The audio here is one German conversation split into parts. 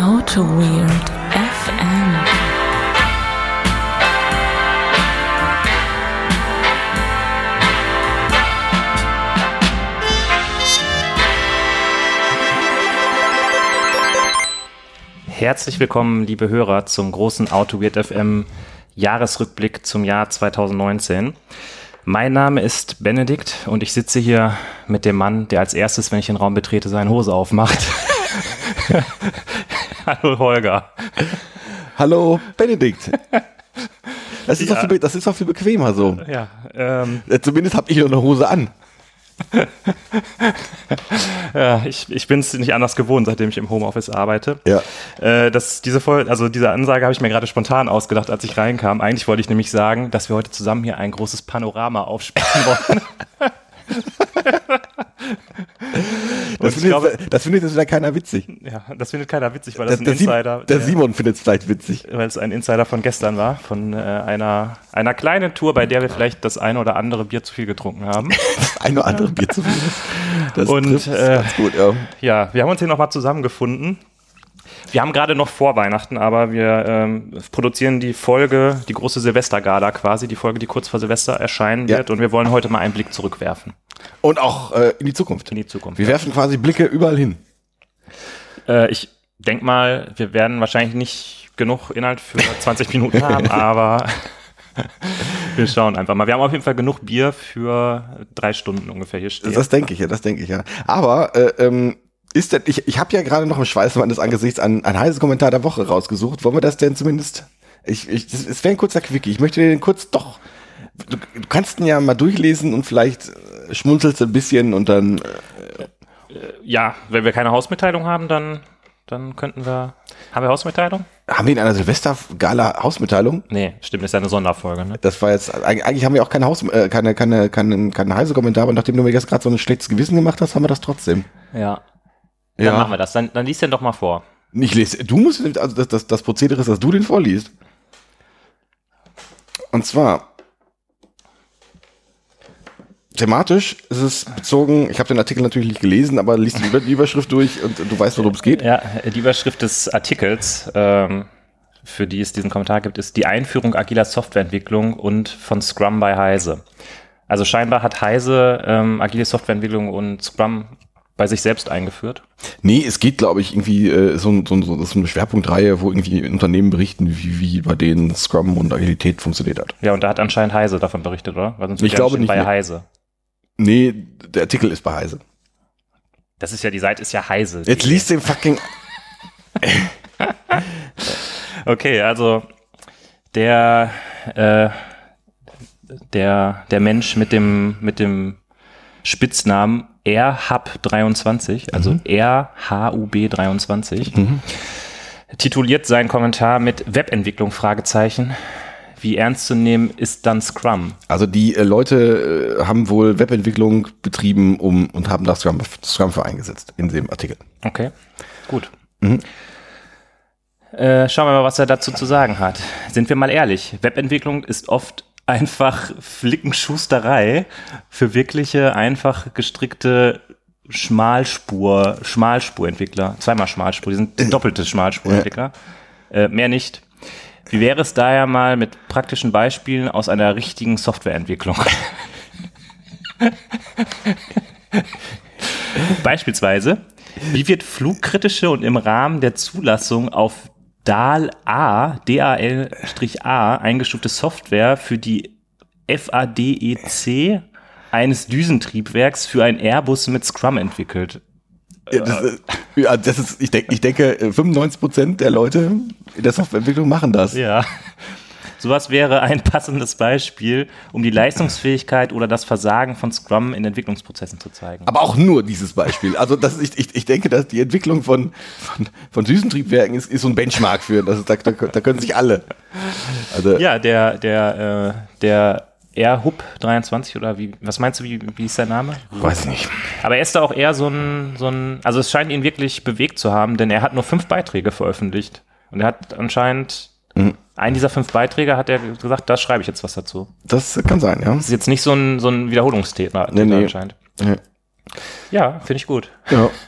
Auto Weird FM. Herzlich willkommen, liebe Hörer, zum großen Auto Weird FM Jahresrückblick zum Jahr 2019. Mein Name ist Benedikt und ich sitze hier mit dem Mann, der als erstes, wenn ich den Raum betrete, seine Hose aufmacht. Hallo Holger. Hallo Benedikt. Das ist, ja. auch viel, das ist auch viel bequemer so. Ja, ähm, Zumindest habe ich noch eine Hose an. ja, ich, ich bin es nicht anders gewohnt, seitdem ich im Homeoffice arbeite. Ja. Äh, das, diese Voll also diese Ansage habe ich mir gerade spontan ausgedacht, als ich reinkam. Eigentlich wollte ich nämlich sagen, dass wir heute zusammen hier ein großes Panorama aufspannen wollen. das, findet, glaube, das findet jetzt wieder keiner witzig. Ja, das findet keiner witzig, weil das der, ein Insider. Der, der Simon findet es vielleicht witzig. Weil es ein Insider von gestern war, von äh, einer, einer kleinen Tour, bei der wir vielleicht das eine oder andere Bier zu viel getrunken haben. das eine oder andere Bier zu viel. Das Und äh, ganz gut, ja. ja, wir haben uns hier nochmal zusammengefunden. Wir haben gerade noch vor Weihnachten, aber wir ähm, produzieren die Folge, die große Silvestergala quasi, die Folge, die kurz vor Silvester erscheinen ja. wird. Und wir wollen heute mal einen Blick zurückwerfen. Und auch äh, in die Zukunft. In die Zukunft. Wir ja. werfen quasi Blicke überall hin. Äh, ich denke mal, wir werden wahrscheinlich nicht genug Inhalt für 20 Minuten haben, aber wir schauen einfach mal. Wir haben auf jeden Fall genug Bier für drei Stunden ungefähr hier stehen. Das denke ich ja, das denke ich ja. Aber äh, ähm, ist denn, ich, ich habe ja gerade noch im Schweiß meines Angesichts ein, ein heißes Kommentar der Woche rausgesucht. Wollen wir das denn zumindest? Ich, ich, das, das wäre ein kurzer Quickie. Ich möchte den kurz doch. Du, du kannst ihn ja mal durchlesen und vielleicht äh, schmunzelst ein bisschen und dann. Äh, ja, wenn wir keine Hausmitteilung haben, dann, dann könnten wir. Haben wir Hausmitteilung? Haben wir in einer Silvestergala Hausmitteilung? Nee, stimmt, das ist ja eine Sonderfolge, ne? Das war jetzt, eigentlich haben wir auch keine Haus, äh, keine, keine, keine, keine heiße Kommentar, aber nachdem du mir jetzt gerade so ein schlechtes Gewissen gemacht hast, haben wir das trotzdem. Ja. Dann ja. machen wir das. Dann, dann liest den doch mal vor. Ich lese, du musst, also das, das, das Prozedere ist, dass du den vorliest. Und zwar, thematisch ist es bezogen, ich habe den Artikel natürlich nicht gelesen, aber liest die, die Überschrift durch und du weißt, worum es geht. Ja, die Überschrift des Artikels, ähm, für die es diesen Kommentar gibt, ist die Einführung agiler Softwareentwicklung und von Scrum bei Heise. Also scheinbar hat Heise ähm, agile Softwareentwicklung und Scrum bei sich selbst eingeführt? Nee, es geht, glaube ich, irgendwie äh, so, so, so, so eine Schwerpunktreihe, wo irgendwie Unternehmen berichten, wie, wie bei denen Scrum und Agilität funktioniert hat. Ja, und da hat anscheinend Heise davon berichtet, oder? Weil sonst ich glaube nicht. Bei nee. Heise. Nee, der Artikel ist bei Heise. Das ist ja, die Seite ist ja Heise. Jetzt liest den fucking. okay, also der, äh, der, der Mensch mit dem, mit dem Spitznamen RHUB23, also mhm. RHUB23, mhm. tituliert seinen Kommentar mit Webentwicklung, Fragezeichen. Wie ernst zu nehmen ist dann Scrum? Also die äh, Leute äh, haben wohl Webentwicklung betrieben um, und haben das Scrum, Scrum für eingesetzt in dem Artikel. Okay, gut. Mhm. Äh, schauen wir mal, was er dazu zu sagen hat. Sind wir mal ehrlich, Webentwicklung ist oft einfach Flickenschusterei für wirkliche, einfach gestrickte Schmalspur, Schmalspurentwickler. Zweimal Schmalspur, die sind äh, doppelte Schmalspurentwickler. Äh, mehr nicht. Wie wäre es daher mal mit praktischen Beispielen aus einer richtigen Softwareentwicklung? Beispielsweise, wie wird flugkritische und im Rahmen der Zulassung auf DAL A, DAL-A eingestufte Software für die FADEC eines Düsentriebwerks für ein Airbus mit Scrum entwickelt. Ja, das, ja, das ist, ich, denk, ich denke, 95 Prozent der Leute in der Softwareentwicklung machen das. Ja. Sowas wäre ein passendes Beispiel, um die Leistungsfähigkeit oder das Versagen von Scrum in Entwicklungsprozessen zu zeigen. Aber auch nur dieses Beispiel. Also das ist, ich, ich denke, dass die Entwicklung von, von, von Düsentriebwerken ist, ist so ein Benchmark für. Das ist, da, da, da können sich alle. Also ja, der, der, äh, der R-Hub 23 oder wie, was meinst du, wie, wie ist der Name? Weiß nicht. Aber er ist da auch eher so ein, so ein, also es scheint ihn wirklich bewegt zu haben, denn er hat nur fünf Beiträge veröffentlicht. Und er hat anscheinend einen dieser fünf Beiträge hat er gesagt, da schreibe ich jetzt was dazu. Das kann sein, ja. Das ist jetzt nicht so ein, so ein Wiederholungsthema nee, nee. anscheinend. Nee. Ja, finde ich gut. Ja.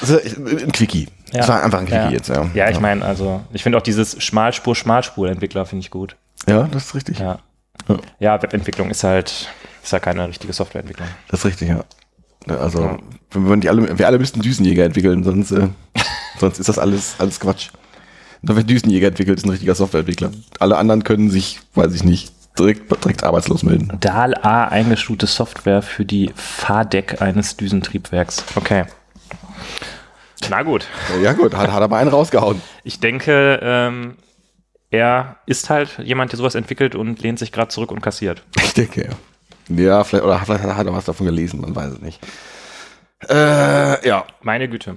Also, ein Quickie. Ja. Das war einfach ein Quickie Ja. jetzt, ja. Ja, ich meine, also ich finde auch dieses Schmalspur-Schmalspur-Entwickler finde ich gut. Ja, das ist richtig. Ja. Ja. Ja, Webentwicklung ist halt, ist ja keine richtige Softwareentwicklung. Das ist richtig, ja. Ja, Also, wenn wir, die alle, wir alle müssten Düsenjäger entwickeln, sonst, äh, sonst ist das alles, alles Quatsch. Nur wer Düsenjäger entwickelt, ist ein richtiger Softwareentwickler. Alle anderen können sich, weiß ich nicht, direkt, direkt arbeitslos melden. DAL A eingestuhlte Software für die Fahrdeck eines Düsentriebwerks. Okay. Na gut. Ja gut, hat, hat aber einen rausgehauen. Ich denke, ähm, er ist halt jemand, der sowas entwickelt und lehnt sich gerade zurück und kassiert. Ich denke, ja. Ja, vielleicht, oder vielleicht hat er was davon gelesen, man weiß es nicht. Äh, ja. Meine Güte.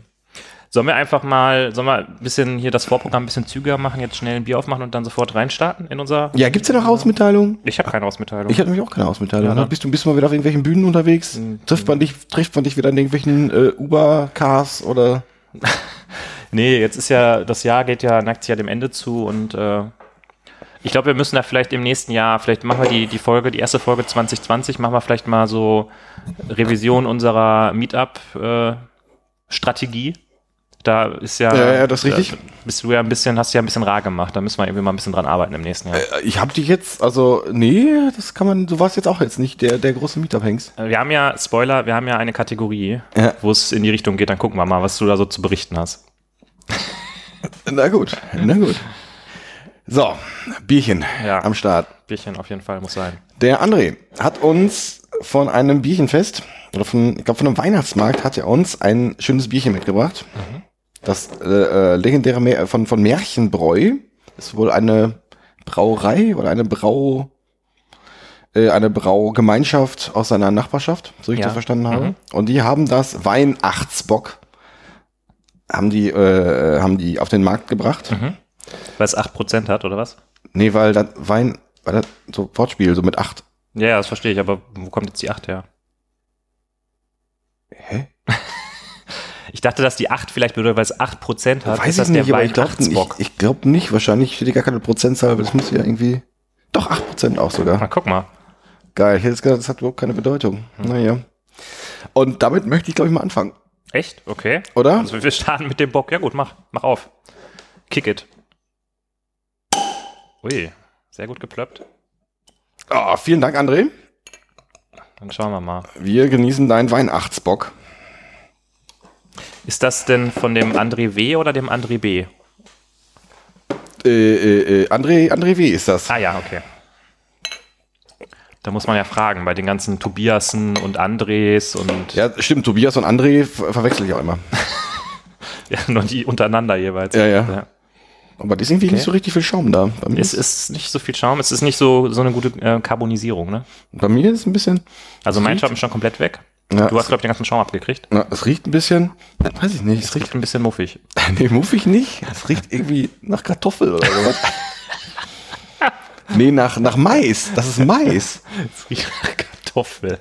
Sollen wir einfach mal, sollen wir ein bisschen hier das Vorprogramm ein bisschen zügiger machen, jetzt schnell ein Bier aufmachen und dann sofort reinstarten in unser. Ja, gibt's ja noch Hausmitteilungen? Ich habe keine Ausmitteilung. Ich hatte nämlich auch keine Hausmitteilung. Ja, ne? bist, du, bist du mal wieder auf irgendwelchen Bühnen unterwegs? Trifft man dich, trifft man dich wieder in irgendwelchen äh, Uber-Cars oder? Nee, jetzt ist ja, das Jahr geht ja, neigt sich ja dem Ende zu und äh, ich glaube, wir müssen da vielleicht im nächsten Jahr, vielleicht machen wir die, die Folge, die erste Folge 2020, machen wir vielleicht mal so Revision unserer Meetup-Strategie. Da ist ja, Ja, ja, das richtig. Da bist du ja ein bisschen, hast du ja ein bisschen rar gemacht. Da müssen wir irgendwie mal ein bisschen dran arbeiten im nächsten Jahr. Äh, Ich habe dich jetzt, also nee, das kann man, du warst jetzt auch jetzt nicht der, der große Meetup-Hengst. Wir haben ja, Spoiler, wir haben ja eine Kategorie, Ja. wo es in die Richtung geht. Dann gucken wir mal, was du da so zu berichten hast. Na gut, na gut. So, Bierchen Ja. am Start. Bierchen auf jeden Fall muss sein. Der André hat uns von einem Bierchenfest, oder von, ich glaube von einem Weihnachtsmarkt, hat er uns ein schönes Bierchen mitgebracht. Das äh, äh, legendäre Mä von, von Märchenbräu ist wohl eine Brauerei oder eine Brau, äh, eine Braugemeinschaft aus seiner Nachbarschaft, so ich Ja. das verstanden habe. Mhm. Und die haben das Weihnachtsbock, haben die, äh, haben die auf den Markt gebracht. Weil es 8% hat, oder was? Nee, weil das Wein, weil das so Wortspiel, so mit acht. Ja, ja, das verstehe ich, aber wo kommt jetzt die 8 her? Hä? Ich dachte, dass die 8 vielleicht bedeutet, weil es 8% hat. Weiß ich das nicht, der aber ich glaube ich, ich glaub nicht. Wahrscheinlich steht hier gar keine Prozentzahl, aber das müsste ja irgendwie. Doch, 8% auch Na, sogar. guck mal. Geil. Ich hätte jetzt gedacht, das hat überhaupt keine Bedeutung. Hm. Naja. Und damit möchte ich, glaube ich, mal anfangen. Echt? Okay. Oder? Also wir starten mit dem Bock. Ja gut, mach, mach auf. Kick it. Ui, sehr gut geplöppt. Ah, vielen Dank, André. Dann schauen wir mal. Wir genießen deinen Weihnachtsbock. Ist das denn von dem André W. oder dem André B? Äh, äh, äh, André, André W. ist das. Ah ja, okay. Da muss man ja fragen, bei den ganzen Tobiasen und Andres und Ja, stimmt. Tobias und André ver verwechsel ich auch immer. ja, nur die untereinander jeweils. Ja, ja. Aber das ist irgendwie nicht so richtig viel Schaum da. Bei mir, Es ist, ist nicht so viel Schaum, es ist nicht so, so eine gute äh, Carbonisierung, ne? bei mir ist ein bisschen. Also mein Schaum ist schon komplett weg. Ja, Du hast, glaube ich, den ganzen Schaum abgekriegt. na, es riecht ein bisschen. Weiß ich nicht. Es riecht Riecht ein bisschen muffig. Nee, muffig nicht. Es riecht irgendwie nach Kartoffel oder sowas. nee, nach, nach Mais. Das ist Mais. Es riecht nach Kartoffel.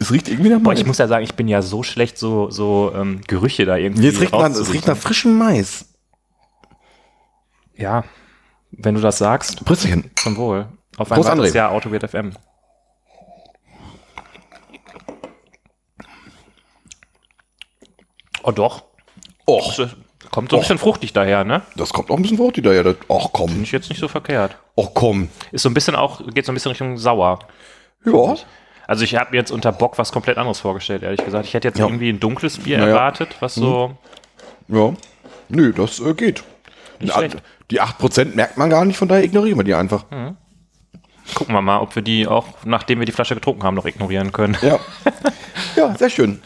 Es riecht irgendwie nach Boah, Mais. ich muss ja sagen, ich bin ja so schlecht, so, so ähm, Gerüche da irgendwie. Jetzt riecht nach, es riecht nach frischem Mais. Ja, wenn du das sagst, Prüsschen. zum Wohl. Auf ein Prost, weiteres André. Jahr Autowirt FM. Oh doch. Och, Das kommt so ein Och. bisschen fruchtig daher, ne? das kommt auch ein bisschen fruchtig daher. Das- Ach komm. Finde ich jetzt nicht so verkehrt. Ach komm. Ist so ein bisschen auch, geht so ein bisschen Richtung sauer. Ja. Also ich habe mir jetzt unter Bock was komplett anderes vorgestellt, ehrlich gesagt. Ich hätte jetzt Ja. irgendwie ein dunkles Bier Naja. erwartet, was so. Ja. Nö, das äh, geht. Nicht Die, schlecht. die 8% merkt man gar nicht, von daher ignorieren wir die einfach. Gucken wir mal, ob wir die auch, nachdem wir die Flasche getrunken haben, noch ignorieren können. Ja. ja, sehr schön.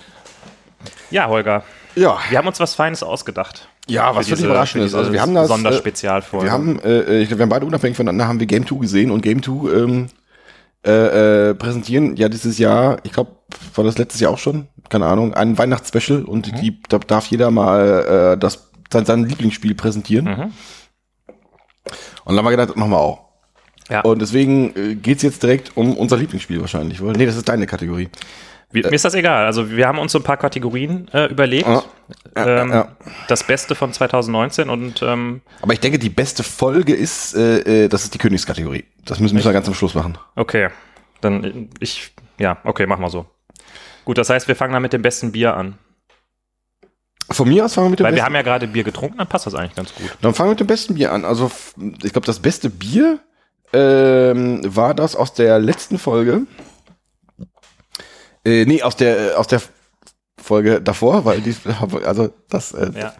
Ja, Holger, Ja. wir haben uns was Feines ausgedacht. Ja, was völlig überraschend ist. Also wir haben das. Äh, Sonderspezialfolge. wir haben, äh, ich glaub, wir haben beide unabhängig voneinander haben wir Game 2 gesehen und Game 2 ähm, äh, äh, präsentieren ja dieses Jahr, ich glaube, war das letztes Jahr auch schon, keine Ahnung, ein Weihnachtsspecial und Mhm. die, da darf jeder mal äh, das sein, sein Lieblingsspiel präsentieren. Mhm. Und dann haben wir gedacht, das machen wir auch. Ja. Und deswegen äh, geht's jetzt direkt um unser Lieblingsspiel wahrscheinlich? Nee, das ist deine Kategorie. Wie, mir ist das egal. Also wir haben uns so ein paar Kategorien äh, überlegt. Ja. Ja, ähm, ja. Das Beste von 2019 und ähm, Aber ich denke, die beste Folge ist, äh, äh, das ist die Königskategorie. Das müssen, müssen wir ganz am Schluss machen. okay, dann äh, ich, ja, okay, machen wir so. Gut, das heißt, wir fangen dann mit dem besten Bier an. Von mir aus fangen wir mit dem Weil wir besten, haben ja gerade Bier getrunken, dann passt das eigentlich ganz gut. dann fangen wir mit dem besten Bier an. Also ich glaube, das beste Bier ähm, war das aus der letzten Folge. Äh, nee, aus der aus der Folge davor, weil die also das äh, Ja.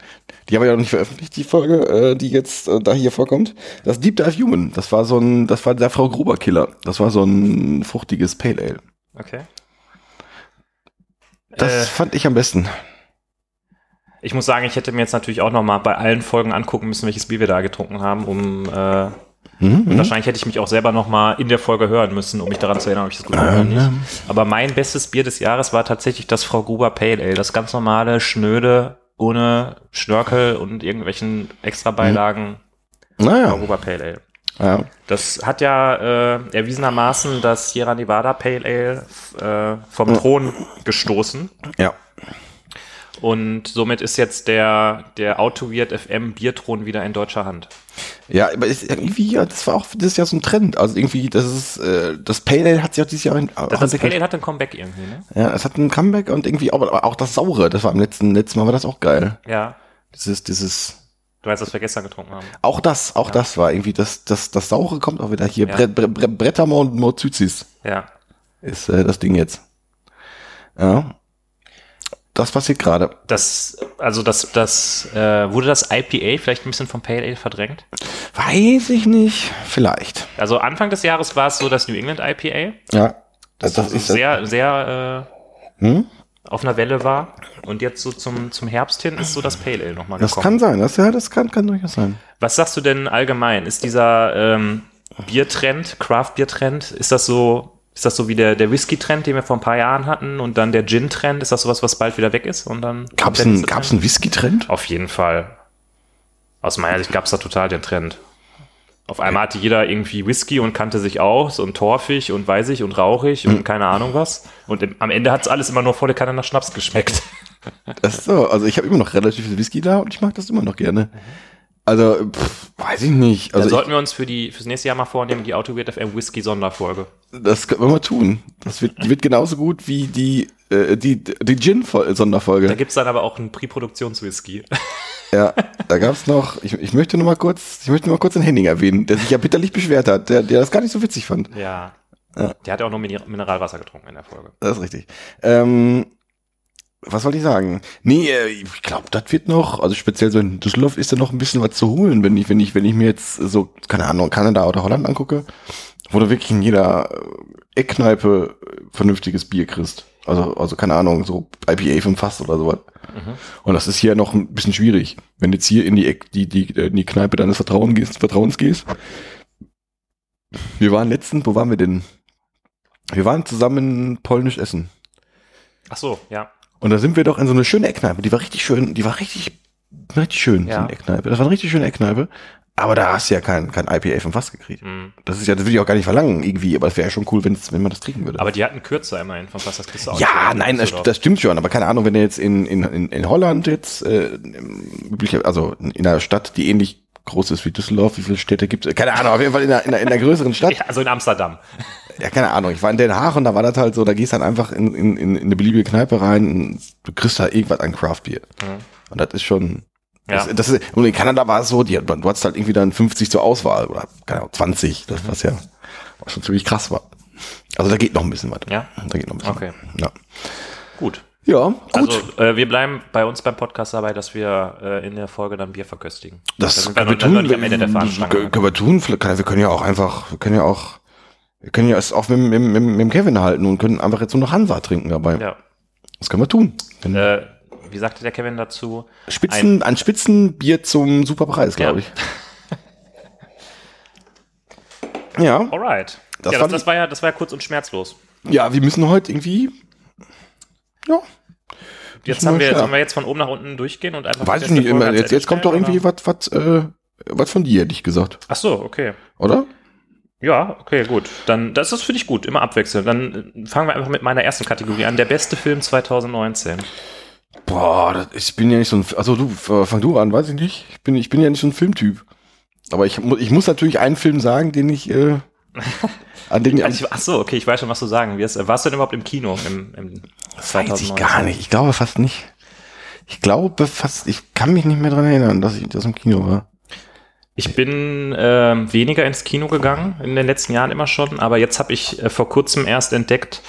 die haben wir ja noch nicht veröffentlicht, die Folge, äh, die jetzt äh, da hier vorkommt. Das Deep Dive Human, das war so ein, das war der Frau Gruber Killer. Das war so ein fruchtiges Pale Ale. Okay. Das Äh, fand ich am besten. ich muss sagen, ich hätte mir jetzt natürlich auch noch mal bei allen Folgen angucken müssen, welches Bier wir da getrunken haben, um Mhm, wahrscheinlich hätte ich mich auch selber noch mal in der Folge hören müssen, um mich daran zu erinnern, ob ich das gut finde oder nicht. Aber mein bestes Bier des Jahres war tatsächlich das Frau Gruber Pale Ale, das ganz normale, schnöde, ohne Schnörkel und irgendwelchen extra Beilagen Frau Naja, Gruber Pale Ale. ja. Das hat ja äh, erwiesenermaßen das Sierra Nevada Pale Ale äh, vom Thron gestoßen. ja. Und somit ist jetzt der, der Autoweird FM Bierthron wieder in deutscher Hand. Ja, aber ist irgendwie, ja, das war auch dieses Jahr so ein Trend. Also irgendwie, das ist, äh, das Pale Ale hat sich auch dieses Jahr auch Das. Pale Ale hat ein Comeback irgendwie, ne? Ja, es hat ein Comeback und irgendwie, aber aber auch das Saure, das war am letzten, letzten Mal war das auch geil. Ja. Dieses, dieses, Du meinst, was wir gestern getrunken haben. auch das, auch das war irgendwie, das, das, das Saure kommt auch wieder hier. Ja. Bre, Bre, Bre, Brettermore und Mozuzis Ja. ist äh, das Ding jetzt. Ja. Das passiert gerade. Das, also das, das, äh, wurde das IPA vielleicht ein bisschen vom Pale Ale verdrängt? Weiß ich nicht. Vielleicht. Also Anfang des Jahres war es so das New England IPA, Ja. Das, das, das ist sehr, sehr hm? äh, auf einer Welle war. Und jetzt so zum, zum Herbst hin ist so das Pale Ale nochmal Das gekommen. kann sein. Das, ja, das kann, kann durchaus sein. Was sagst du denn allgemein? Ist dieser ähm, Biertrend, Craft-Bier-Trend, ist das so, ist das so wie der, der Whisky-Trend, den wir vor ein paar Jahren hatten und dann der Gin-Trend? Ist das sowas, was bald wieder weg ist? Und dann Gab's einen, gab's einen Whisky-Trend? Auf jeden Fall. Aus meiner Sicht gab es da total den Trend. Auf einmal hatte jeder irgendwie Whisky und kannte sich aus und torfig und weißig und rauchig und keine Ahnung was. Und im, am Ende hat es alles immer nur volle Kanne nach Schnaps geschmeckt. Ist so, also ich habe immer noch relativ viel Whisky da und ich mag das immer noch gerne. Also, pff, weiß ich nicht. Dann Also sollten wir uns für die, fürs nächste Jahr mal vornehmen, die Autoweird FM Whisky Sonderfolge. ich, das können wir mal tun. Das wird, wird genauso gut wie die, äh, die, die Da Gin-Sonderfolge. gibt es dann aber auch einen Pre-Produktions-Whisky. Ja, da gab's noch, ich, ich möchte noch mal kurz, ich möchte noch mal kurz den Henning erwähnen, der sich ja bitterlich beschwert hat, der, der das gar nicht so witzig fand. Ja. Ja. Der hat ja auch nur Miner- Mineralwasser getrunken in der Folge. Das ist richtig. Ähm, was wollte ich sagen? Nee, äh, ich glaube, das wird noch, also speziell so in Düsseldorf ist da noch ein bisschen was zu holen, wenn ich, wenn ich, wenn ich mir jetzt so, keine Ahnung, Kanada oder Holland angucke, wo du wirklich in jeder äh, Eckkneipe äh, vernünftiges Bier kriegst. Also, also keine Ahnung, so IPA vom Fass oder sowas. Und das ist hier noch ein bisschen schwierig. Wenn du jetzt hier in die, Eck, die, die, in die Kneipe deines Vertrauen gehst, Vertrauens gehst. Wir waren letztens, wo waren wir denn? Wir waren zusammen polnisch essen. Ach so, ja. Und da sind wir doch in so eine schöne Eckkneipe. Die war richtig schön, die war richtig, richtig schön, Ja. so eine Eckkneipe. Das war eine richtig schöne Eckkneipe. Aber da hast du ja kein, kein IPA vom Fass gekriegt. Hm. Das ist ja, das würde ich auch gar nicht verlangen irgendwie, aber es wäre ja schon cool, wenn's, wenn man das trinken würde. Aber die hatten kürzer immerhin von was das kriegst du auch ja, nicht. nein, das, das stimmt schon, aber keine Ahnung, wenn du jetzt in, in, in, in Holland jetzt, äh, also in einer Stadt, die ähnlich groß ist wie Düsseldorf, wie viele Städte gibt es? Keine Ahnung, auf jeden Fall in einer, in einer, in einer größeren Stadt. Ja, also in Amsterdam. Ja, keine Ahnung. Ich war in Den Haag und da war das halt so, da gehst dann einfach in, in, in eine beliebige Kneipe rein und du kriegst da irgendwas an Craftbier. Und das ist schon. Ja. Das, das ist, und in Kanada war es so, die, du hattest halt irgendwie dann 50 zur Auswahl oder keine Ahnung, 20, das was ja was schon ziemlich krass war. Also da geht noch ein bisschen was. Ja? Da geht noch ein bisschen Okay. Ja. Gut. Ja, gut. Also äh, wir bleiben bei uns beim Podcast dabei, dass wir äh, in der Folge dann Bier verköstigen. Da das wir können wir da tun. nicht am Ende der Können wir tun. Kann- Wir können ja auch einfach, wir können ja auch, wir können ja es auch mit, mit, mit, mit dem Kevin halten und können einfach jetzt nur noch Hansa trinken dabei. Ja. Das können wir tun. Äh, wie sagte der Kevin dazu? Spitzen, ein, Spitzenbier zum super Preis, glaube Ja. ich. Ja. Alright. Das ja, das, das, war ja, das war ja kurz und schmerzlos. Ja, wir müssen heute irgendwie. Ja. Jetzt haben wir, sollen wir jetzt von oben nach unten durchgehen und einfach. Weiß ich nicht immer. Jetzt, jetzt kommt doch irgendwie was, was, äh, was von dir, hätte ich gesagt. Ach so, okay. Oder? Ja, okay, gut. Dann, das ist für dich gut, immer abwechseln. Dann äh, fangen wir einfach mit meiner ersten Kategorie an. Der beste Film 2019. Boah, das, ich bin ja nicht so ein. Also du, fang du an, weiß ich nicht. Ich bin, ich bin ja nicht so ein Filmtyp. Aber ich, ich muss natürlich einen Film sagen, den ich. Äh, an den Also ich, ach so, okay, ich weiß schon, was du sagen wirst. Warst du denn überhaupt im Kino im, im weiß ich gar nicht. Ich glaube fast nicht. Ich glaube fast, ich kann mich nicht mehr dran erinnern, dass ich das im Kino war. Ich bin ähm, weniger ins Kino gegangen in den letzten Jahren immer schon, aber jetzt habe ich äh, vor kurzem erst entdeckt,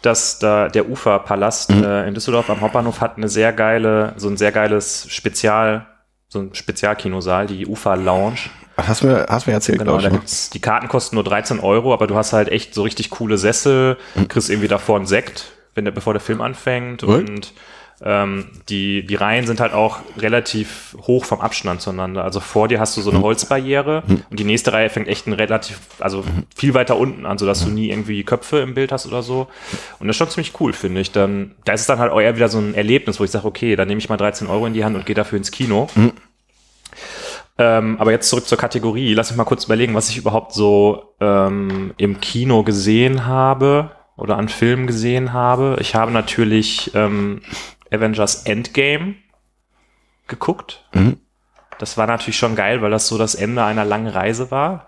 dass da der Uferpalast äh, in Düsseldorf am Hauptbahnhof hat eine sehr geile, so ein sehr geiles Spezial, so ein Spezialkinosaal, die Ufer Lounge. Hast mir, hast mir erzählt, Genau, da gibt's, die Karten kosten nur 13 Euro, aber du hast halt echt so richtig coole Sessel, kriegst irgendwie davor einen Sekt, wenn der, bevor der Film anfängt Und? und ähm, die, die Reihen sind halt auch relativ hoch vom Abstand zueinander. Also vor dir hast du so eine Holzbarriere und die nächste Reihe fängt echt ein relativ, also viel weiter unten an, sodass du nie irgendwie Köpfe im Bild hast oder so. Und das ist schon ziemlich cool, finde ich. Dann, da ist es dann halt auch eher wieder so ein Erlebnis, wo ich sage, okay, dann nehme ich mal 13 Euro in die Hand und gehe dafür ins Kino. Ähm, aber jetzt zurück zur Kategorie. Lass mich mal kurz überlegen, was ich überhaupt so ähm, im Kino gesehen habe oder an Filmen gesehen habe. Ich habe natürlich ähm, Avengers Endgame geguckt. Mhm. Das war natürlich schon geil, weil das so das Ende einer langen Reise war.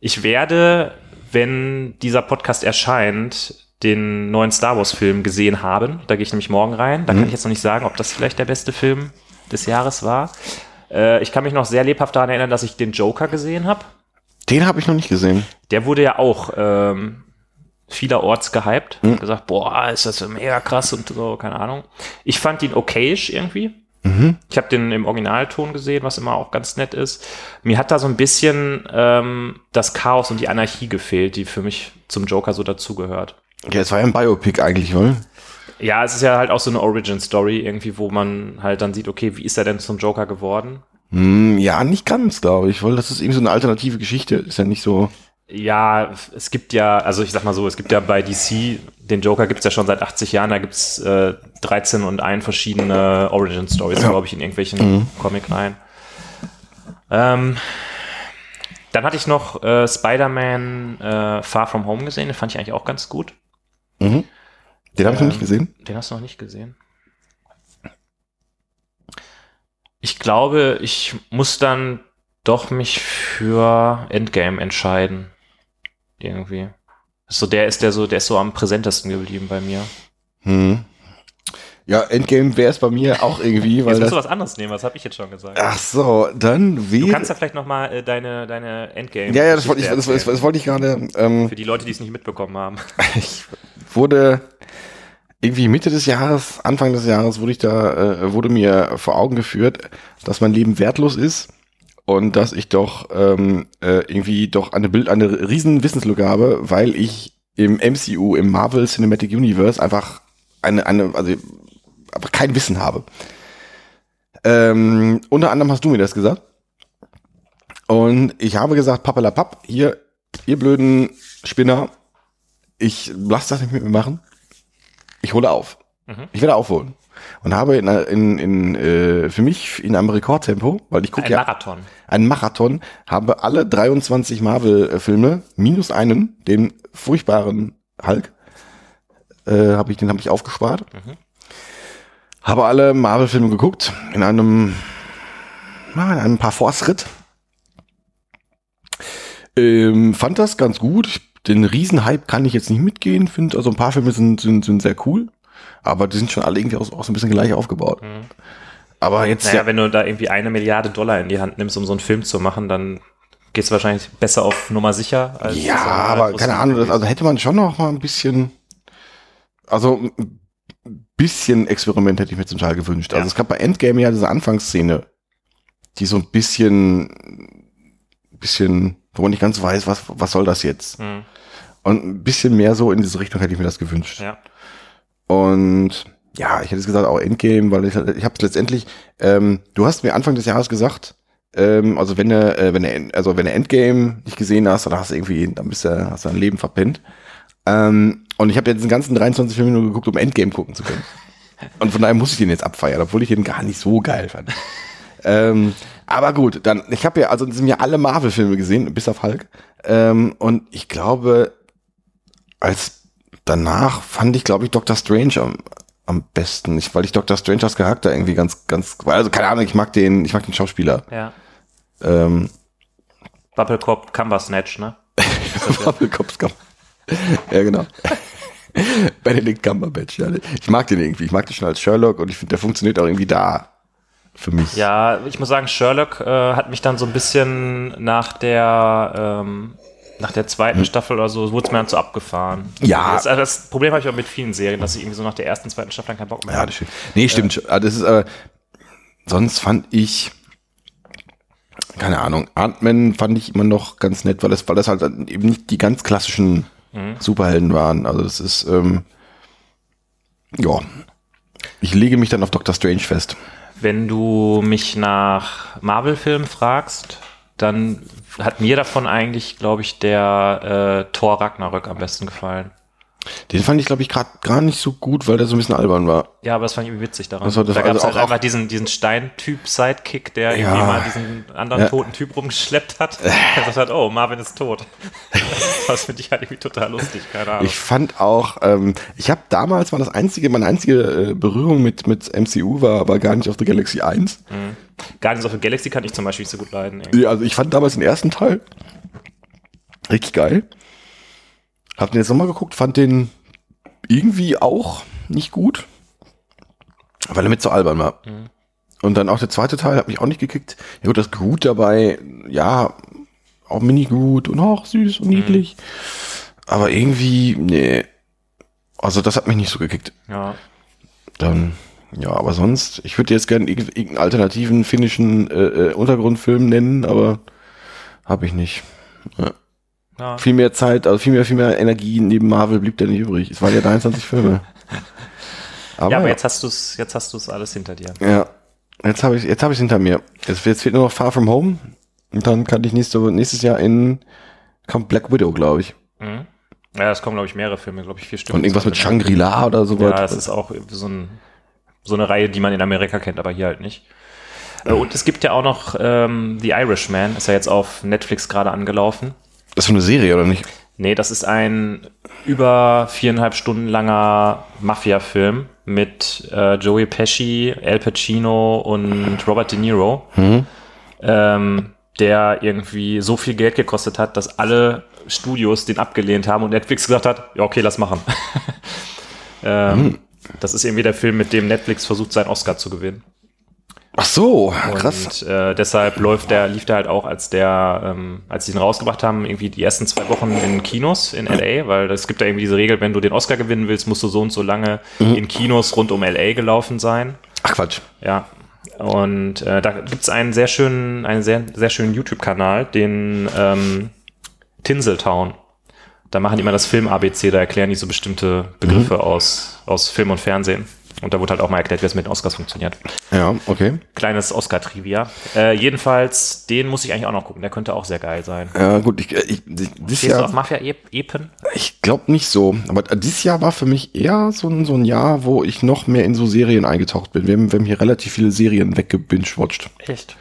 Ich werde, wenn dieser Podcast erscheint, den neuen Star Wars Film gesehen haben. Da gehe ich nämlich morgen rein. Da kann ich jetzt noch nicht sagen, ob das vielleicht der beste Film des Jahres war. Äh, ich kann mich noch sehr lebhaft daran erinnern, dass ich den Joker gesehen habe. Den habe ich noch nicht gesehen. Der wurde ja auch ähm, vielerorts gehypt. Mhm. Gesagt, boah, ist das mega krass und so, keine Ahnung. Ich fand ihn okayisch irgendwie. Mhm. Ich habe den im Originalton gesehen, was immer auch ganz nett ist. Mir hat da so ein bisschen ähm, das Chaos und die Anarchie gefehlt, die für mich zum Joker so dazugehört. Ja, es war ja ein Biopic eigentlich, oder? Ja, es ist ja halt auch so eine Origin-Story irgendwie, wo man halt dann sieht, okay, wie ist er denn zum Joker geworden? Hm, ja, nicht ganz, glaube ich, weil das ist irgendwie so eine alternative Geschichte. Ist ja nicht so. Ja, es gibt ja, also ich sag mal so, es gibt ja bei DC, den Joker gibt's ja schon seit 80 Jahren, da gibt's äh, 13 und ein verschiedene Origin Stories, Ja. glaube ich, in irgendwelchen Comic-Reihen. Ähm, dann hatte ich noch äh, Spider-Man äh, Far From Home gesehen, den fand ich eigentlich auch ganz gut. Mhm. Den habe ich noch Ähm, nicht gesehen. Den hast du noch nicht gesehen. Ich glaube, ich muss dann doch mich für Endgame entscheiden. Irgendwie. So, der ist der so, der ist so am präsentesten geblieben bei mir. Hm. Ja, Endgame wäre es bei mir auch irgendwie, weil Jetzt musst das. du was anderes nehmen, was habe ich jetzt schon gesagt? Ach so, dann du wäre. kannst ja vielleicht noch mal äh, deine, deine Endgame. Ja, ja, das wollte ich, das, das, das wollte ich gerade. Ähm, Für die Leute, die es nicht mitbekommen haben. ich wurde irgendwie Mitte des Jahres, Anfang des Jahres wurde ich da, äh, wurde mir vor Augen geführt, dass mein Leben wertlos ist und dass ich doch ähm, äh, irgendwie doch eine Bild, eine riesen Wissenslücke habe, weil ich im MCU, im Marvel Cinematic Universe einfach eine, eine, also einfach kein Wissen habe. Ähm, unter anderem hast du mir das gesagt. Und ich habe gesagt, pappelapapp, hier, ihr blöden Spinner, ich lass das nicht mit mir machen. Ich hole auf. Mhm. Ich werde aufholen. Und habe in, in, in äh, für mich in einem Rekordtempo, weil ich gucke Ein ja Marathon. einen Marathon, habe alle 23 Marvel-Filme minus einen, den furchtbaren Hulk, äh, habe ich, den habe ich aufgespart. Mhm. Habe alle Marvel-Filme geguckt in einem, na, in einem paar Force-Ritt. Ähm, fand das ganz gut. Den Riesenhype kann ich jetzt nicht mitgehen. Finde, also ein paar Filme sind, sind, sind sehr cool. Aber die sind schon alle irgendwie auch, auch so ein bisschen gleich aufgebaut. Mhm. Aber jetzt, Naja, ja, wenn du da irgendwie eine Milliarde Dollar in die Hand nimmst, um so einen Film zu machen, dann gehst du wahrscheinlich besser auf Nummer sicher. Als Ja, so aber keine Ahnung, das, also hätte man schon noch mal ein bisschen, also ein bisschen Experiment hätte ich mir zum Teil gewünscht. Also Ja. es gab bei Endgame ja diese Anfangsszene, die so ein bisschen, bisschen, wo man nicht ganz weiß, was, was soll das jetzt? Hm, Und ein bisschen mehr so in diese Richtung hätte ich mir das gewünscht. ja. Und ja, ich hätte es gesagt, auch Endgame, weil ich, ich habe es letztendlich, ähm, du hast mir Anfang des Jahres gesagt, ähm, also wenn du, äh, wenn du, also wenn du Endgame nicht gesehen hast, dann hast du irgendwie, dann bist du, hast du dein Leben verpennt. Ähm, und ich habe jetzt den ganzen 23 Filme nur geguckt, um Endgame gucken zu können. Und von daher muss ich den jetzt abfeiern, obwohl ich den gar nicht so geil fand. ähm, aber gut, dann, ich habe ja, also sind ja alle Marvel-Filme gesehen, bis auf Hulk. Ähm, und ich glaube, als danach fand ich, glaube ich, Doctor Strange am, am besten. Ich, weil ich Doctor Strange als Charakter irgendwie ganz, ganz, also keine Ahnung, ich mag den, ich mag den Schauspieler. ja. Ähm, Bubblecop Cumbersnatch, ne? Bubblecops kam. Ja, genau. Benedict Cumberbatch, ja. Ich mag den irgendwie. Ich mag den schon als Sherlock und ich finde, der funktioniert auch irgendwie da für mich. Ja, ich muss sagen, Sherlock äh, hat mich dann so ein bisschen nach der ähm, nach der zweiten Staffel oder so, wurde es mir dann zu abgefahren. Ja. Das, also das Problem habe ich auch mit vielen Serien, dass ich irgendwie so nach der ersten, zweiten Staffel dann keinen Bock mehr Ja, habe. das stimmt. Nee, stimmt. Ah, Das ist, äh, sonst fand ich, keine Ahnung, Ant-Man fand ich immer noch ganz nett, weil das, weil das halt eben nicht die ganz klassischen Superhelden waren. Also das ist, ähm, ja. Ich lege mich dann auf Doctor Strange fest. Wenn du mich nach Marvel-Filmen fragst, dann hat mir davon eigentlich, glaube ich, der äh, Thor Ragnarök am besten gefallen. Den fand ich, glaube ich, gerade gar nicht so gut, weil der so ein bisschen albern war. Ja, aber das fand ich irgendwie witzig daran. Das war- das da war gab es also halt auch- einfach diesen, diesen Stein-Typ-Sidekick, der Ja. irgendwie mal diesen anderen Ja. toten Typ rumgeschleppt hat. Der gesagt hat, oh, Marvin ist tot. das finde ich halt irgendwie total lustig, keine Ahnung. Ich fand auch, ähm, ich habe damals war das einzige, meine einzige äh, Berührung mit mit MCU war aber gar nicht auf der Galaxy 1. Guardians of the Galaxy kann ich zum Beispiel nicht so gut leiden. irgendwie. Ja, also ich fand damals den ersten Teil richtig geil. Hab den jetzt nochmal geguckt, fand den irgendwie auch nicht gut, weil er mit so albern war. Und dann auch der zweite Teil hat mich auch nicht gekickt. Ja gut, das Groot dabei, ja, auch Mini-Groot und auch süß und niedlich. Aber irgendwie, nee. Also das hat mich nicht so gekickt. Ja. Dann, ja, aber sonst, ich würde jetzt gerne irgend- irgendeinen alternativen finnischen äh, äh, Untergrundfilm nennen, aber habe ich nicht. Ja. Viel mehr Zeit, also viel mehr, viel mehr Energie neben Marvel blieb da nicht übrig. Es waren ja 23 Filme. Aber, ja, aber ja, jetzt hast du es, jetzt hast du es alles hinter dir. ja, jetzt habe ich, jetzt habe ich hinter mir. Jetzt, jetzt fehlt nur noch Far From Home und dann kann ich nächste, nächstes Jahr in kommt Black Widow, glaube ich. Mhm. Ja, es kommen, glaube ich, mehrere Filme, glaube ich, vier Stück. Und irgendwas mit Shangri-La oder so. Ja, das ist auch so, ein, so eine Reihe, die man in Amerika kennt, aber hier halt nicht. Äh, Und es gibt ja auch noch ähm, The Irishman, ist ja jetzt auf Netflix gerade angelaufen. das ist so eine Serie, oder nicht? Nee, das ist ein über viereinhalb Stunden langer Mafia-Film mit äh, Joey Pesci, Al Pacino und Robert De Niro, ähm, der irgendwie so viel Geld gekostet hat, dass alle Studios den abgelehnt haben und Netflix gesagt hat, ja okay, lass machen. ähm, Das ist irgendwie der Film, mit dem Netflix versucht, seinen Oscar zu gewinnen. Ach so, krass. Und äh, deshalb läuft der, lief der halt auch, als der, ähm, als sie ihn rausgebracht haben, irgendwie die ersten zwei Wochen in Kinos in LA, weil es gibt da irgendwie diese Regel, wenn du den Oscar gewinnen willst, musst du so und so lange in Kinos rund um LA gelaufen sein. Ach Quatsch. Ja. Und äh, da gibt's einen sehr schönen, einen sehr, sehr schönen YouTube-Kanal, den ähm, Tinseltown. Da machen die immer das Film-ABC, da erklären die so bestimmte Begriffe aus, aus Film und Fernsehen. Und da wurde halt auch mal erklärt, wie es mit den Oscars funktioniert Ja, okay. kleines Oscar-Trivia. Äh, jedenfalls, den muss ich eigentlich auch noch gucken. Der könnte auch sehr geil sein. Ja, gut, ich, ich, ich dieses Stehst du auf Jahr, Mafia-Epen? ich glaube nicht so. Aber dieses Jahr war für mich eher so ein, so ein Jahr, wo ich noch mehr in so Serien eingetaucht bin. Wir haben, wir haben hier relativ viele Serien weggebingewatcht. Echt?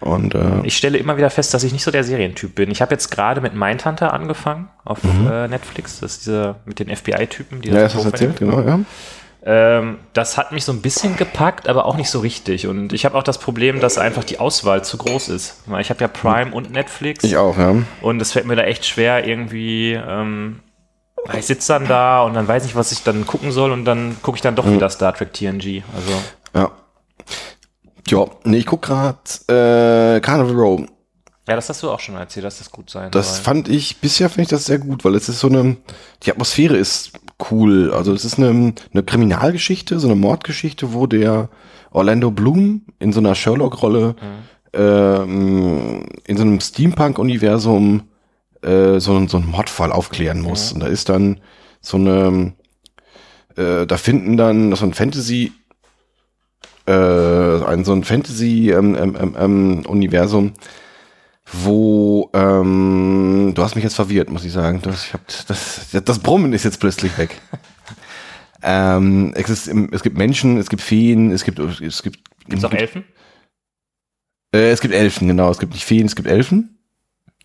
Und äh, Ich stelle immer wieder fest, dass ich nicht so der Serientyp bin. Ich habe jetzt gerade mit Mindhunter angefangen auf äh, Netflix. Das ist diese mit den FBI-Typen, die ja, das das erzählt, genau, ja. Ähm, das hat mich so ein bisschen gepackt, aber auch nicht so richtig. Und ich habe auch das Problem, dass einfach die Auswahl zu groß ist. Ich habe ja Prime und Netflix. Ich auch, ja. Und es fällt mir da echt schwer, irgendwie. Ähm, ich sitze dann da und dann weiß nicht, was ich dann gucken soll und dann gucke ich dann doch wieder Star Trek TNG. Also, Ja. Ja, nee, ich guck gerade äh, Carnival Row. ja, das hast du auch schon erzählt, dass das gut sein Das soll. fand ich, bisher finde ich das sehr gut, weil es ist so eine, die Atmosphäre ist cool. Also es ist eine, eine Kriminalgeschichte, so eine Mordgeschichte, wo der Orlando Bloom in so einer Sherlock-Rolle ähm, in so einem Steampunk-Universum äh, so, so einen Mordfall aufklären muss. Und da ist dann so eine, äh, da finden dann so ein Fantasy, äh, ein so ein Fantasy-Universum, ähm, ähm, ähm, Universum, wo ähm, du hast mich jetzt verwirrt, muss ich sagen. Das, ich hab, das, das Brummen ist jetzt plötzlich weg. ähm, es, ist, es gibt Menschen, es gibt Feen, es gibt es gibt Gibt's auch Elfen? äh, es gibt Elfen, genau. Es gibt nicht Feen, es gibt Elfen.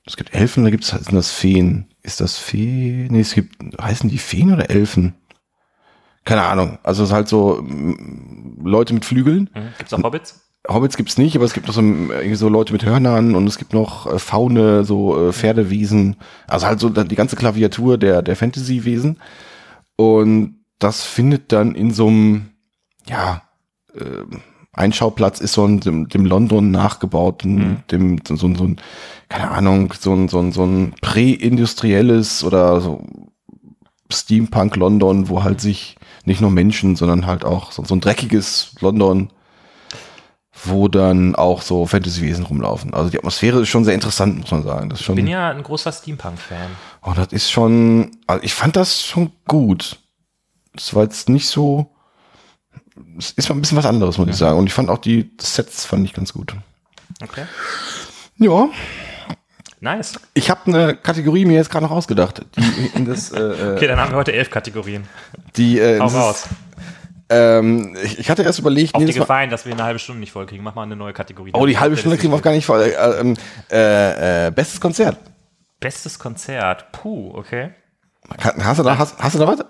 Es gibt Elfen, da gibt's sind das Feen. Ist das Fee? Nee, es gibt heißen die Feen oder Elfen? Keine Ahnung. Also es ist halt so Leute mit Flügeln. Mhm. Gibt's auch Hobbits? Hobbits gibt's nicht, aber es gibt noch so, irgendwie so Leute mit Hörnern und es gibt noch äh, Faune, so äh, Pferdewesen. Also halt so die ganze Klaviatur der, der Fantasy-Wesen. Und das findet dann in so einem, ja, äh, Einschauplatz ist so ein, dem, dem London nachgebauten, Mhm. dem, so, so, so ein, keine Ahnung, so ein, so ein, so ein präindustrielles oder so Steampunk London, wo halt sich nicht nur Menschen, sondern halt auch so, so ein dreckiges London, wo dann auch so Fantasy-Wesen rumlaufen. Also die Atmosphäre ist schon sehr interessant, muss man sagen. Das ist schon, Bin ja ein großer Steampunk-Fan. oh, das ist schon, also ich fand das schon gut. Das war jetzt nicht so, es ist mal ein bisschen was anderes, muss ich sagen. Und ich fand auch die Sets fand ich ganz gut. Okay. Ja, Nice. ich habe eine Kategorie mir jetzt gerade noch ausgedacht. Das, äh, Okay, dann haben wir heute elf Kategorien. die, äh, Hau raus. Ähm, ich, ich hatte erst überlegt, Auf die Gefallen, dass wir eine halbe Stunde nicht voll kriegen. Mach mal eine neue Kategorie. oh, die halbe Stunde kriegen wir auf gar nicht voll. Äh, ähm, äh, äh, bestes Konzert. Bestes Konzert. Puh, okay. Hast du da, hast, hast du da was?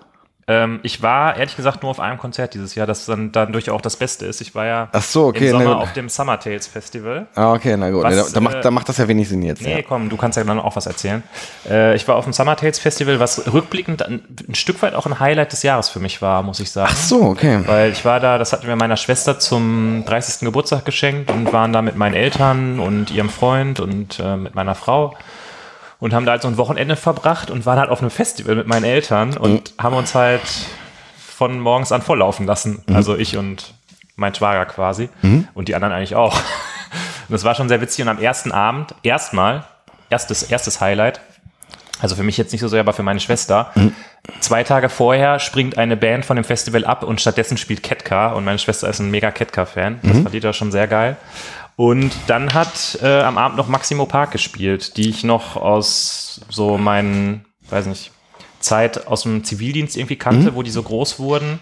Ähm, ich war ehrlich gesagt nur auf einem Konzert dieses Jahr, das dann dadurch auch das Beste ist. Ich war ja so, okay, im Sommer auf dem Summer Tales Festival. Ah, okay, na gut. Was, da, da, macht, äh, da macht das ja wenig Sinn jetzt. Nee, ja. komm, du kannst ja dann auch was erzählen. Äh, ich war auf dem Summer Tales Festival, was rückblickend ein, ein Stück weit auch ein Highlight des Jahres für mich war, muss ich sagen. Ach so, okay. Weil ich war da, das hatten wir meiner Schwester zum 30. Geburtstag geschenkt und waren da mit meinen Eltern und ihrem Freund und äh, mit meiner Frau und haben da halt so ein Wochenende verbracht und waren halt auf einem Festival mit meinen Eltern und haben uns halt von morgens an volllaufen lassen. Also ich und mein Schwager quasi und die anderen eigentlich auch. Und das war schon sehr witzig und am ersten Abend, erstmal, erstes, erstes Highlight, also für mich jetzt nicht so sehr, aber für meine Schwester. Zwei Tage vorher springt eine Band von dem Festival ab und stattdessen spielt Ketka und meine Schwester ist ein mega Ketka-Fan. Das fand die da schon sehr geil. Und dann hat äh, am Abend noch Maximo Park gespielt, die ich noch aus so meinen, weiß nicht, Zeit aus dem Zivildienst irgendwie kannte, wo die so groß wurden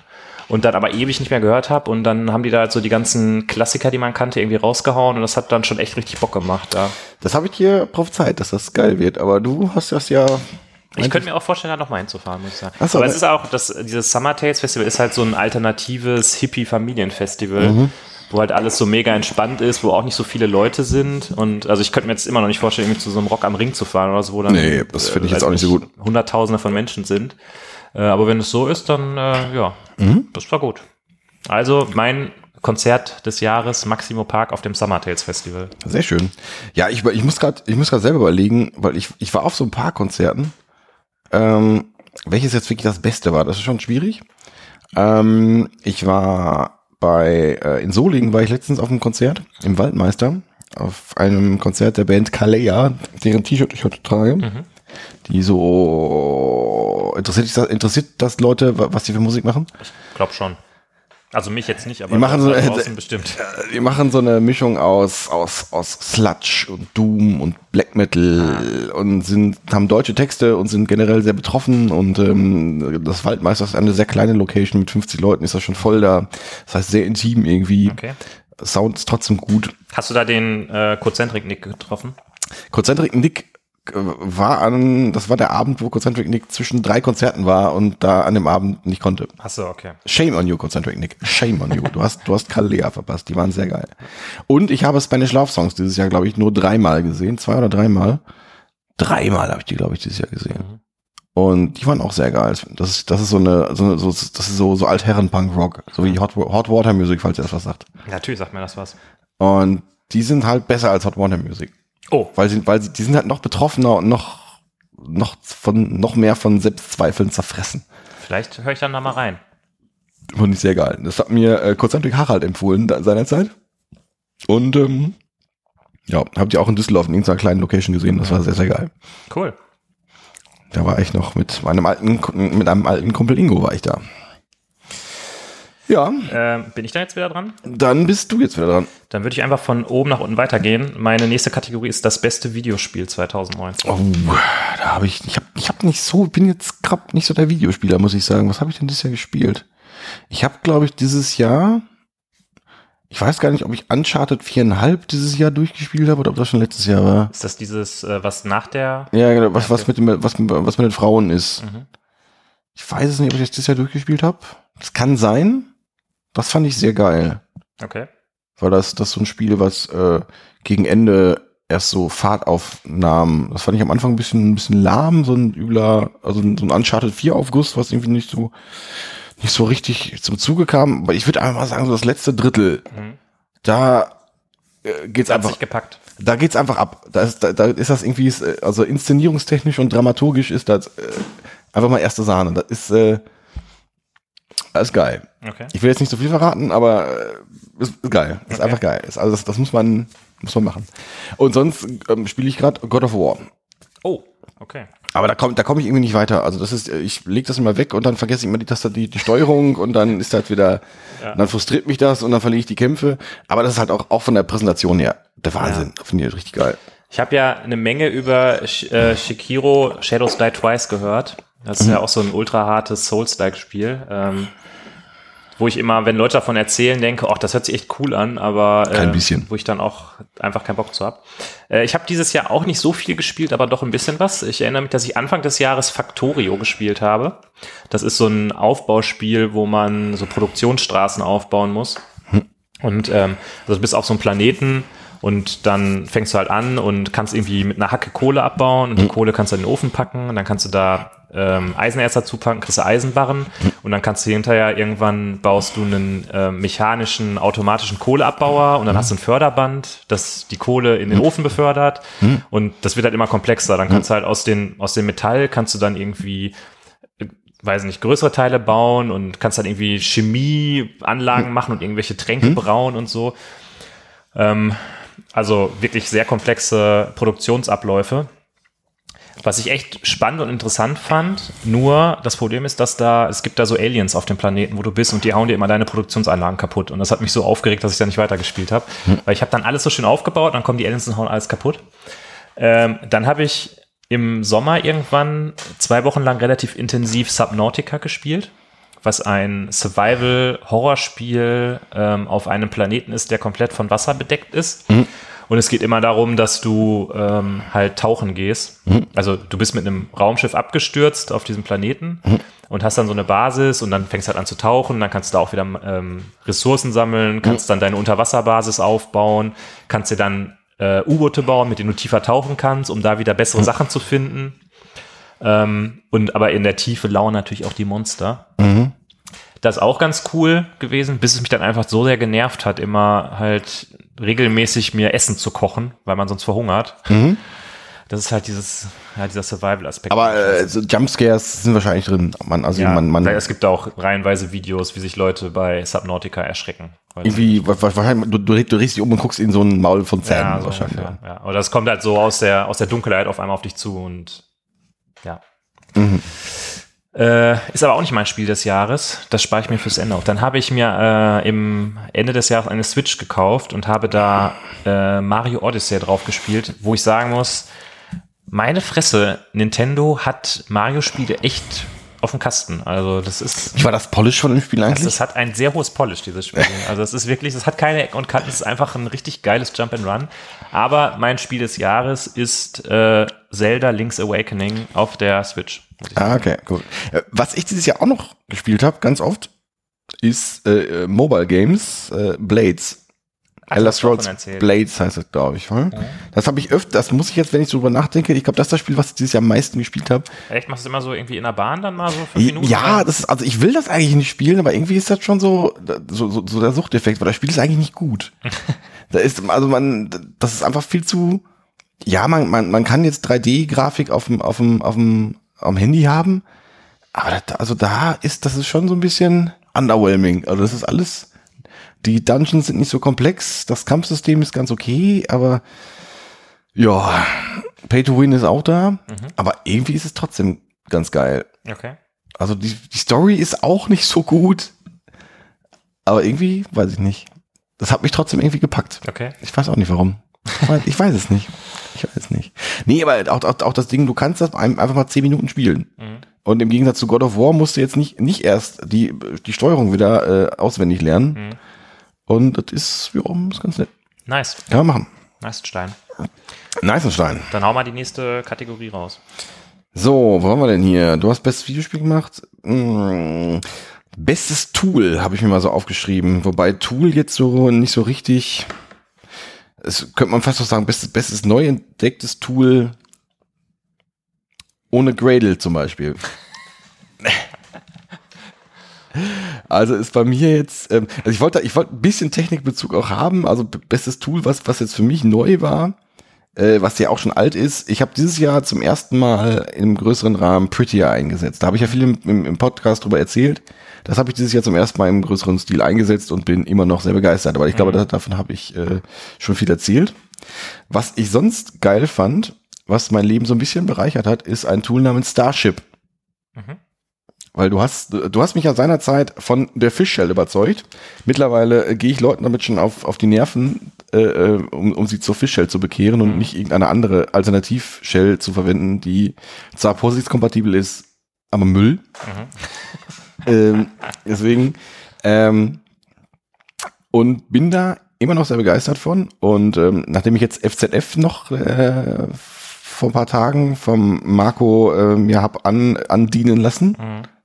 und dann aber ewig nicht mehr gehört habe. Und dann haben die da halt so die ganzen Klassiker, die man kannte, irgendwie rausgehauen und das hat dann schon echt richtig Bock gemacht. Da. Das habe ich dir prophezeit, dass das geil wird, aber du hast das ja. Ich könnte mir auch vorstellen, da nochmal hinzufahren, muss ich sagen. So, Aber es ist auch, das, dieses Summer Tales Festival ist halt so ein alternatives Hippie-Familienfestival, wo halt alles so mega entspannt ist, wo auch nicht so viele Leute sind. Und also ich könnte mir jetzt immer noch nicht vorstellen, irgendwie zu so einem Rock am Ring zu fahren oder so, wo dann Nee, das finde ich jetzt weiß auch nicht so gut. Hunderttausende von Menschen sind. Äh, aber wenn es so ist, dann äh, ja, Mhm. das war gut. Also mein Konzert des Jahres, Maximo Park auf dem Summer Tales Festival. Sehr schön. Ja, ich, ich muss gerade, ich muss gerade selber überlegen, weil ich, ich war auf so ein paar Konzerten. Ähm, welches jetzt wirklich das Beste war, das ist schon schwierig. Ähm, ich war bei, äh, in Solingen war ich letztens auf einem Konzert im Waldmeister. Auf einem Konzert der Band Kalea, deren T-Shirt ich heute trage. Die so, interessiert, dich das, interessiert das Leute, wa- was die für Musik machen? Glaub schon. Also mich jetzt nicht, aber Die machen so- draußen bestimmt. Die machen so eine Mischung aus, aus, aus Sludge und Doom und Black Metal und sind, haben deutsche Texte und sind generell sehr betroffen und ähm, das Waldmeister ist eine sehr kleine Location mit 50 Leuten, ist das schon voll da. Das heißt sehr intim irgendwie. Okay. Sound ist trotzdem gut. Hast du da den äh, Konzentrik Nick getroffen? Concentric Nick äh, war an, das war der Abend, wo Concentric Nick zwischen drei Konzerten war und da an dem Abend nicht konnte. Achso, okay. Shame on you, Concentric Nick. Shame on you. Du hast, du hast Kalea verpasst. Die waren sehr geil. Und ich habe Spanish Love Songs dieses Jahr, glaube ich, nur dreimal gesehen. Zwei oder dreimal. Dreimal habe ich die, glaube ich, dieses Jahr gesehen. Und die waren auch sehr geil. Das ist, das ist so eine, so, eine- so das ist so, so Altherren-Punk-Rock. So wie Hot, Hot Water Music, falls ihr das was sagt. Natürlich sagt mir das was. Und die sind halt besser als Hot Water Music. Oh, Weil sie, weil sie, die sind halt noch betroffener und noch, noch von, noch mehr von Selbstzweifeln zerfressen. vielleicht höre ich dann da mal rein. Fand ich sehr geil. Das hat mir äh, Konstantin Harald empfohlen da, seinerzeit. Und ähm, ja, habt ihr auch in Düsseldorf in irgendeiner kleinen Location gesehen. Das war sehr, sehr geil. Cool. Da war ich noch mit meinem alten, mit einem alten Kumpel Ingo war ich da. Ja, Ähm, bin ich da jetzt wieder dran? dann bist du jetzt wieder dran. Dann würde ich einfach von oben nach unten weitergehen. Meine nächste Kategorie ist das beste Videospiel 2019. Oh, da habe ich, ich habe ich hab nicht so, bin jetzt grad nicht so der Videospieler, muss ich sagen. Was habe ich denn dieses Jahr gespielt? Ich habe, glaube ich, dieses Jahr, ich weiß gar nicht, ob ich Uncharted 4,5 dieses Jahr durchgespielt habe oder ob das schon letztes Jahr war. Ist das dieses, äh, was nach der. Ja, genau, was, was, mit dem, was, was mit den Frauen ist. Mhm. Ich weiß es nicht, ob ich das dieses Jahr durchgespielt habe. Das kann sein. Das fand ich sehr geil. Okay. Weil das, das so ein Spiel, was äh, gegen Ende erst so Fahrtaufnahmen. Das fand ich am Anfang ein bisschen, ein bisschen lahm, so ein übler, also so ein Uncharted 4 Aufguss, was irgendwie nicht so, nicht so richtig zum Zuge kam. Aber ich würde einfach mal sagen, so das letzte Drittel, da äh, geht's einfach, sich gepackt. da geht's einfach ab. Da ist, da, da ist das irgendwie, äh, also inszenierungstechnisch und dramaturgisch ist das äh, einfach mal erste Sahne. Das ist, äh, das ist geil. Okay. Ich will jetzt nicht so viel verraten, aber äh, ist, ist geil. Ist Okay. einfach geil. Ist, also das, das muss man, muss man machen. Und sonst ähm, spiele ich gerade God of War. Oh, okay. Aber da komme da komm ich irgendwie nicht weiter. Also das ist, äh, ich lege das immer weg und dann vergesse ich immer die Taste, die, die Steuerung und dann ist das wieder, Ja. dann frustriert mich das und dann verliere ich die Kämpfe. Aber das ist halt auch, auch von der Präsentation her der Wahnsinn. Finde ich richtig geil. Ich habe ja eine Menge über Sh äh, Shikiro Shadows Die Twice gehört. Das ist ja auch so ein ultra hartes Souls-like-Spiel. Ähm, wo ich immer, wenn Leute davon erzählen, denke, ach, das hört sich echt cool an, aber äh, Kein bisschen. wo ich dann auch einfach keinen Bock zu hab. Äh, ich habe dieses Jahr auch nicht so viel gespielt, aber doch ein bisschen was. Ich erinnere mich, dass ich Anfang des Jahres Factorio gespielt habe. Das ist so ein Aufbauspiel, wo man so Produktionsstraßen aufbauen muss. Und ähm, also du bist auf so einem Planeten und dann fängst du halt an und kannst irgendwie mit einer Hacke Kohle abbauen und die Kohle kannst du in den Ofen packen und dann kannst du da ähm, Eisenerz dazu packen, kriegst du Eisenbarren und dann kannst du hinterher irgendwann baust du einen äh, mechanischen, automatischen Kohleabbauer und dann hast du ein Förderband, das die Kohle in den Ofen befördert und das wird halt immer komplexer. Dann kannst du halt aus, den, aus dem Metall kannst du dann irgendwie weiß nicht, größere Teile bauen und kannst dann irgendwie Chemieanlagen machen und irgendwelche Tränke brauen und so. Ähm, also wirklich sehr komplexe Produktionsabläufe. Was ich echt spannend und interessant fand, nur das Problem ist, dass da, es gibt da so Aliens auf dem Planeten, wo du bist und die hauen dir immer deine Produktionsanlagen kaputt. Und das hat mich so aufgeregt, dass ich da nicht weitergespielt habe. Weil ich habe dann alles so schön aufgebaut, dann kommen die Aliens und hauen alles kaputt. Ähm, dann habe ich im Sommer irgendwann zwei Wochen lang relativ intensiv Subnautica gespielt, was ein Survival-Horrorspiel ähm, auf einem Planeten ist, der komplett von Wasser bedeckt ist. Und es geht immer darum, dass du ähm, halt tauchen gehst. Also du bist mit einem Raumschiff abgestürzt auf diesem Planeten und hast dann so eine Basis und dann fängst halt an zu tauchen. Dann kannst du da auch wieder ähm, Ressourcen sammeln, kannst dann deine Unterwasserbasis aufbauen, kannst dir dann äh, U-Boote bauen, mit denen du tiefer tauchen kannst, um da wieder bessere Sachen zu finden. Ähm, und aber in der Tiefe lauern natürlich auch die Monster. Das ist auch ganz cool gewesen, bis es mich dann einfach so sehr genervt hat, immer halt regelmäßig mir Essen zu kochen, weil man sonst verhungert. Das ist halt dieses, ja, dieser Survival-Aspekt. Aber äh, so Jumpscares sind wahrscheinlich drin. Man, also ja, man, man es gibt auch reihenweise Videos, wie sich Leute bei Subnautica erschrecken. Irgendwie, wa- wa- wahrscheinlich, du, du, du drehst dich um und guckst in so ein Maul von Zähnen ja, so wahrscheinlich. ungefähr, ja. Oder es kommt halt so aus der, aus der Dunkelheit auf einmal auf dich zu und ja. Mhm. Äh, ist aber auch nicht mein Spiel des Jahres. Das spare ich mir fürs Ende auf. Dann habe ich mir äh, im Ende des Jahres eine Switch gekauft und habe da äh, Mario Odyssey drauf gespielt, wo ich sagen muss, meine Fresse, Nintendo hat Mario-Spiele echt auf dem Kasten. Also das ist Wie war das Polish von dem Spiel eigentlich? also es hat ein sehr hohes Polish, dieses Spiel. Also es ist wirklich, es hat keine Ecken und Kanten, es ist einfach ein richtig geiles Jump and Run. Aber mein Spiel des Jahres ist äh, Zelda Link's Awakening auf der Switch. Ah, okay, gut. Äh, Was ich dieses Jahr auch noch gespielt habe, ganz oft, ist äh, äh, Mobile Games, äh, Blades. Elder Scrolls. Blades heißt es, glaube ich. Hm? Das habe ich öfter, das muss ich jetzt, wenn ich drüber nachdenke, ich glaube, das ist das Spiel, was ich dieses Jahr am meisten gespielt habe. Echt, machst du immer so irgendwie in der Bahn dann mal so fünf Minuten? Ja, das ist, also ich will das eigentlich nicht spielen, aber irgendwie ist das schon so, so, so, so der Suchteffekt, weil das Spiel ist eigentlich nicht gut. da ist, also man, das ist einfach viel zu, ja, man, man, man kann jetzt 3D-Grafik auf dem, auf dem, auf dem, am Handy haben, aber das, also da ist, das ist schon so ein bisschen underwhelming. Also das ist alles, die Dungeons sind nicht so komplex, das Kampfsystem ist ganz okay, aber ja, Pay to Win ist auch da, aber irgendwie ist es trotzdem ganz geil. Okay. Also die, die Story ist auch nicht so gut. Aber irgendwie, weiß ich nicht. Das hat mich trotzdem irgendwie gepackt. Okay. Ich weiß auch nicht warum. Ich weiß, ich weiß es nicht. Ich weiß es nicht. Nee, aber auch, auch, auch das Ding, du kannst das ein- einfach mal zehn Minuten spielen. Und im Gegensatz zu God of War musst du jetzt nicht, nicht erst die, die Steuerung wieder äh, auswendig lernen. Und das ist, ja, ist ganz nett. Nice. Kann man machen. Nice Stein. Nice Stein. Dann hau mal die nächste Kategorie raus. So, wo haben wir denn hier? Du hast bestes Videospiel gemacht. Hm, bestes Tool habe ich mir mal so aufgeschrieben. Wobei Tool jetzt so nicht so richtig. es könnte man fast so sagen, bestes, bestes neu entdecktes Tool ohne Gradle zum Beispiel. Also ist bei mir jetzt, ähm, also ich wollte, ich wollte ein bisschen Technikbezug auch haben. Also bestes Tool, was, was jetzt für mich neu war, äh, was ja auch schon alt ist. Ich habe dieses Jahr zum ersten Mal im größeren Rahmen Prettier eingesetzt. Da habe ich ja viel im, im, im Podcast drüber erzählt. Das habe ich dieses Jahr zum ersten Mal im größeren Stil eingesetzt und bin immer noch sehr begeistert. Aber ich glaube, da, davon habe ich äh, schon viel erzählt. Was ich sonst geil fand, was mein Leben so ein bisschen bereichert hat, ist ein Tool namens Starship. Weil du hast, du hast mich ja seinerzeit von der Fischshell überzeugt. Mittlerweile äh, gehe ich Leuten damit schon auf, auf die Nerven, äh, äh, um, um sie zur Fischshell zu bekehren und nicht irgendeine andere Alternativ-Shell zu verwenden, die zwar POSIX-kompatibel ist, aber Müll. ähm, deswegen, ähm, und bin da immer noch sehr begeistert von. Und ähm, nachdem ich jetzt FZF noch äh, vor ein paar Tagen vom Marco äh, mir hab an, andienen lassen,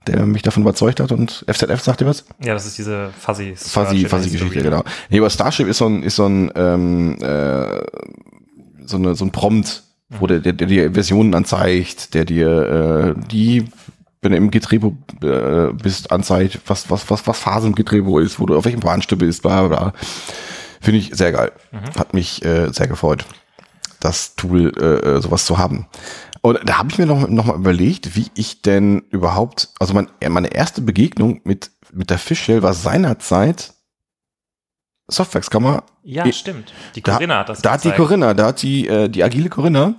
der mich davon überzeugt hat und FZF sagt dir was? Ja, das ist diese Fuzzy Fuzzy, Fuzzy Geschichte, genau. Nee, aber Starship ist so ein, ist so ein, ähm, äh, so, eine, so ein Prompt, wo der, der, der dir Versionen anzeigt, der dir äh, die, wenn du im Getriebo äh, bist, anzeigt, was, was, was, was Phase im Getriebo ist, wo du auf welchem Bahnstück bist, bla bla. bla. Finde ich sehr geil. Hat mich äh, sehr gefreut, das Tool äh, äh, sowas zu haben. Und da habe ich mir noch, noch mal überlegt, wie ich denn überhaupt, also mein, meine erste Begegnung mit, mit der Fishshell war seinerzeit Softwareskammer. Ja, Ich- stimmt. Die Da, Corinna hat das da hat die. Corinna, da hat die, äh, die agile Corinna,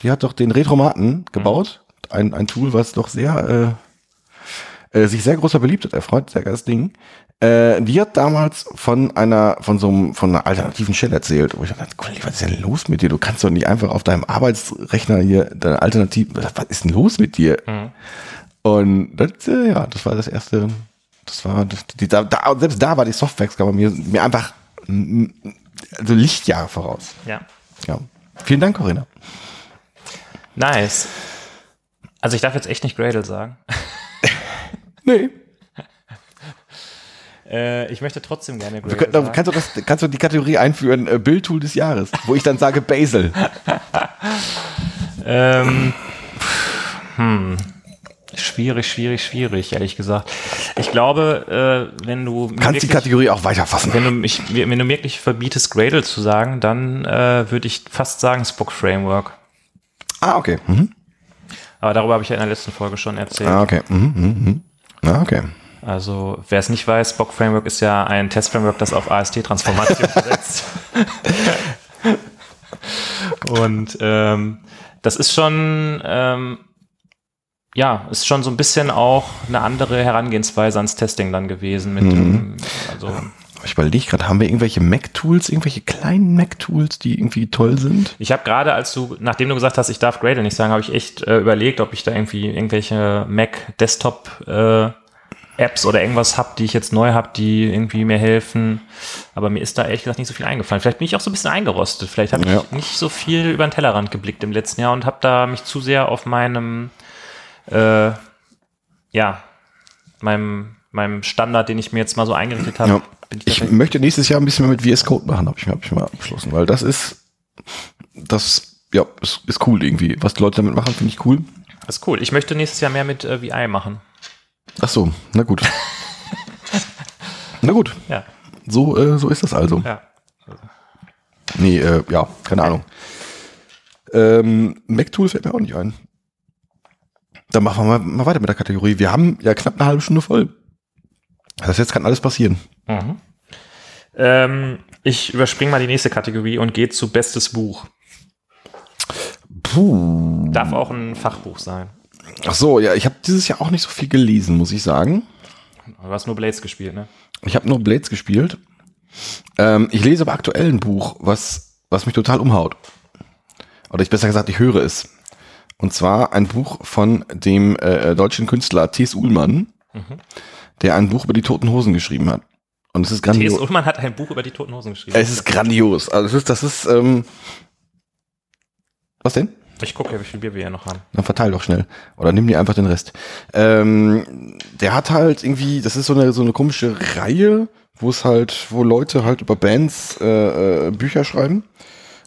die hat doch den Retromaten gebaut. Ein, ein Tool, was doch sehr, äh, äh, sich sehr großer Beliebtheit erfreut, sehr geiles Ding. Äh, die hat damals von einer, von so einem, von einer alternativen Shell erzählt, wo ich dachte, Kollege, was ist denn los mit dir? Du kannst doch nicht einfach auf deinem Arbeitsrechner hier deine Alternative, was ist denn los mit dir? Mhm. Und das, äh, ja, das war das erste, das war, das, die, da, selbst da war die Softwareskammer mir, mir einfach, also Lichtjahre voraus. Ja. Ja. Vielen Dank, Corinna. Nice. Also ich darf jetzt echt nicht Gradle sagen. Nee. Äh, ich möchte trotzdem gerne Wir Gradle könnten, sagen. kannst, du das, kannst du die Kategorie einführen, äh, Bildtool des Jahres, wo ich dann sage Basil. Ähm, hm. Schwierig, schwierig, schwierig, ehrlich gesagt. Ich glaube, äh, wenn du Kannst die wirklich- Kategorie auch weiterfassen. wenn du mich, wenn du wirklich verbietest, Gradle zu sagen, dann äh, würde ich fast sagen Spock Framework. Ah, okay. Mhm. Aber darüber habe ich ja in der letzten Folge schon erzählt. Ah, okay. Mhm, mhm, mhm. Ah, okay. Also, wer es nicht weiß, Spock Framework ist ja ein Testframework, das auf AST-Transformation setzt. Und ähm, das ist schon, ähm, ja, ist schon so ein bisschen auch eine andere Herangehensweise ans Testing dann gewesen. Mit dem, also, Ich überlege gerade, haben wir irgendwelche Mac-Tools, irgendwelche kleinen Mac-Tools, die irgendwie toll sind? ich habe gerade, als du, nachdem du gesagt hast, ich darf Gradle nicht sagen, habe ich echt äh, überlegt, ob ich da irgendwie irgendwelche Mac-Desktop äh, Apps oder irgendwas hab, die ich jetzt neu habe, die irgendwie mir helfen. Aber mir ist da ehrlich gesagt nicht so viel eingefallen. Vielleicht bin ich auch so ein bisschen eingerostet. Vielleicht habe Ja. ich nicht so viel über den Tellerrand geblickt im letzten Jahr und habe da mich zu sehr auf meinem, äh, ja, meinem, meinem Standard, den ich mir jetzt mal so eingerichtet habe. Ja. ich Ich möchte nächstes Jahr ein bisschen mehr mit VS Code machen, habe ich hab ich mir abgeschlossen, weil das ist, das, ja, ist, ist cool irgendwie. Was die Leute damit machen, finde ich cool. Das ist cool. Ich möchte nächstes Jahr mehr mit äh, VI machen. Ach so, na gut. na gut, Ja, so, äh, so ist das also. ja. Nee, äh, ja, keine Ahnung. Ähm, Mac-Tool fällt mir auch nicht ein. Dann machen wir mal, mal weiter mit der Kategorie. Wir haben ja knapp eine halbe Stunde voll. Das heißt, jetzt kann alles passieren. Mhm. Ähm, ich überspringe mal die nächste Kategorie und gehe zu bestes Buch. Puh. Darf auch ein Fachbuch sein. Ach so, ja, ich habe dieses Jahr auch nicht so viel gelesen, muss ich sagen. Du hast nur Blades gespielt, ne? Ich habe nur Blades gespielt. Ähm, ich lese aber aktuell ein Buch, was, was mich total umhaut. Oder ich besser gesagt, ich höre es. Und zwar ein Buch von dem äh, deutschen Künstler T.S. Uhlmann, der ein Buch über die Toten Hosen geschrieben hat. Und es ist T.S. grandios. Ullmann hat ein Buch über die Toten Hosen geschrieben. Es ist grandios. Also es ist, das ist, ähm, was denn? Ich gucke ja, wie viel Bier wir hier noch haben. Dann verteil doch schnell. Oder nimm dir einfach den Rest. Ähm, der hat halt irgendwie, das ist so eine, so eine komische Reihe wo es halt, wo Leute halt über Bands äh, äh, Bücher schreiben.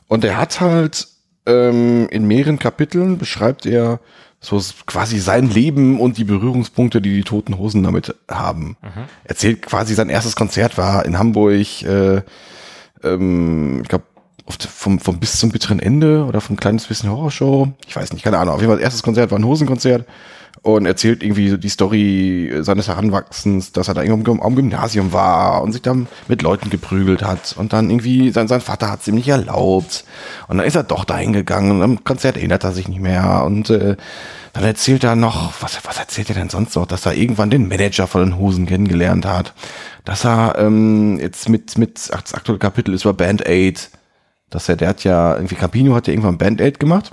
Und er hat halt ähm, in mehreren Kapiteln beschreibt er so quasi sein Leben und die Berührungspunkte, die die Toten Hosen damit haben. Erzählt quasi sein erstes Konzert war in Hamburg, äh, ähm, ich glaube vom, vom bis zum bitteren Ende oder vom kleines bisschen Horrorshow. Ich weiß nicht, keine Ahnung. Auf jeden Fall, erstes Konzert war ein Hosenkonzert und erzählt irgendwie so die Story seines Heranwachsens, dass er da irgendwo am- am Gymnasium war und sich dann mit Leuten geprügelt hat und dann irgendwie sein, sein Vater hat es ihm nicht erlaubt und dann ist er doch dahin gegangen und am Konzert erinnert er sich nicht mehr und äh, dann erzählt er noch, was, was erzählt er denn sonst noch, dass er irgendwann den Manager von den Hosen kennengelernt hat, dass er ähm, jetzt mit, mit, ach, das aktuelle Kapitel ist über Band Aid, dass er, der hat ja, irgendwie Campino hat ja irgendwann Band Aid gemacht.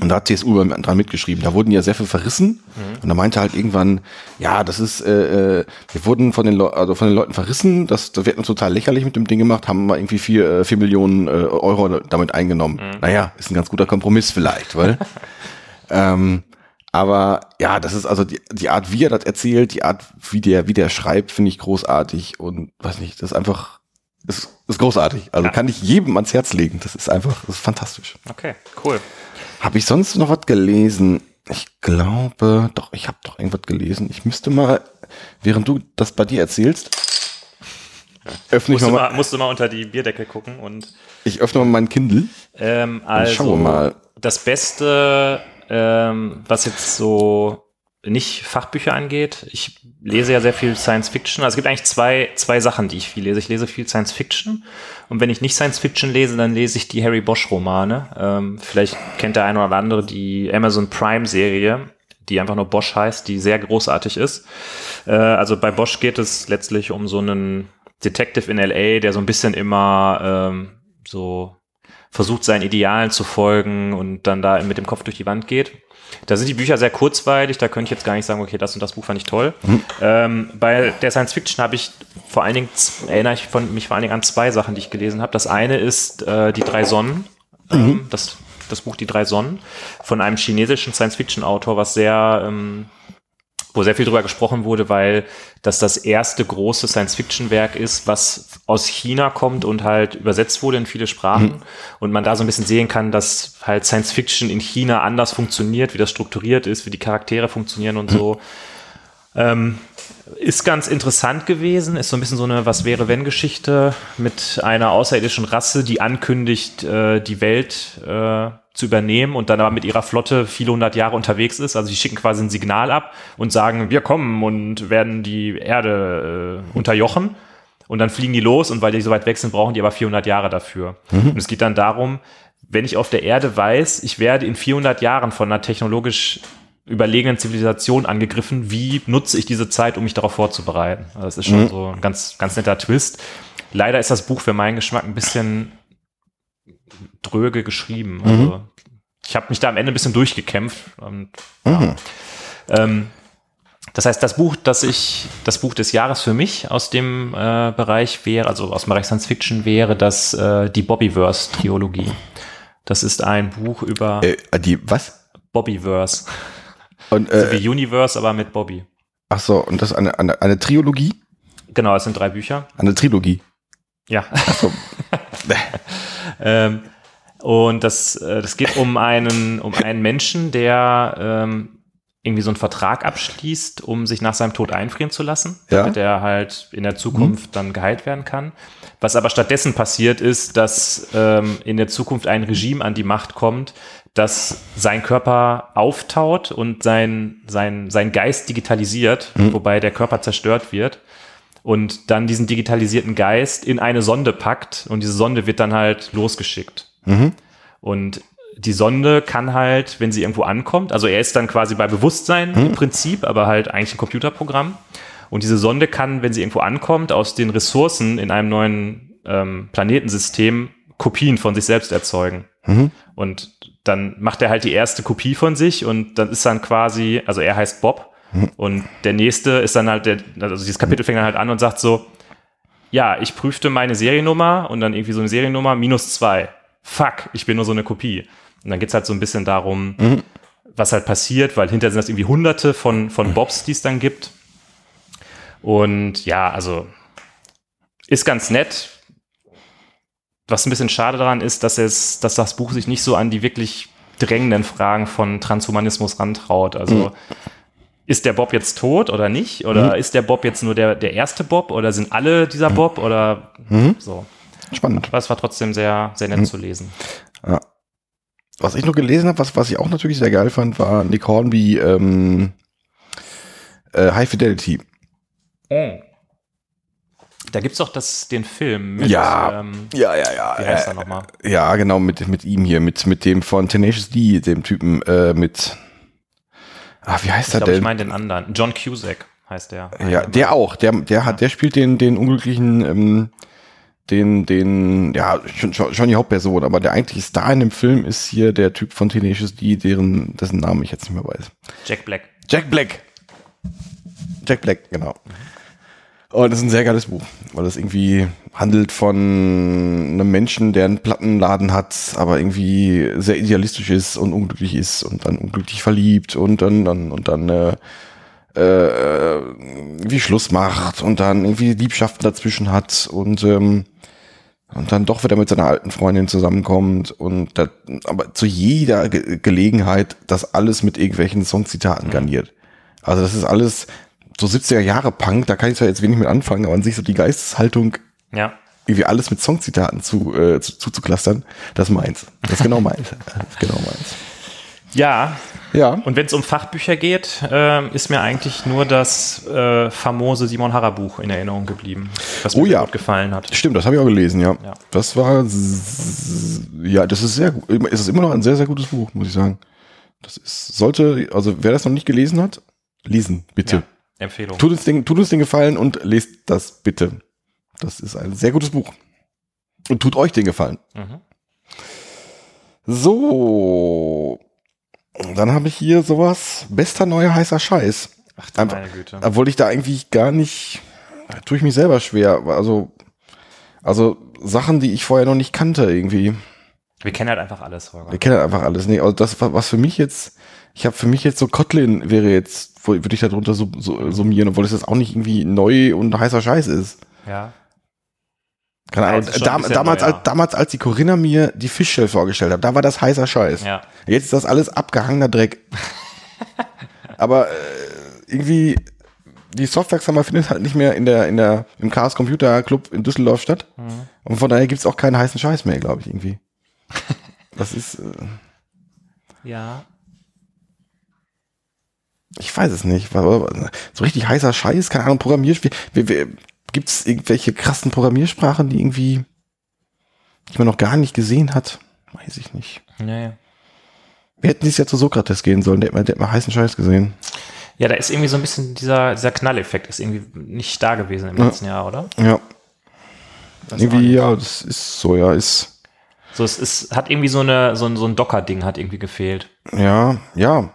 Und da hat CSU dran mitgeschrieben. Da wurden ja sehr viel verrissen. Und da meinte halt irgendwann, ja, das ist, äh, äh, wir wurden von den, Leu also von den Leuten verrissen. Das, das wird uns total lächerlich mit dem Ding gemacht. Haben wir irgendwie vier, äh, vier Millionen äh, Euro damit eingenommen. Naja, ist ein ganz guter Kompromiss vielleicht, weil. ähm, aber ja, das ist also die, die Art, wie er das erzählt, die Art, wie der, wie der schreibt, finde ich großartig und weiß nicht, das ist einfach, ist, ist großartig. Also Ja. kann ich jedem ans Herz legen. Das ist einfach, das ist fantastisch. Okay, cool. Habe ich sonst noch was gelesen? Ich glaube, doch, ich habe doch irgendwas gelesen. Ich müsste mal, während du das bei dir erzählst, öffne ich mal, mal, musst du mal unter die Bierdecke gucken und ich öffne mal mein Kindle. ähm, also schaue mal. das Beste, ähm, was jetzt so nicht Fachbücher angeht. Ich lese ja sehr viel Science Fiction. Also es gibt eigentlich zwei, zwei Sachen, die ich viel lese. Ich lese viel Science Fiction und wenn ich nicht Science Fiction lese, dann lese ich die Harry Bosch Romane. Ähm, vielleicht kennt der eine oder andere die Amazon Prime Serie, die einfach nur Bosch heißt, die sehr großartig ist. Äh, also bei Bosch geht es letztlich um so einen Detective in LA, der so ein bisschen immer ähm, so versucht, seinen Idealen zu folgen und dann da mit dem Kopf durch die Wand geht. Da sind die Bücher sehr kurzweilig, da könnte ich jetzt gar nicht sagen, okay, das und das Buch fand ich toll. Ähm, bei der Science Fiction habe ich vor allen Dingen, erinnere ich von, mich vor allen Dingen an zwei Sachen, die ich gelesen habe. Das eine ist äh, Die drei Sonnen, ähm, das, das Buch Die drei Sonnen von einem chinesischen Science-Fiction-Autor, was sehr, ähm, wo sehr viel drüber gesprochen wurde, weil das das erste große Science-Fiction-Werk ist, was aus China kommt und halt übersetzt wurde in viele Sprachen. Und man da so ein bisschen sehen kann, dass halt Science-Fiction in China anders funktioniert, wie das strukturiert ist, wie die Charaktere funktionieren und so. Ähm, ist ganz interessant gewesen, ist so ein bisschen so eine Was wäre wenn Geschichte mit einer außerirdischen Rasse, die ankündigt, äh, die Welt äh, zu übernehmen und dann aber mit ihrer Flotte viele hundert Jahre unterwegs ist. Also die schicken quasi ein Signal ab und sagen, wir kommen und werden die Erde äh, unterjochen. Und dann fliegen die los und weil die so weit weg sind, brauchen die aber 400 Jahre dafür. Und es geht dann darum, wenn ich auf der Erde weiß, ich werde in 400 Jahren von einer technologisch überlegenen Zivilisation angegriffen, wie nutze ich diese Zeit, um mich darauf vorzubereiten? Also das ist schon so ein ganz, ganz netter Twist. Leider ist das Buch für meinen Geschmack ein bisschen dröge geschrieben. Also ich habe mich da am Ende ein bisschen durchgekämpft. Und, ja. ähm, das heißt, das Buch, das ich, das Buch des Jahres für mich aus dem äh, Bereich wäre, also aus dem Bereich Science Fiction wäre das äh, die Bobbyverse-Triologie. Das ist ein Buch über Äh, die, was? Bobbyverse. Und, So äh, wie Universe, aber mit Bobby. ach so, und das ist eine, eine, eine Triologie? Genau, es sind drei Bücher. Eine Trilogie. Ja. ähm, und das, äh, das geht um einen, um einen Menschen, der ähm, irgendwie so einen Vertrag abschließt, um sich nach seinem Tod einfrieren zu lassen, Ja. damit er halt in der Zukunft dann geheilt werden kann. Was aber stattdessen passiert ist, dass ähm, in der Zukunft ein Regime an die Macht kommt, das sein Körper auftaut und sein, sein, sein Geist digitalisiert, wobei der Körper zerstört wird und dann diesen digitalisierten Geist in eine Sonde packt und diese Sonde wird dann halt losgeschickt. Und die Sonde kann halt, wenn sie irgendwo ankommt, also er ist dann quasi bei Bewusstsein im Prinzip, aber halt eigentlich ein Computerprogramm. Und diese Sonde kann, wenn sie irgendwo ankommt, aus den Ressourcen in einem neuen ähm, Planetensystem Kopien von sich selbst erzeugen. Und dann macht er halt die erste Kopie von sich und dann ist dann quasi, also er heißt Bob und der nächste ist dann halt, der, also dieses Kapitel fängt dann halt an und sagt so, ja, ich prüfte meine Seriennummer und dann irgendwie so eine Seriennummer minus zwei. Fuck, ich bin nur so eine Kopie. Und dann geht's halt so ein bisschen darum, was halt passiert, weil hinterher sind das irgendwie hunderte von, von Bobs, die es dann gibt. Und ja, also ist ganz nett. Was ein bisschen schade daran ist, dass es, dass das Buch sich nicht so an die wirklich drängenden Fragen von Transhumanismus rantraut. Also Mhm. ist der Bob jetzt tot oder nicht? Oder Mhm. ist der Bob jetzt nur der, der erste Bob oder sind alle dieser Bob oder Mhm. so? Spannend. Aber es war trotzdem sehr, sehr Mhm. nett zu lesen. Was ich noch gelesen habe, was, was ich auch natürlich sehr geil fand, war Nick Hornby ähm, äh, High Fidelity. Da gibt's doch das, den Film mit, Ja. ähm, Ja, ja, ja. wie heißt er nochmal? Ja, genau, mit, mit ihm hier, mit, mit dem von Tenacious D, dem Typen, äh, mit, ah, wie heißt Ich er glaube, ich denn? meine den anderen. John Cusack heißt der. ja, der auch, der, der hat, der spielt den, den unglücklichen, ähm, den, den, ja, die Hauptperson, aber der eigentliche Star in dem Film ist hier der Typ von Tenacious D, deren, dessen Namen ich jetzt nicht mehr weiß. Jack Black. Jack Black. Jack Black, genau. Und das ist ein sehr geiles Buch, weil es irgendwie handelt von einem Menschen, der einen Plattenladen hat, aber irgendwie sehr idealistisch ist und unglücklich ist und dann unglücklich verliebt und dann, dann und dann äh, äh, wie Schluss macht und dann irgendwie Liebschaften dazwischen hat und ähm, und dann doch wieder mit seiner alten Freundin zusammenkommt und da, aber zu jeder Ge Gelegenheit das alles mit irgendwelchen Songzitaten garniert. Also das ist alles so 70er Jahre Punk, da kann ich zwar jetzt wenig mit anfangen, aber an sich so die Geisteshaltung, Ja. irgendwie alles mit Songzitaten zu, äh, zu, zuzuklustern, das meins. Das ist genau meins. Das ist genau meins. Ja, Ja. und wenn es um Fachbücher geht, ähm, ist mir eigentlich nur das äh, famose Simon Harrer Buch in Erinnerung geblieben, was mir Oh ja. gut gefallen hat. Stimmt, das habe ich auch gelesen, ja. Ja. Das war, ja, das ist sehr gut. Es ist immer noch ein sehr, sehr gutes Buch, muss ich sagen. Das ist, sollte, also wer das noch nicht gelesen hat, lesen, bitte. Ja, Empfehlung. Tut uns, den, tut uns den Gefallen und lest das bitte. Das ist ein sehr gutes Buch. Und tut euch den Gefallen. Mhm. So. Dann habe ich hier sowas. Bester neuer heißer Scheiß. Ach du Einfach- meine Güte. Obwohl ich da eigentlich gar nicht, da tue ich mich selber schwer. Also, also Sachen, die ich vorher noch nicht kannte irgendwie. Wir kennen halt einfach alles, Holger. Wir kennen halt einfach alles. Nee, also das, wa- was für mich jetzt, ich habe für mich jetzt so Kotlin wäre jetzt, würde ich darunter so, so, summieren, obwohl es jetzt auch nicht irgendwie neu und heißer Scheiß ist. Ja. Keine Ahnung. es Dam, damals, als, damals, als die Corinna mir die Fischshell vorgestellt hat, da war das heißer Scheiß. Ja. Jetzt ist das alles abgehangener Dreck. Aber äh, irgendwie, die Softwarekammer findet halt nicht mehr in der, in der, im Chaos Computer Club in Düsseldorf statt. Mhm. Und von daher gibt's auch keinen heißen Scheiß mehr, glaube ich, irgendwie. Das ist, äh, Ja. ich weiß es nicht. So richtig heißer Scheiß, keine Ahnung, Programmierspiel. Wie- wie- Gibt's irgendwelche krassen Programmiersprachen, die irgendwie, die man noch gar nicht gesehen hat? Weiß ich nicht. Nee. Wir hätten dieses Jahr zu Sokrates gehen sollen, der hätte mal, der hätte mal heißen Scheiß gesehen. Ja, da ist irgendwie so ein bisschen dieser, dieser Knalleffekt ist irgendwie nicht da gewesen im Ja. letzten Jahr, oder? Ja, auch irgendwie, ja, das ist so, ja, ist, So, es ist, hat irgendwie so eine, so ein, so ein Docker-Ding hat irgendwie gefehlt. ja, ja.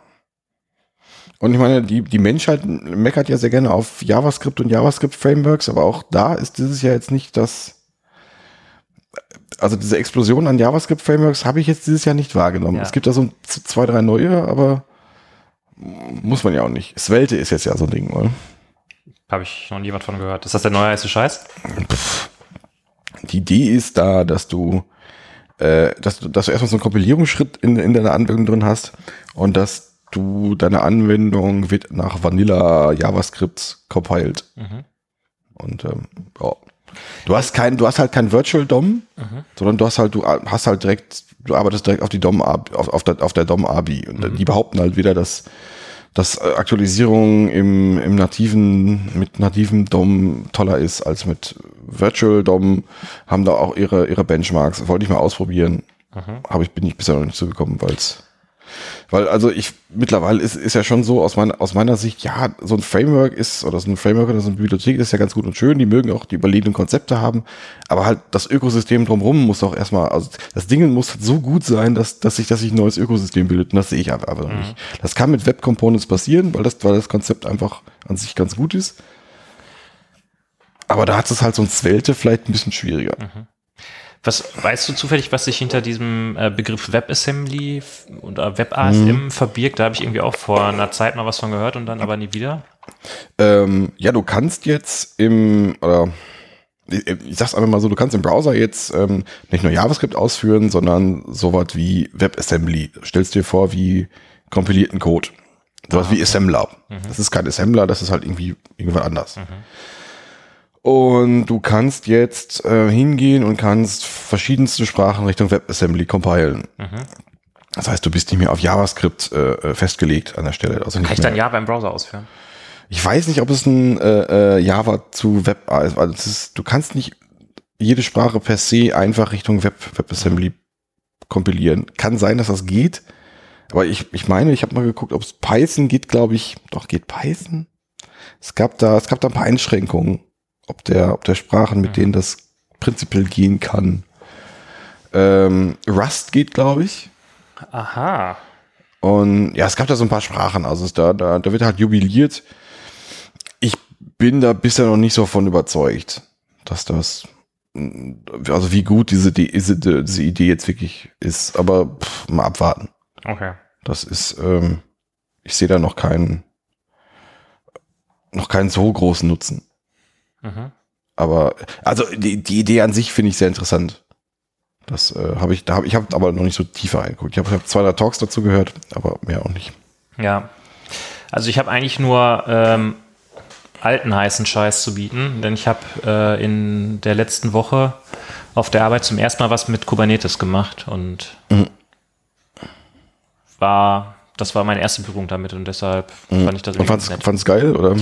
Und ich meine, die, die Menschheit meckert ja sehr gerne auf JavaScript und JavaScript-Frameworks, aber auch da ist dieses Jahr jetzt nicht das, also diese Explosion an JavaScript-Frameworks habe ich jetzt dieses Jahr nicht wahrgenommen. Ja. Es gibt da so zwei, drei neue, aber muss man ja auch nicht. Svelte ist jetzt ja so ein Ding, oder? Habe ich noch nie was von gehört. Ist das der neue heiße Scheiß? Die Idee ist da, dass du, äh, dass du, dass du erstmal so einen Kompilierungsschritt in, in deiner Anwendung drin hast und dass du deine Anwendung wird nach Vanilla JavaScript compiled. Mhm. Und ähm, ja. Du hast kein, du hast halt kein Virtual DOM, Mhm. sondern du hast halt, du hast halt direkt, du arbeitest direkt auf die DOM auf, auf der, auf der DOM ABI. Und Mhm. die behaupten halt wieder, dass, dass äh, Aktualisierung im, im nativen, mit nativem DOM toller ist als mit Virtual DOM, haben da auch ihre, ihre Benchmarks. Wollte ich mal ausprobieren. Mhm. Aber ich bin nicht bisher noch nicht zugekommen, weil es weil also ich mittlerweile ist, ist ja schon so aus meiner, aus meiner Sicht, ja, so ein Framework ist, oder so ein Framework oder so eine Bibliothek ist ja ganz gut und schön, die mögen auch die überlegenen Konzepte haben, aber halt das Ökosystem drumherum muss auch erstmal, also das Ding muss halt so gut sein, dass, dass sich, dass sich ein neues Ökosystem bildet und das sehe ich einfach, einfach noch nicht. Das kann mit Web Components passieren, weil das, weil das Konzept einfach an sich ganz gut ist. Aber da hat es halt so ein Svelte vielleicht ein bisschen schwieriger. Was weißt du zufällig, was sich hinter diesem äh, Begriff WebAssembly oder WebASM verbirgt? Da habe ich irgendwie auch vor einer Zeit mal was von gehört und dann aber nie wieder. Ähm, ja, du kannst jetzt im, oder ich, ich sag's einfach mal so, du kannst im Browser jetzt ähm, nicht nur JavaScript ausführen, sondern sowas wie WebAssembly. Stellst dir vor wie kompilierten Code. Sowas wie Assembler. Das ist kein Assembler, das ist halt irgendwie irgendwas anders. Und du kannst jetzt äh, hingehen und kannst verschiedenste Sprachen Richtung WebAssembly compilen. Das heißt, du bist nicht mehr auf JavaScript äh, äh, festgelegt an der Stelle. Also Kann ich dann Java im Browser ausführen? ich weiß nicht, ob es ein äh, äh, Java zu Web ist, es ist, du kannst nicht jede Sprache per se einfach Richtung Web WebAssembly kompilieren. Kann sein, dass das geht, aber ich, ich meine, ich habe mal geguckt, ob es Python geht, glaube ich. Doch geht Python. Es gab da es gab da ein paar Einschränkungen, ob der ob der Sprachen, mit denen das prinzipiell gehen kann. Ähm, Rust geht, glaube ich. Aha. Und ja, es gab da so ein paar Sprachen, also es da, da, da wird halt jubiliert. Ich bin da bisher noch nicht so von überzeugt, dass das, also wie gut diese, diese, diese Idee jetzt wirklich ist. Aber pff, mal abwarten. Okay. Das ist, ähm, ich sehe da noch keinen, noch keinen so großen Nutzen. Mhm. Aber, also die, die Idee an sich finde ich sehr interessant. Das äh, habe ich, da habe ich habe aber noch nicht so tiefer reingeguckt. Ich habe hab zwei, drei Talks dazu gehört, aber mehr auch nicht. Ja. Also ich habe eigentlich nur ähm, alten heißen Scheiß zu bieten, denn ich habe äh, in der letzten Woche auf der Arbeit zum ersten Mal was mit Kubernetes gemacht und war, das war meine erste Berührung damit und deshalb fand ich das Und irgendwie fand's, nett. fand's geil, oder?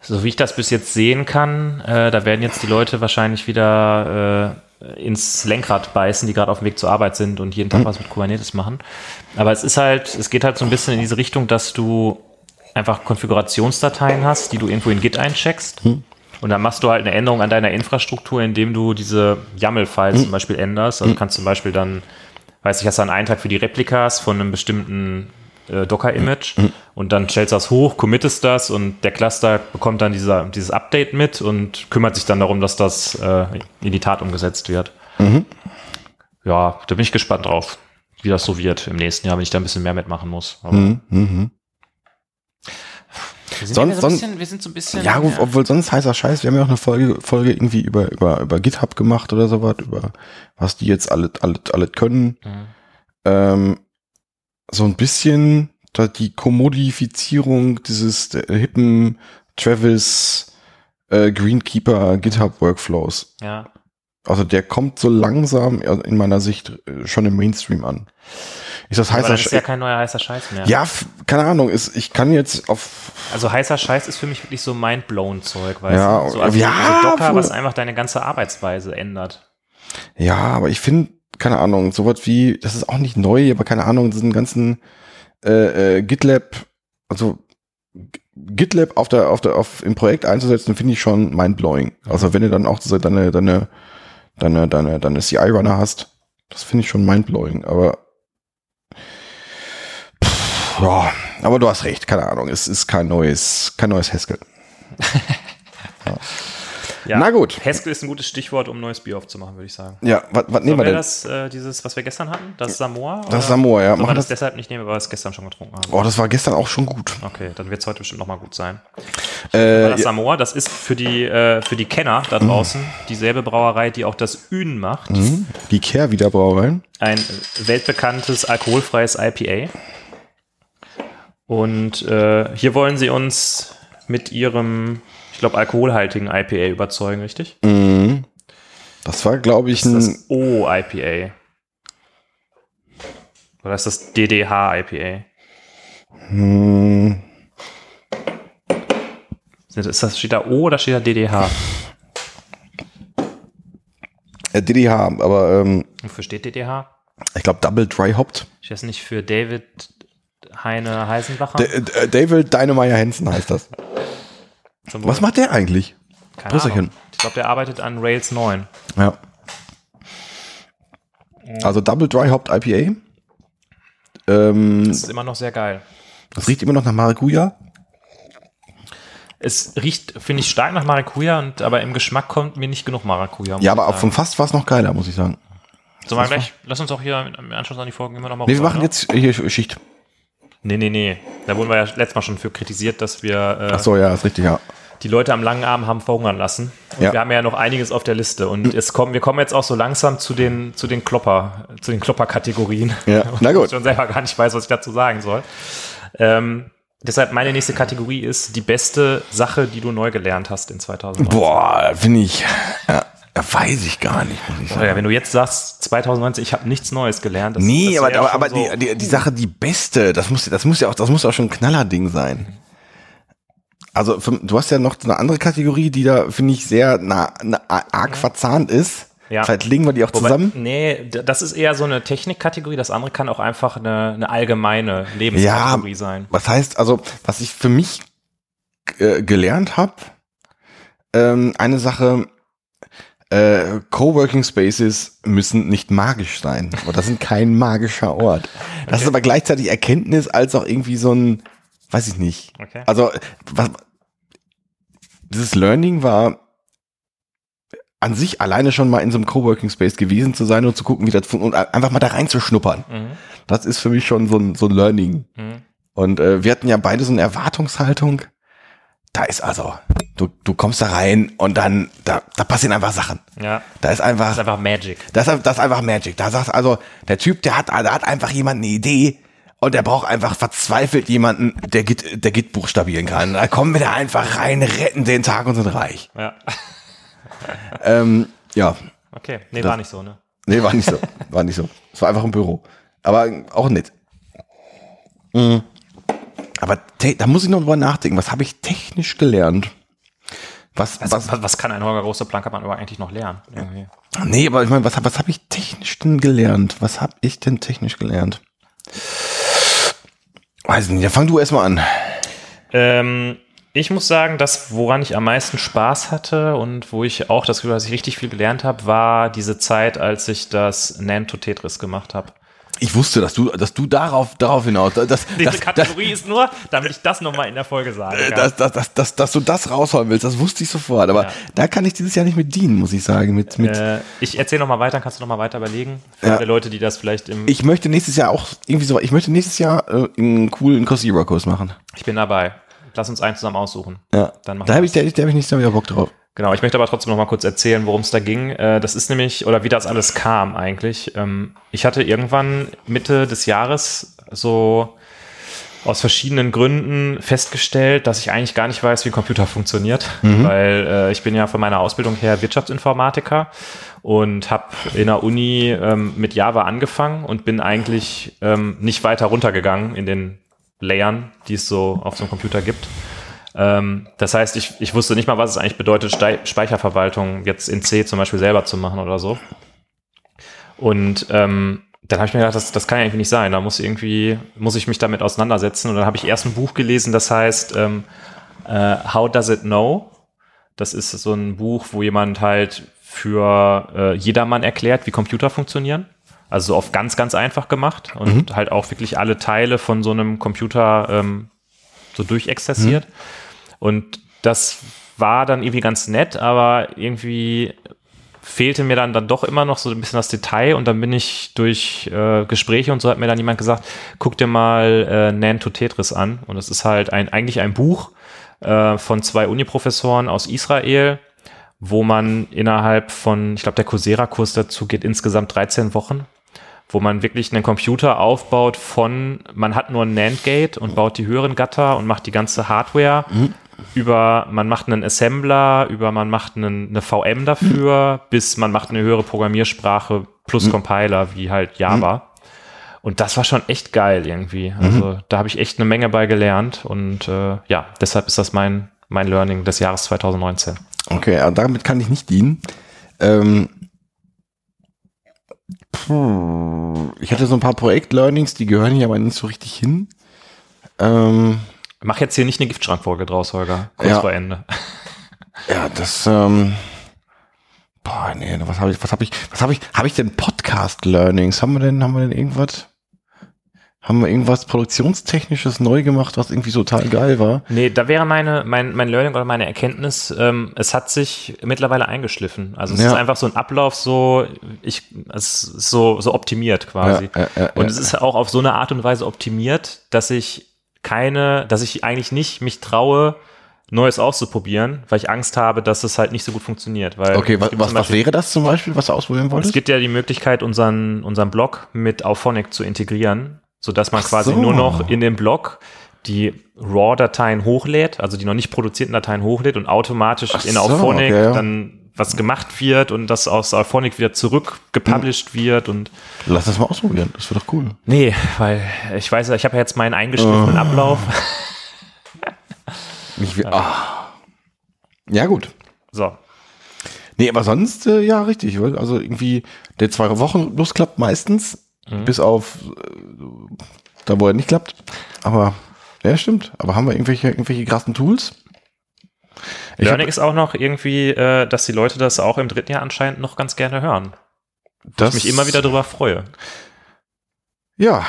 So wie ich das bis jetzt sehen kann, äh, da werden jetzt die Leute wahrscheinlich wieder äh, ins Lenkrad beißen, die gerade auf dem Weg zur Arbeit sind und jeden Tag was mit Kubernetes machen. Aber es ist halt, es geht halt so ein bisschen in diese Richtung, dass du einfach Konfigurationsdateien hast, die du irgendwo in Git eincheckst. Und dann machst du halt eine Änderung an deiner Infrastruktur, indem du diese YAML-Files zum Beispiel änderst. Also du kannst zum Beispiel dann, weiß ich, hast du einen Eintrag für die Replikas von einem bestimmten äh, Docker-Image und dann stellst du das hoch, committest das und der Cluster bekommt dann dieser, dieses Update mit und kümmert sich dann darum, dass das äh, in die Tat umgesetzt wird. Ja, da bin ich gespannt drauf, wie das so wird im nächsten Jahr, wenn ich da ein bisschen mehr mitmachen muss. Aber Mhm, mhm. wir, sind Sonst- ja so ein sonst- bisschen, wir sind so ein bisschen. Ja, gut, obwohl sonst heißer Scheiß. Wir haben ja auch eine Folge, Folge irgendwie über, über, über GitHub gemacht oder sowas, über was die jetzt alle, alle, alle können. Mhm. Ähm, so ein bisschen da die Kommodifizierung dieses der hippen Travis äh, Greenkeeper GitHub Workflows. Ja. Also der kommt so langsam äh, in meiner Sicht äh, schon im Mainstream an. Ist das Aber heißer das ist ja Scheiß? kein neuer heißer Scheiß mehr. Ja, keine Ahnung. Ist, ich kann jetzt auf Also heißer Scheiß ist für mich wirklich so mindblown Zeug, weißt Ja, du? So, also ja, Docker, was einfach deine ganze Arbeitsweise ändert. Ja, aber ich finde, keine Ahnung, sowas wie, das ist auch nicht neu, aber keine Ahnung, diesen ganzen äh, äh, GitLab, also GitLab auf der, auf der, auf im Projekt einzusetzen, finde ich schon mindblowing. Also wenn du dann auch deine, deine, deine, deine, deine CI-Runner hast, das finde ich schon mindblowing, aber pff, ja, aber du hast recht, keine Ahnung, es ist kein neues, kein neues Haskell. Ja. Na gut. Haskell ist ein gutes Stichwort, um neues Bier aufzumachen, würde ich sagen. Ja, was, nehmen wir denn? das, äh, dieses, was wir gestern hatten? Das Samoa? Das Samoa, ja. Wir Machen das, das- deshalb nicht nehmen, weil wir es gestern schon getrunken haben? Oh, das war gestern auch schon gut. Okay, dann wird es heute bestimmt nochmal gut sein. Äh, das Samoa, das ist für die, äh, für die Kenner da draußen dieselbe Brauerei, die auch das Ün macht. Mhm. Die Care wieder Brauereien. ein weltbekanntes alkoholfreies IPA. Und äh, hier wollen sie uns mit ihrem, ich glaube, alkoholhaltigen IPA überzeugen, richtig? Mhm. Das war, glaube ich, Das ist ein. das O-IPA. Oder ist das DDH-IPA? Hm, Ist das, steht da O oder steht da DDH? äh, DDH, aber ähm, Wofür steht DDH? ich glaube Double Dry Hopped. Steht das nicht für David Heine Heisenbacher? D äh, David Dynamire Hansen heißt das. Was macht der eigentlich? Keine. Ahnung. Ich glaube, der arbeitet an Rails 9. Ja. Also Double Dry Hopped IPA. Ähm, Das ist immer noch sehr geil. das riecht immer noch nach Maracuja. Es riecht, finde ich, stark nach Maracuja, und, aber im Geschmack kommt mir nicht genug Maracuja. Ja, aber auch sagen. vom Fass war es noch geiler, muss ich sagen. Sollen wir gleich, lass uns auch hier im Anschluss an die Folgen immer noch mal Nee, wir machen ne? jetzt hier Schicht. Nee, nee, nee. Da wurden wir ja letztes Mal schon für kritisiert, dass wir äh, Ach so, ja, ist richtig, ja. Die Leute am langen Arm haben verhungern lassen. Und Ja. wir haben ja noch einiges auf der Liste. Und es kommen, wir kommen jetzt auch so langsam zu den, zu den Klopper, zu den Klopper-Kategorien. Ja, na gut. ich schon selber gar nicht weiß, was ich dazu sagen soll. Ähm, deshalb meine nächste Kategorie ist die beste Sache, die du neu gelernt hast in 2019. Boah, finde ich, ja, weiß ich gar nicht, ich sagen. Ja, wenn du jetzt sagst, 2019, ich habe nichts Neues gelernt. das- Nee, das aber, aber, aber so, die, die, die Sache, die beste, das muss, das muss ja auch, das muss auch schon ein Knallerding sein. Also, du hast ja noch eine andere Kategorie, die da, finde ich, sehr na, na, arg verzahnt ist. Ja. Vielleicht legen wir die auch Wobei, zusammen. Nee, das ist eher so eine Technikkategorie. Das andere kann auch einfach eine, eine allgemeine Lebenskategorie sein. Was heißt, also, was ich für mich äh, gelernt habe, ähm, eine Sache, äh, Coworking Spaces müssen nicht magisch sein. Oder sind kein magischer Ort. Das ist aber gleichzeitig Erkenntnis als auch irgendwie so ein, weiß ich nicht. Okay. Also, was, dieses Learning war an sich alleine schon mal in so einem Coworking Space gewesen zu sein und zu gucken, wie das funktioniert und einfach mal da reinzuschnuppern. Mhm. Das ist für mich schon so ein, so ein Learning. Mhm. Und äh, wir hatten ja beide so eine Erwartungshaltung. Da ist also, du, du kommst da rein und dann, da, da passieren einfach Sachen. Ja, Da ist einfach, das ist einfach Magic. das, ist- das ist einfach Magic. Da sagt also, der Typ, der hat, der hat einfach jemand eine Idee und der braucht einfach verzweifelt jemanden, der Git, der Git buchstabieren kann. Da kommen wir da einfach rein, retten den Tag und sind reich. Ja, Ähm, ja, okay. Nee, Das- war nicht so, ne? nee, war nicht so. War nicht so. Es war einfach ein Büro. Aber auch nett. Mhm. Aber da muss ich noch drüber nachdenken. Was habe ich technisch gelernt? Was, Was, was, was, kann ein Holger Große Plankermann aber eigentlich noch lernen? Irgendwie? nee, aber ich meine, was, was habe ich technisch denn gelernt? Was habe ich denn technisch gelernt? Weiß ich nicht, dann fang du erstmal an. Ähm, ich muss sagen, das, woran ich am meisten Spaß hatte und wo ich auch das Gefühl, dass ich richtig viel gelernt habe, war diese Zeit, als ich das Nanto Tetris gemacht habe. Ich wusste, dass du, dass du darauf, darauf hinaus, dass, Diese dass, Kategorie ist nur, damit ich das nochmal in der Folge sage. dass, dass, dass, dass, dass, dass du das rausholen willst, das wusste ich sofort. Aber Ja. da kann ich dieses Jahr nicht mit dienen, muss ich sagen. Mit, mit, Äh, ich erzähle nochmal weiter, kannst du nochmal weiter überlegen? Für Ja. alle Leute, die das vielleicht im. ich möchte nächstes Jahr auch irgendwie so, ich möchte nächstes Jahr äh, einen coolen Coursera-Kurs machen. Ich bin dabei. Lass uns einen zusammen aussuchen. Ja. Dann machen da habe ich, da, da hab ich nicht so wieder Bock drauf. Genau, ich möchte aber trotzdem noch mal kurz erzählen, worum es da ging. Äh, Das ist nämlich, oder wie das alles kam eigentlich. Ähm, Ich hatte irgendwann Mitte des Jahres so aus verschiedenen Gründen festgestellt, dass ich eigentlich gar nicht weiß, wie ein Computer funktioniert, weil äh, ich bin ja von meiner Ausbildung her Wirtschaftsinformatiker und habe in der Uni ähm, mit Java angefangen und bin eigentlich ähm, nicht weiter runtergegangen in den Layern, die es so auf so einem Computer gibt. Ähm, das heißt, ich, ich wusste nicht mal, was es eigentlich bedeutet, Speicherverwaltung jetzt in C zum Beispiel selber zu machen oder so. Und ähm, dann habe ich mir gedacht, das, das kann ja irgendwie nicht sein. Da muss irgendwie, muss ich mich damit auseinandersetzen. Und dann habe ich erst ein Buch gelesen, das heißt ähm, äh, How Does It Know? Das ist so ein Buch, wo jemand halt für äh, jedermann erklärt, wie Computer funktionieren. Also so auf ganz, ganz einfach gemacht und halt auch wirklich alle Teile von so einem Computer ähm, so durchexerziert. Und das war dann irgendwie ganz nett, aber irgendwie fehlte mir dann, dann doch immer noch so ein bisschen das Detail. Und dann bin ich durch äh, Gespräche und so hat mir dann jemand gesagt, guck dir mal äh, Nan to Tetris an. Und das ist halt ein, eigentlich ein Buch äh, von zwei Uniprofessoren aus Israel, wo man innerhalb von, ich glaube der Coursera-Kurs dazu geht insgesamt 13 Wochen, wo man wirklich einen Computer aufbaut von, man hat nur ein NAND-Gate und baut die höheren Gatter und macht die ganze Hardware über, man macht einen Assembler, über man macht einen, eine VM dafür, bis man macht eine höhere Programmiersprache plus Compiler, wie halt Java. Und das war schon echt geil irgendwie. Also da habe ich echt eine Menge bei gelernt und äh, ja, deshalb ist das mein, mein Learning des Jahres 2019. Okay, damit kann ich nicht dienen. Ähm, puh, ich hatte so ein paar Projekt-Learnings, die gehören hier aber nicht so richtig hin. Ähm, Mach jetzt hier nicht eine Giftschrankfolge draus, Holger. Kurz Ja. vor Ende. ja, das, ähm, boah, nee, was habe ich, was habe ich, was habe ich, habe ich denn Podcast-Learnings? Haben wir denn, haben wir denn irgendwas? Haben wir irgendwas Produktionstechnisches neu gemacht, was irgendwie total geil war? Nee, da wäre meine, mein, mein Learning oder meine Erkenntnis, ähm, es hat sich mittlerweile eingeschliffen. Also es Ja. ist einfach so ein Ablauf, so, ich, es ist so, so optimiert quasi. Ja, ja, und es ist auch auf so eine Art und Weise optimiert, dass ich keine, dass ich eigentlich nicht mich traue, Neues auszuprobieren, weil ich Angst habe, dass es halt nicht so gut funktioniert. Weil Okay, es was, gibt was, Beispiel- wäre das zum Beispiel, was du ausprobieren es wolltest? gibt ja die Möglichkeit, unseren, unseren Blog mit Auphonic zu integrieren, sodass man Ach quasi so. nur noch in dem Blog die RAW-Dateien hochlädt, also die noch nicht produzierten Dateien hochlädt und automatisch Ach in so, Auphonic okay, ja. dann was gemacht wird und das aus Auphonic wieder zurück gepublished wird und Lass das mal ausprobieren, das wäre doch cool. nee, weil ich weiß ich habe ja jetzt meinen eingeschliffenen Oh. Ablauf. Nicht wie, ah. Ja, gut. So, Nee, aber sonst, äh, ja, richtig. Also irgendwie der zwei Wochen Plus klappt meistens, Mhm. bis auf äh, da, wo er nicht klappt. Aber, ja, stimmt. Aber haben wir irgendwelche, irgendwelche krassen Tools? Ich Learning hab, ist auch noch irgendwie, äh, dass die Leute das auch im dritten Jahr anscheinend noch ganz gerne hören. das, Ich mich immer wieder darüber freue. Ja,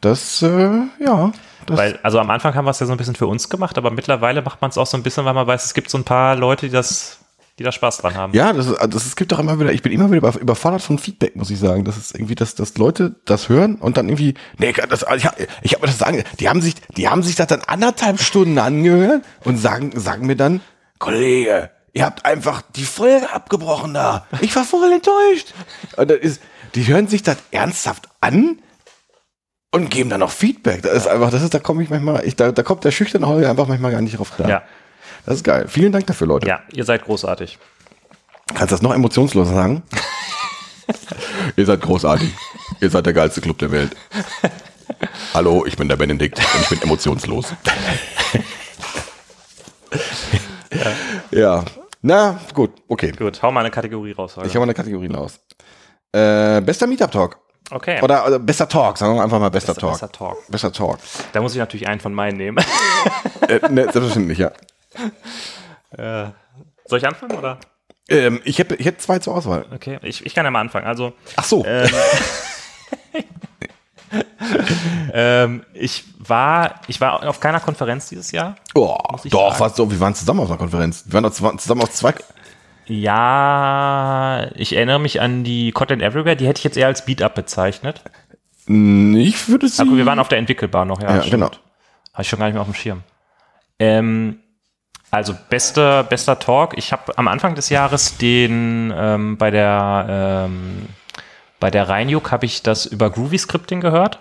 das, äh, ja. Das, Weil, also am Anfang haben wir es ja so ein bisschen für uns gemacht, aber mittlerweile macht man es auch so ein bisschen, weil man weiß, es gibt so ein paar Leute, die das, die da Spaß dran haben. Ja, das, das es gibt auch immer wieder, ich bin immer wieder über- überfordert von Feedback, muss ich sagen. Das ist irgendwie, dass, dass Leute das hören und dann irgendwie, nee, das, ich habe ich hab mir das sagen, die haben sich, die haben sich das dann anderthalb Stunden angehört und sagen, sagen mir dann, Kollege, ihr habt einfach die Folge abgebrochen da. Ich war voll enttäuscht. Und das ist, die hören sich das ernsthaft an und geben dann noch Feedback. Das ist einfach, das ist, da komme ich manchmal, ich, da, da kommt der schüchterne Holger einfach manchmal gar nicht drauf klar. Ja, Das ist geil. Vielen Dank dafür, Leute. ja, ihr seid großartig. Kannst du das noch emotionsloser sagen? Ihr seid großartig. Ihr seid der geilste Club der Welt. Hallo, ich bin der Benedikt und ich bin emotionslos. ja. Na, gut, okay. Gut, hau mal eine Kategorie raus. Holger. Ich habe eine Kategorie aus. Äh, bester Meetup-Talk. okay. Oder, oder bester Talk, sagen wir einfach mal bester, Talk. Besser Talk. Bester Talk. Da muss ich natürlich einen von meinen nehmen. Äh, ne, selbstverständlich, ja. äh, soll ich anfangen oder? Ähm, ich, hätte, ich zwei zur Auswahl. Okay, ich, ich kann ja mal anfangen. Also, Ach so. ähm, ähm, ich war, ich war auf keiner Konferenz dieses Jahr. oh, doch, was so, wir waren zusammen auf einer Konferenz. Wir waren doch zusammen auf zwei. Ja, ich erinnere mich an die Kotlin Everywhere, die hätte ich jetzt eher als Beat-Up bezeichnet. Ich würde sie. Aber wir waren auf der Entwickelbar noch, ja. Ja, stimmt. genau. Habe ich schon gar nicht mehr auf dem Schirm. Ähm, also bester, bester Talk. Ich habe am Anfang des Jahres den ähm, bei der ähm, bei der Rheinjuk habe ich das über Groovy Scripting gehört.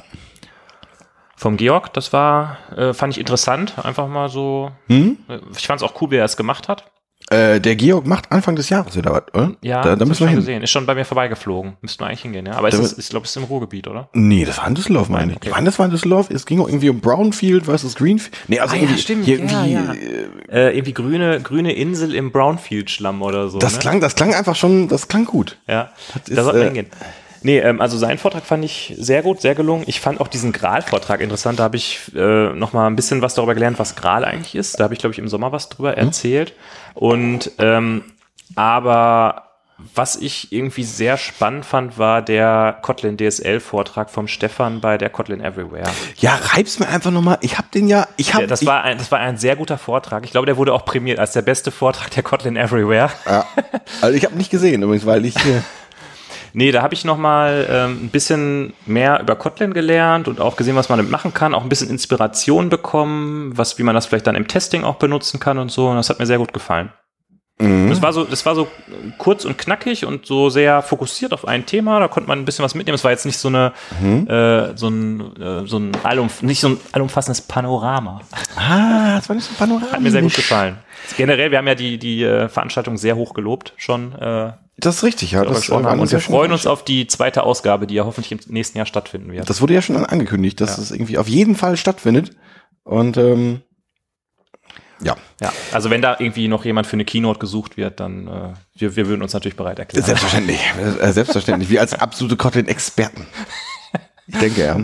Vom Georg. Das war, äh, fand ich interessant. Einfach mal so. Hm? äh, Ich fand es auch cool, wie er es gemacht hat. Äh, der Georg macht Anfang des Jahres wieder was, oder? Ja, da, da das müssen ich wir schon hin. gesehen. Ist schon bei mir vorbeigeflogen. Müssten wir eigentlich hingehen, ja. Aber Da ist es, ich glaube, es ist im Ruhrgebiet, oder? Nee, das war in Düsseldorf, meine ich. Okay. Ich meine, das war in Düsseldorf. Es ging auch irgendwie um Brownfield versus Greenfield. Nee, also Ah, ja, irgendwie, stimmt. hier Ja, irgendwie, ja. äh, Äh, irgendwie grüne, grüne Insel im Brownfield-Schlamm oder so. das ne? klang, das klang einfach schon, das klang gut. Ja, ist, da sollten wir äh, hingehen. Nee, ähm, also seinen Vortrag fand ich sehr gut, sehr gelungen. Ich fand auch diesen Gral-Vortrag interessant. Da habe ich äh, noch mal ein bisschen was darüber gelernt, was Gral eigentlich ist. Da habe ich, glaube ich, im Sommer was drüber erzählt. Und ähm, aber was ich irgendwie sehr spannend fand, war der Kotlin DSL-Vortrag vom Stefan bei der Kotlin Everywhere. Ja, reib's mir einfach nochmal. Ich hab den ja, ich hab, Ja, das, ich, war ein, das war ein sehr guter Vortrag. Ich glaube, der wurde auch prämiert als der beste Vortrag der Kotlin Everywhere. ja, also ich habe nicht gesehen übrigens, weil ich, äh, Nee, da habe ich noch mal ähm, ein bisschen mehr über Kotlin gelernt und auch gesehen, was man damit machen kann, auch ein bisschen Inspiration bekommen, was, wie man das vielleicht dann im Testing auch benutzen kann und so. Und das hat mir sehr gut gefallen. Mhm. Das war so, das war so kurz und knackig und so sehr fokussiert auf ein Thema. Da konnte man ein bisschen was mitnehmen. Es war jetzt nicht so eine, Mhm. äh, so ein, äh, so ein allumf nicht so ein allumfassendes Panorama. ah, das war nicht so ein Panorama. Hat mir sehr gut gefallen. Generell, wir haben ja die, die äh, Veranstaltung sehr hoch gelobt schon. Äh, Das ist richtig, ja. darüber Das, eine Und wir freuen uns auf die zweite Ausgabe, die ja hoffentlich im nächsten Jahr stattfinden wird. Das wurde ja schon angekündigt, dass Ja. es irgendwie auf jeden Fall stattfindet. Und ähm, ja, Ja, also wenn da irgendwie noch jemand für eine Keynote gesucht wird, dann äh, wir, wir würden uns natürlich bereit erklären. selbstverständlich. Äh, selbstverständlich. Wir als absolute Kotlin-Experten. Ich denke, ja.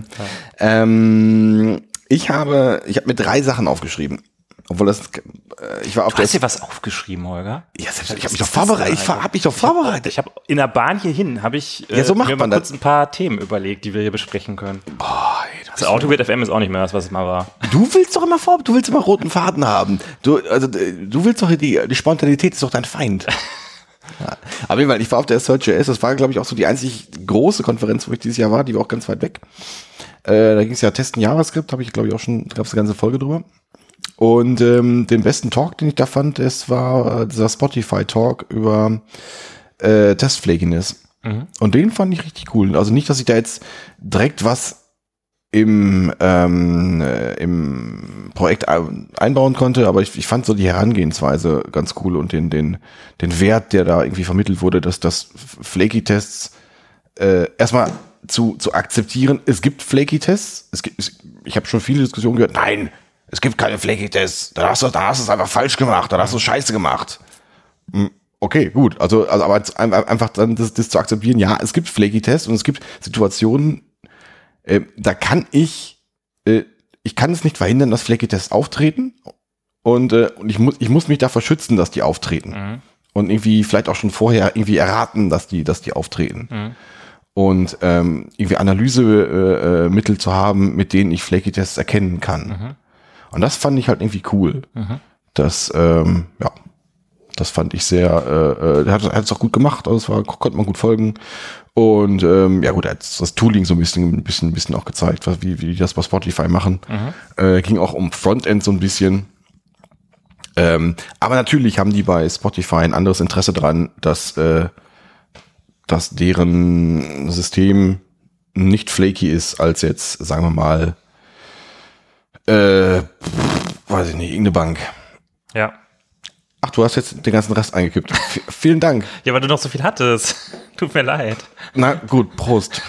Ähm, ich habe, ich habe mir drei Sachen aufgeschrieben. Obwohl das, äh, ich war auf Du hast dir was aufgeschrieben, Holger? ja, selbst, ich habe mich doch das vorbereitet. Ich denn ver- hab mich doch vorbereitet. Ich habe in der Bahn hierhin habe ich äh, Ja, so macht mir man mal das. kurz ein paar Themen überlegt, die wir hier besprechen können. Boah, ey, du, Das Autogrid FM ist auch nicht mehr das, was es mal war. du willst doch immer vor, du willst immer roten Faden haben. Du, also, äh, du willst doch die, die Spontanität ist doch dein Feind. Ja. Auf jeden Fall, ich war auf der Search.js, das war, glaube ich, auch so die einzig große Konferenz, wo ich dieses Jahr war, die war auch ganz weit weg. Äh, da ging es ja Testen JavaScript, habe ich, glaube ich, auch schon, gab es eine ganze Folge drüber. Und ähm, den besten Talk, den ich da fand, es war äh, dieser Spotify-Talk über äh, Testflakiness. Und den fand ich richtig cool. Also nicht, dass ich da jetzt direkt was im, ähm, äh, im Projekt ein- einbauen konnte, aber ich, ich fand so die Herangehensweise ganz cool und den, den, den Wert, der da irgendwie vermittelt wurde, dass das Flaky-Tests äh, erstmal zu, zu akzeptieren, es gibt Flaky-Tests. Es gibt, ich habe schon viele Diskussionen gehört, nein, es gibt keine Flaky-Tests. Da hast du, da hast du es einfach falsch gemacht, da hast du Scheiße gemacht. Hm, Okay, gut. Also, also aber einfach dann das, das zu akzeptieren, ja, es gibt Flaky-Tests und es gibt Situationen, äh, da kann ich, äh, ich kann es nicht verhindern, dass Flaky-Tests auftreten und, äh, und ich, muss, ich muss mich davor schützen, dass die auftreten. Und irgendwie vielleicht auch schon vorher irgendwie erraten, dass die, dass die auftreten. Und ähm, irgendwie Analysemittel äh, Mittel zu haben, mit denen ich Flaky-Tests erkennen kann. Und das fand ich halt irgendwie cool. Das, ähm, ja, das fand ich sehr, äh, äh, der hat es auch gut gemacht, also es war, konnte man gut folgen. Und ähm, ja gut, er hat das Tooling so ein bisschen, ein bisschen, ein bisschen auch gezeigt, was, wie, wie die das bei Spotify machen. Äh, ging auch um Frontend so ein bisschen. Ähm, aber natürlich haben die bei Spotify ein anderes Interesse dran, dass, äh, dass deren System nicht flaky ist, als jetzt, sagen wir mal, äh, weiß ich nicht, irgendeine Bank. Ja. Ach, du hast jetzt den ganzen Rest eingekippt. V vielen Dank. Ja, weil du noch so viel hattest. Tut mir leid. Na gut, Prost.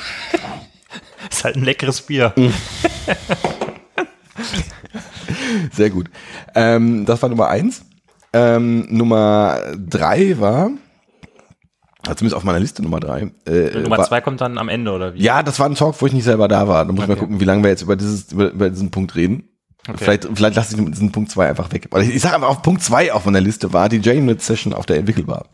Ist halt ein leckeres Bier. Sehr gut. Ähm, das war Nummer eins. Ähm, Nummer drei war, also zumindest auf meiner Liste Nummer drei. Äh, Nummer war, zwei kommt dann am Ende, oder wie? Ja, das war ein Talk, wo ich nicht selber da war. Da muss ich mal Okay. gucken, wie lange wir jetzt über, dieses, über, über diesen Punkt reden. Vielleicht, vielleicht lasse ich diesen Punkt zwei einfach weg. Oder ich, ich sage einfach, auf Punkt zwei auf meiner Liste war die JUnit-Session auf der Entwickelbar.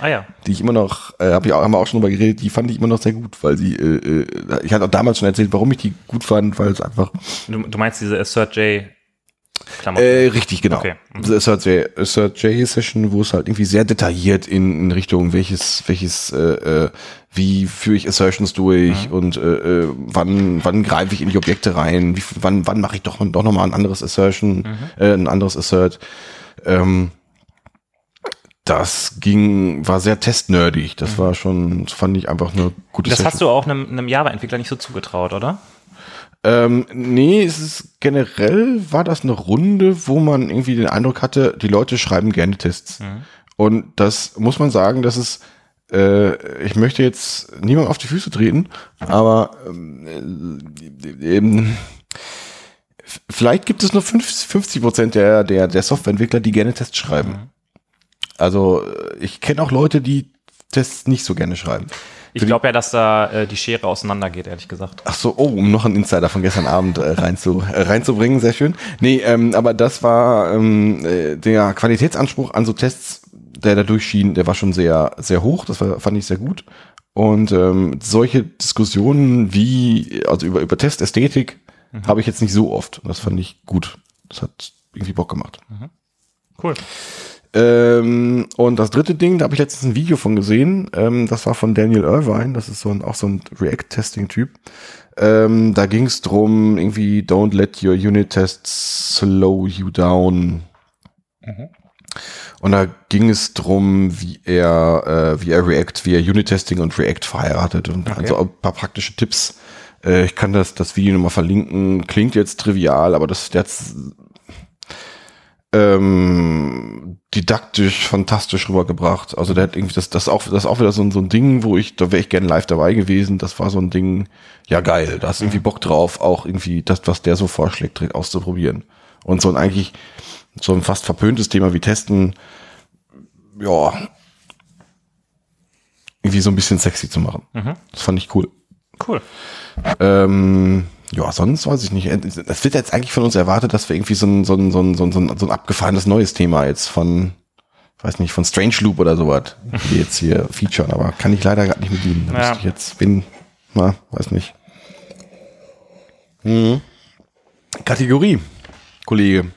Ah ja. die ich immer noch, äh, hab ich auch, haben wir auch schon drüber geredet, die fand ich immer noch sehr gut, weil sie, äh, äh, ich hatte auch damals schon erzählt, warum ich die gut fand, weil es einfach, Du, du meinst diese Assert J Klamotten. Äh, richtig, genau. Okay. Mhm. Diese Assert J, Assert J Session, wo es halt irgendwie sehr detailliert in, in Richtung, welches, welches, äh, äh, wie führe ich Assertions durch und äh, äh, wann, wann greife ich in die Objekte rein, wie, wann, wann mache ich doch, doch nochmal ein anderes Assertion, äh, ein anderes Assert. Ähm, das ging, war sehr testnerdig. Das war schon, fand ich einfach eine gute das Session. hast du auch einem, einem Java-Entwickler nicht so zugetraut, oder? Ähm, nee, es ist generell war das eine Runde, wo man irgendwie den Eindruck hatte, die Leute schreiben gerne Tests. Und das muss man sagen, dass es äh, ich möchte jetzt niemand auf die Füße treten, aber ähm, äh, eben, vielleicht gibt es nur 50 Prozent der, der, der Softwareentwickler, die gerne Tests schreiben. Also äh, ich kenne auch Leute, die Tests nicht so gerne schreiben. Ich glaube ja, dass da äh, die Schere auseinandergeht, ehrlich gesagt. Ach so, oh, um noch einen Insider von gestern Abend äh, reinzu, äh, reinzubringen, sehr schön. Nee, ähm, aber das war ähm, äh, der Qualitätsanspruch an so Tests, der da durchschien, der war schon sehr, sehr hoch. Das war, fand ich sehr gut. Und ähm, solche Diskussionen wie, also über, über Testästhetik, habe ich jetzt nicht so oft. Das fand ich gut. Das hat irgendwie Bock gemacht. Cool. Ähm, und das dritte Ding, da habe ich letztens ein Video von gesehen. Ähm, das war von Daniel Irvine. Das ist so ein, auch so ein React-Testing-Typ. Ähm, da ging es drum, irgendwie don't let your unit tests slow you down. Und da ging es drum, wie er, äh, wie er React, wie er Unit-Testing und React verheiratet und Okay. also ein paar praktische Tipps. Äh, ich kann das, das Video nochmal verlinken. Klingt jetzt trivial, aber das, der hat's ähm, didaktisch fantastisch rübergebracht. Also der hat irgendwie das, das auch, das auch wieder so, ein- so ein Ding, wo ich, da wäre ich gerne live dabei gewesen. Das war so ein Ding, ja geil, da hast du irgendwie Bock drauf, auch irgendwie das, was der so vorschlägt, auszuprobieren. Und so ein eigentlich, so ein fast verpöntes Thema wie Testen, ja, irgendwie so ein bisschen sexy zu machen. Das fand ich cool. Cool. Ähm, ja, sonst weiß ich nicht. Es wird jetzt eigentlich von uns erwartet, dass wir irgendwie so ein, so ein, so ein, so ein, so ein, abgefahrenes neues Thema jetzt von, weiß nicht, von Strange Loop oder sowas, die jetzt hier featuren, aber kann ich leider gerade nicht mit dienen. Da Ja. müsste ich jetzt, bin, na, weiß nicht. Mhm. Kategorie, Kollege.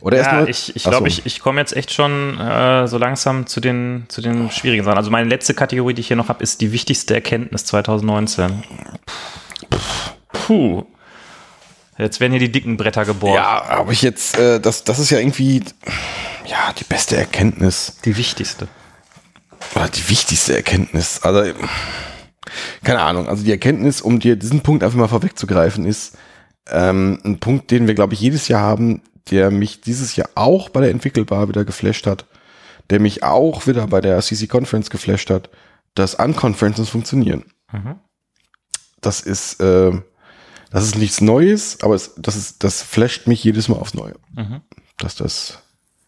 Oder Ja, erstmal. ich, ich glaube, so. ich, ich komme jetzt echt schon äh, so langsam zu den, zu den schwierigen Sachen. Also meine letzte Kategorie, die ich hier noch habe, ist die wichtigste Erkenntnis 2019. Puh. Jetzt werden hier die dicken Bretter gebohrt. Ja, aber ich jetzt, äh, das, das ist ja irgendwie, ja, die beste Erkenntnis. Die wichtigste. Oder die wichtigste Erkenntnis. Also, keine Ahnung. Also die Erkenntnis, um dir diesen Punkt einfach mal vorwegzugreifen, ist ähm, ein Punkt, den wir, glaube ich, jedes Jahr haben, der mich dieses Jahr auch bei der Entwickelbar wieder geflasht hat, der mich auch wieder bei der CC Conference geflasht hat, dass Unconferences funktionieren. Mhm. Das ist, äh, das ist nichts Neues, aber es, das ist, das flasht mich jedes Mal aufs Neue. Mhm. Dass das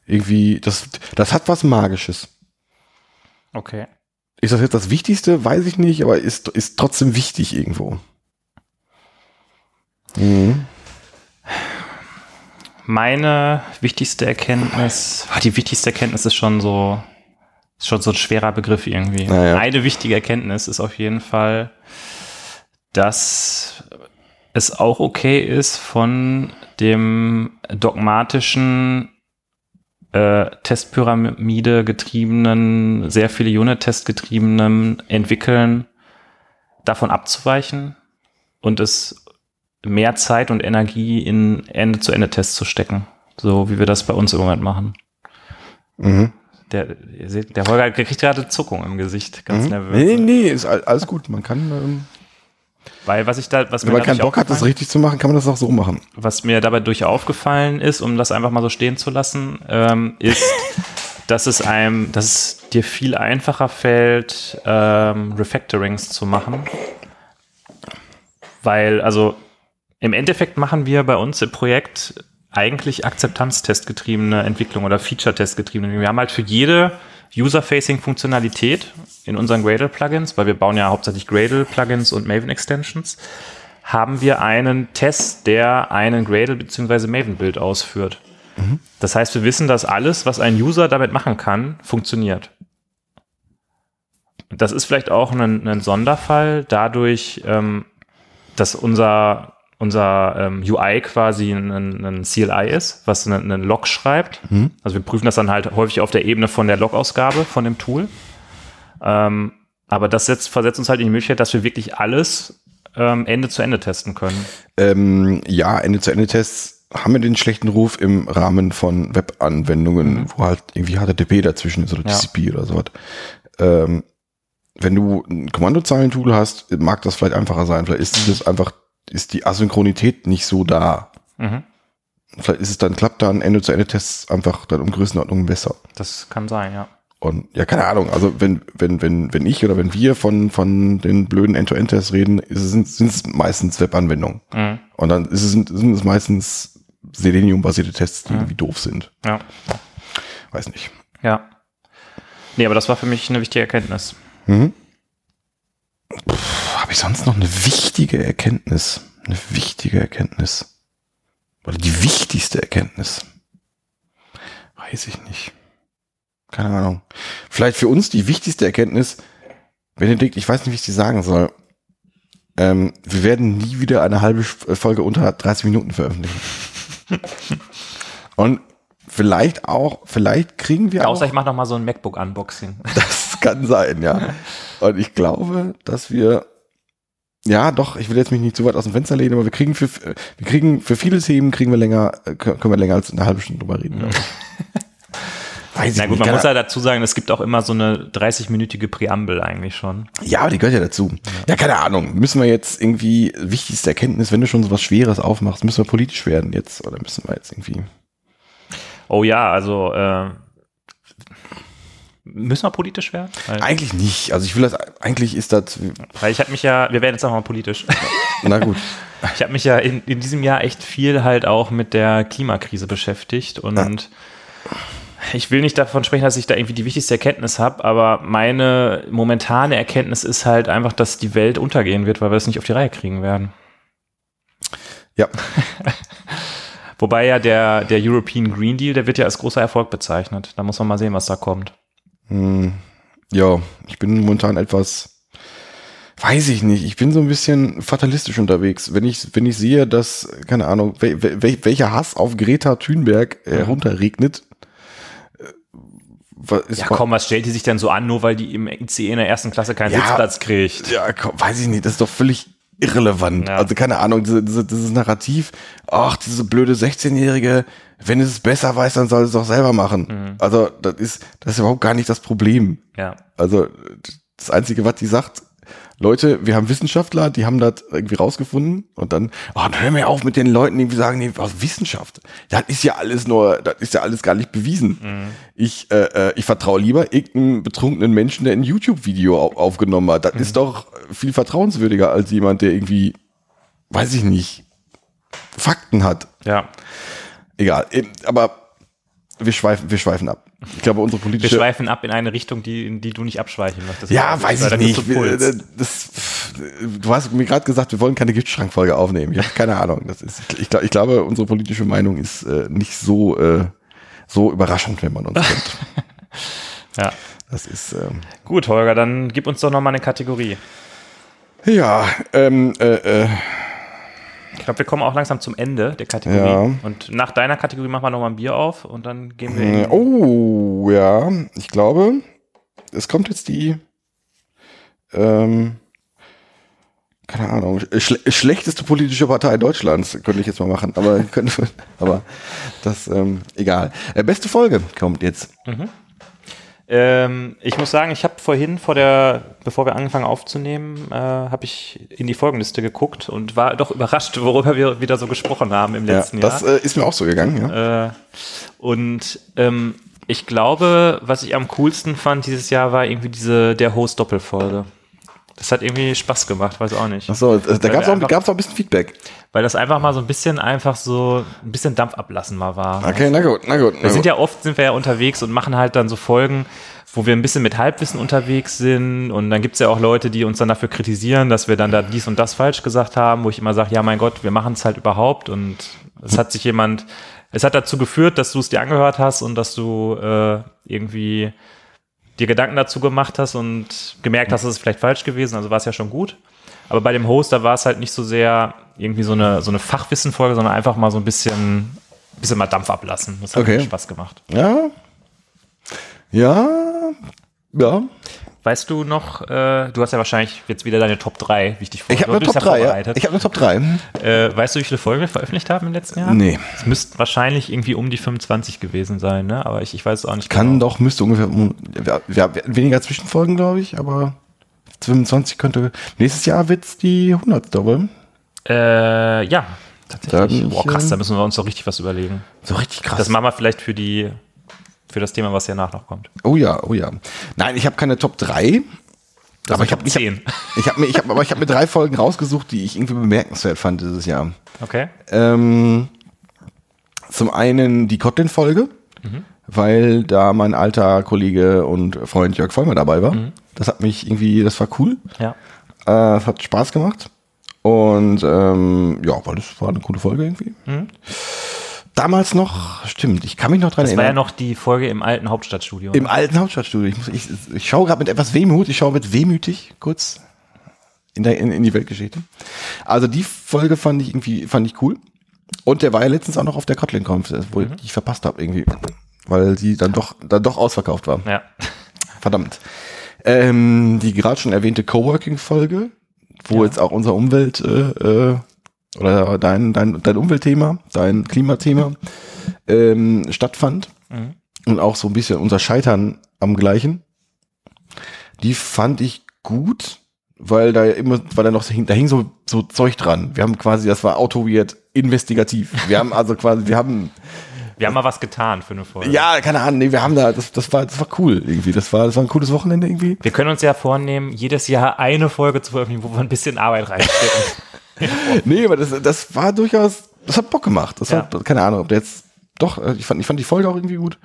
irgendwie, das, das hat was Magisches. Okay. Ist das jetzt das Wichtigste? Weiß ich nicht, aber ist, ist trotzdem wichtig irgendwo. Mhm. Meine wichtigste Erkenntnis, ah, die wichtigste Erkenntnis ist schon so, ist schon so ein schwerer Begriff irgendwie. Naja. Eine wichtige Erkenntnis ist auf jeden Fall, dass es auch okay ist, von dem dogmatischen äh, Testpyramide getriebenen, sehr viele Unit-Test getriebenen Entwickeln davon abzuweichen und es mehr Zeit und Energie in Ende-zu-Ende-Tests zu stecken. So wie wir das bei uns im Moment machen. Mhm. Der, ihr seht, der Holger kriegt gerade Zuckung im Gesicht, ganz Mhm. nervös. Nee, nee, ist all- alles gut. Man kann, ähm, Weil was ich da, was wenn mir man keinen Bock hat, das richtig zu machen, kann man das auch so machen. was mir dabei durch aufgefallen ist, um das einfach mal so stehen zu lassen, ähm, ist, dass es einem, dass es dir viel einfacher fällt, ähm, Refactorings zu machen. Weil, also im Endeffekt machen wir bei uns im Projekt eigentlich Akzeptanztestgetriebene Entwicklung oder Feature-Testgetriebene. Wir haben halt für jede User-Facing-Funktionalität in unseren Gradle-Plugins, weil wir bauen ja hauptsächlich Gradle-Plugins und Maven-Extensions, haben wir einen Test, der einen Gradle bzw. Maven-Build ausführt. Das heißt, wir wissen, dass alles, was ein User damit machen kann, funktioniert. Das ist vielleicht auch ein, ein Sonderfall, dadurch, ähm, dass unser, unser ähm, UI quasi ein, ein CLI ist, was einen, einen Log schreibt. Also wir prüfen das dann halt häufig auf der Ebene von der Log-Ausgabe von dem Tool. Ähm, aber das setzt, versetzt uns halt in die Möglichkeit, dass wir wirklich alles ähm, Ende zu Ende testen können. Ähm, ja, Ende-zu-Ende-Tests haben wir den schlechten Ruf im Rahmen von Webanwendungen, wo halt irgendwie HTTP dazwischen ist oder Mhm. Ja. TCP oder sowas. Ähm, wenn du ein Kommandozeilentool hast, mag das vielleicht einfacher sein. Vielleicht ist das einfach, ist die Asynchronität nicht so da. Mhm. Vielleicht ist es dann, klappt dann Ende-zu-Ende-Tests einfach dann um Größenordnung besser. Das kann sein, ja. Und ja, keine Ahnung, also wenn, wenn, wenn, wenn ich oder wenn wir von, von den blöden End-to-End-Tests reden, sind, es meistens Webanwendungen. Mhm. Und dann ist es, sind es meistens Selenium-basierte Tests, die irgendwie doof sind. Ja. Weiß nicht. Ja. Nee, aber das war für mich eine wichtige Erkenntnis. Mhm. Habe ich sonst noch eine wichtige Erkenntnis? Eine wichtige Erkenntnis. Oder die wichtigste Erkenntnis? Weiß ich nicht. Keine Ahnung. Vielleicht für uns die wichtigste Erkenntnis, Benedikt, ich weiß nicht, wie ich die sagen soll. Ähm, wir werden nie wieder eine halbe Folge unter 30 Minuten veröffentlichen. Und vielleicht auch, vielleicht kriegen wir auch. Außer ich mache noch mal so ein MacBook-Unboxing. Das kann sein, ja. Und ich glaube, dass wir, ja, doch, ich will jetzt mich nicht zu weit aus dem Fenster lehnen, aber wir kriegen für, wir kriegen für viele Themen kriegen wir länger, äh, können wir länger als eine halbe Stunde drüber reden. Weiß Na gut, man muss ja dazu sagen, es gibt auch immer so eine 30-minütige Präambel eigentlich schon. Ja, aber die gehört ja dazu. Ja, keine Ahnung. Müssen wir jetzt irgendwie, wichtigste Erkenntnis, wenn du schon so was Schweres aufmachst, müssen wir politisch werden jetzt oder müssen wir jetzt irgendwie. Oh ja, also äh, müssen wir politisch werden? Weil, Eigentlich nicht. Also ich will das, eigentlich ist das, weil ich habe mich ja, wir werden jetzt auch mal politisch. na gut. Ich habe mich ja in, in diesem Jahr echt viel halt auch mit der Klimakrise beschäftigt und ich will nicht davon sprechen, dass ich da irgendwie die wichtigste Erkenntnis habe, aber meine momentane Erkenntnis ist halt einfach, dass die Welt untergehen wird, weil wir es nicht auf die Reihe kriegen werden. Ja, Wobei ja der, der European Green Deal, der wird ja als großer Erfolg bezeichnet. Da muss man mal sehen, was da kommt. Hm, ja, ich bin momentan etwas, weiß ich nicht, ich bin so ein bisschen fatalistisch unterwegs. Wenn ich, wenn ich sehe, dass, keine Ahnung, wel, wel, welcher Hass auf Greta Thunberg herunterregnet, äh, wa- ist Ja komm, was stellt die sich denn so an, nur weil die im ICE in der ersten Klasse keinen Ja. Sitzplatz kriegt? Ja, komm, weiß ich nicht, das ist doch völlig irrelevant. Ja. Also keine Ahnung, diese, diese, dieses Narrativ, ach, diese blöde 16-Jährige, wenn es es besser weiß, dann soll es doch selber machen. Mhm. Also das ist, das ist überhaupt gar nicht das Problem. Ja. Also das Einzige, was sie sagt, Leute, wir haben Wissenschaftler, die haben das irgendwie rausgefunden und dann, oh, dann hör mir auf mit den Leuten, die sagen, nee, was Wissenschaft. Das ist ja alles nur, das ist ja alles gar nicht bewiesen. Ich, äh, äh, ich vertraue lieber irgendeinem betrunkenen Menschen, der ein YouTube-Video au aufgenommen hat. Das ist doch viel vertrauenswürdiger als jemand, der irgendwie, weiß ich nicht, Fakten hat. Ja. Egal. Aber wir schweifen, wir schweifen ab. Ich glaube, unsere Wir politische schweifen ab in eine Richtung, die, in die du nicht abschweichen möchtest. Ja, Das weiß ich nicht. Wir- äh, Das, pff, du hast mir gerade gesagt, wir wollen keine Giftschrankfolge aufnehmen. Ich habe keine Ahnung. Das ist, ich, glaub- ich glaube, unsere politische Meinung ist äh, nicht so, äh, so überraschend, wenn man uns kennt. Ja. Das ist ähm, Gut, Holger, dann gib uns doch noch mal eine Kategorie. ja, ähm, äh, äh, Ich glaube, wir kommen auch langsam zum Ende der Kategorie. Ja. Und nach deiner Kategorie machen wir noch mal ein Bier auf und dann gehen wir äh, in, oh ja, ich glaube, es kommt jetzt die, ähm, keine Ahnung, schle schlechteste politische Partei Deutschlands könnte ich jetzt mal machen, aber könnte, aber das ähm, egal. Äh, beste Folge kommt jetzt. Ähm, ich muss sagen, ich habe vorhin vor der, bevor wir angefangen aufzunehmen, äh, habe ich in die Folgenliste geguckt und war doch überrascht, worüber wir wieder so gesprochen haben im Ja, letzten Jahr. das äh, ist mir auch so gegangen. Ja. Äh, und ähm, ich glaube, was ich am coolsten fand dieses Jahr, war irgendwie diese der Host-Doppelfolge. Das hat irgendwie Spaß gemacht, weiß auch nicht. Achso, äh, da gab es auch, einfach- auch ein bisschen Feedback. Weil das einfach mal so ein bisschen einfach so ein bisschen Dampf ablassen mal war. Okay, na gut, na gut. Na Wir sind gut. ja oft sind wir ja unterwegs und machen halt dann so Folgen, wo wir ein bisschen mit Halbwissen unterwegs sind. Und dann gibt es ja auch Leute, die uns dann dafür kritisieren, dass wir dann da dies und das falsch gesagt haben, wo ich immer sage, ja mein Gott, wir machen es halt überhaupt. Und es hat sich jemand, es hat dazu geführt, dass du es dir angehört hast und dass du äh, irgendwie dir Gedanken dazu gemacht hast und gemerkt hast, es ist vielleicht falsch gewesen. Also war es ja schon gut. Aber bei dem Host, da war es halt nicht so sehr irgendwie so eine, so eine Fachwissenfolge, sondern einfach mal so ein bisschen, bisschen mal Dampf ablassen. Das hat Okay. mir Spaß gemacht. Ja. Ja. Ja. Weißt du noch, äh, du hast ja wahrscheinlich jetzt wieder deine Top 3, wie ich dich vor- Ich habe eine Top ja 3. Ja. vorbereitet. Ich habe eine Top 3. Äh, weißt du, wie viele Folgen wir veröffentlicht haben im letzten Jahr? Nee. Es müssten wahrscheinlich irgendwie um die 25 gewesen sein, ne? Aber ich, ich weiß es auch nicht Kann genau. doch, müsste ungefähr um- ja, ja, weniger Zwischenfolgen, glaube ich, aber 25 könnte. Nächstes Jahr wird's die 100. aber Äh, ja, tatsächlich. Boah, krass, ähm, da müssen wir uns doch richtig was überlegen. So richtig krass. Das machen wir vielleicht für die, für das Thema, was danach noch kommt. oh ja, oh ja. Nein, ich habe keine Top 3. Das aber ich habe Top ich hab, 10. ich hab mir, ich hab, aber ich habe mir drei Folgen rausgesucht, die ich irgendwie bemerkenswert fand dieses Jahr. Okay. Ähm, zum einen die Kotlin-Folge, weil da mein alter Kollege und Freund Jörg Vollmer dabei war. Das hat mich irgendwie, das war cool. Ja. Äh, hat Spaß gemacht. Und ähm, ja, weil das war eine coole Folge irgendwie. Damals noch, stimmt, ich kann mich noch dran Das war ja erinnern. noch die Folge im alten Hauptstadtstudio. Im alten Hauptstadtstudio. Ich, muss, ich, ich schaue gerade mit etwas Wehmut, ich schaue mit wehmütig kurz in, der, in, in die Weltgeschichte. Also die Folge fand ich irgendwie fand ich cool. Und der war ja letztens auch noch auf der Kotlin-Conf, wo Mhm. ich verpasst habe irgendwie. Weil sie dann doch, dann doch ausverkauft war. ja. Verdammt. Ähm, die gerade schon erwähnte Coworking-Folge, wo jetzt auch unser Umwelt äh, äh, oder dein, dein, dein Umweltthema, dein Klimathema ähm, stattfand. Mhm. Und auch so ein bisschen unser Scheitern am gleichen. Die fand ich gut, weil da ja immer, weil da noch, da hing so, so Zeug dran. Wir haben quasi, das war auto-weird investigativ. Wir haben also quasi, wir haben Wir haben mal was getan für eine Folge. ja, keine Ahnung, nee, wir haben da, das, das war, das war cool irgendwie. Das war, das war ein cooles Wochenende irgendwie. Wir können uns ja vornehmen, jedes Jahr eine Folge zu veröffentlichen, wo wir ein bisschen Arbeit reinstecken. Nee, aber das, das war durchaus, das hat Bock gemacht. Das Ja. hat, keine Ahnung, ob der jetzt, doch, äh, ich fand, ich fand die Folge auch irgendwie gut.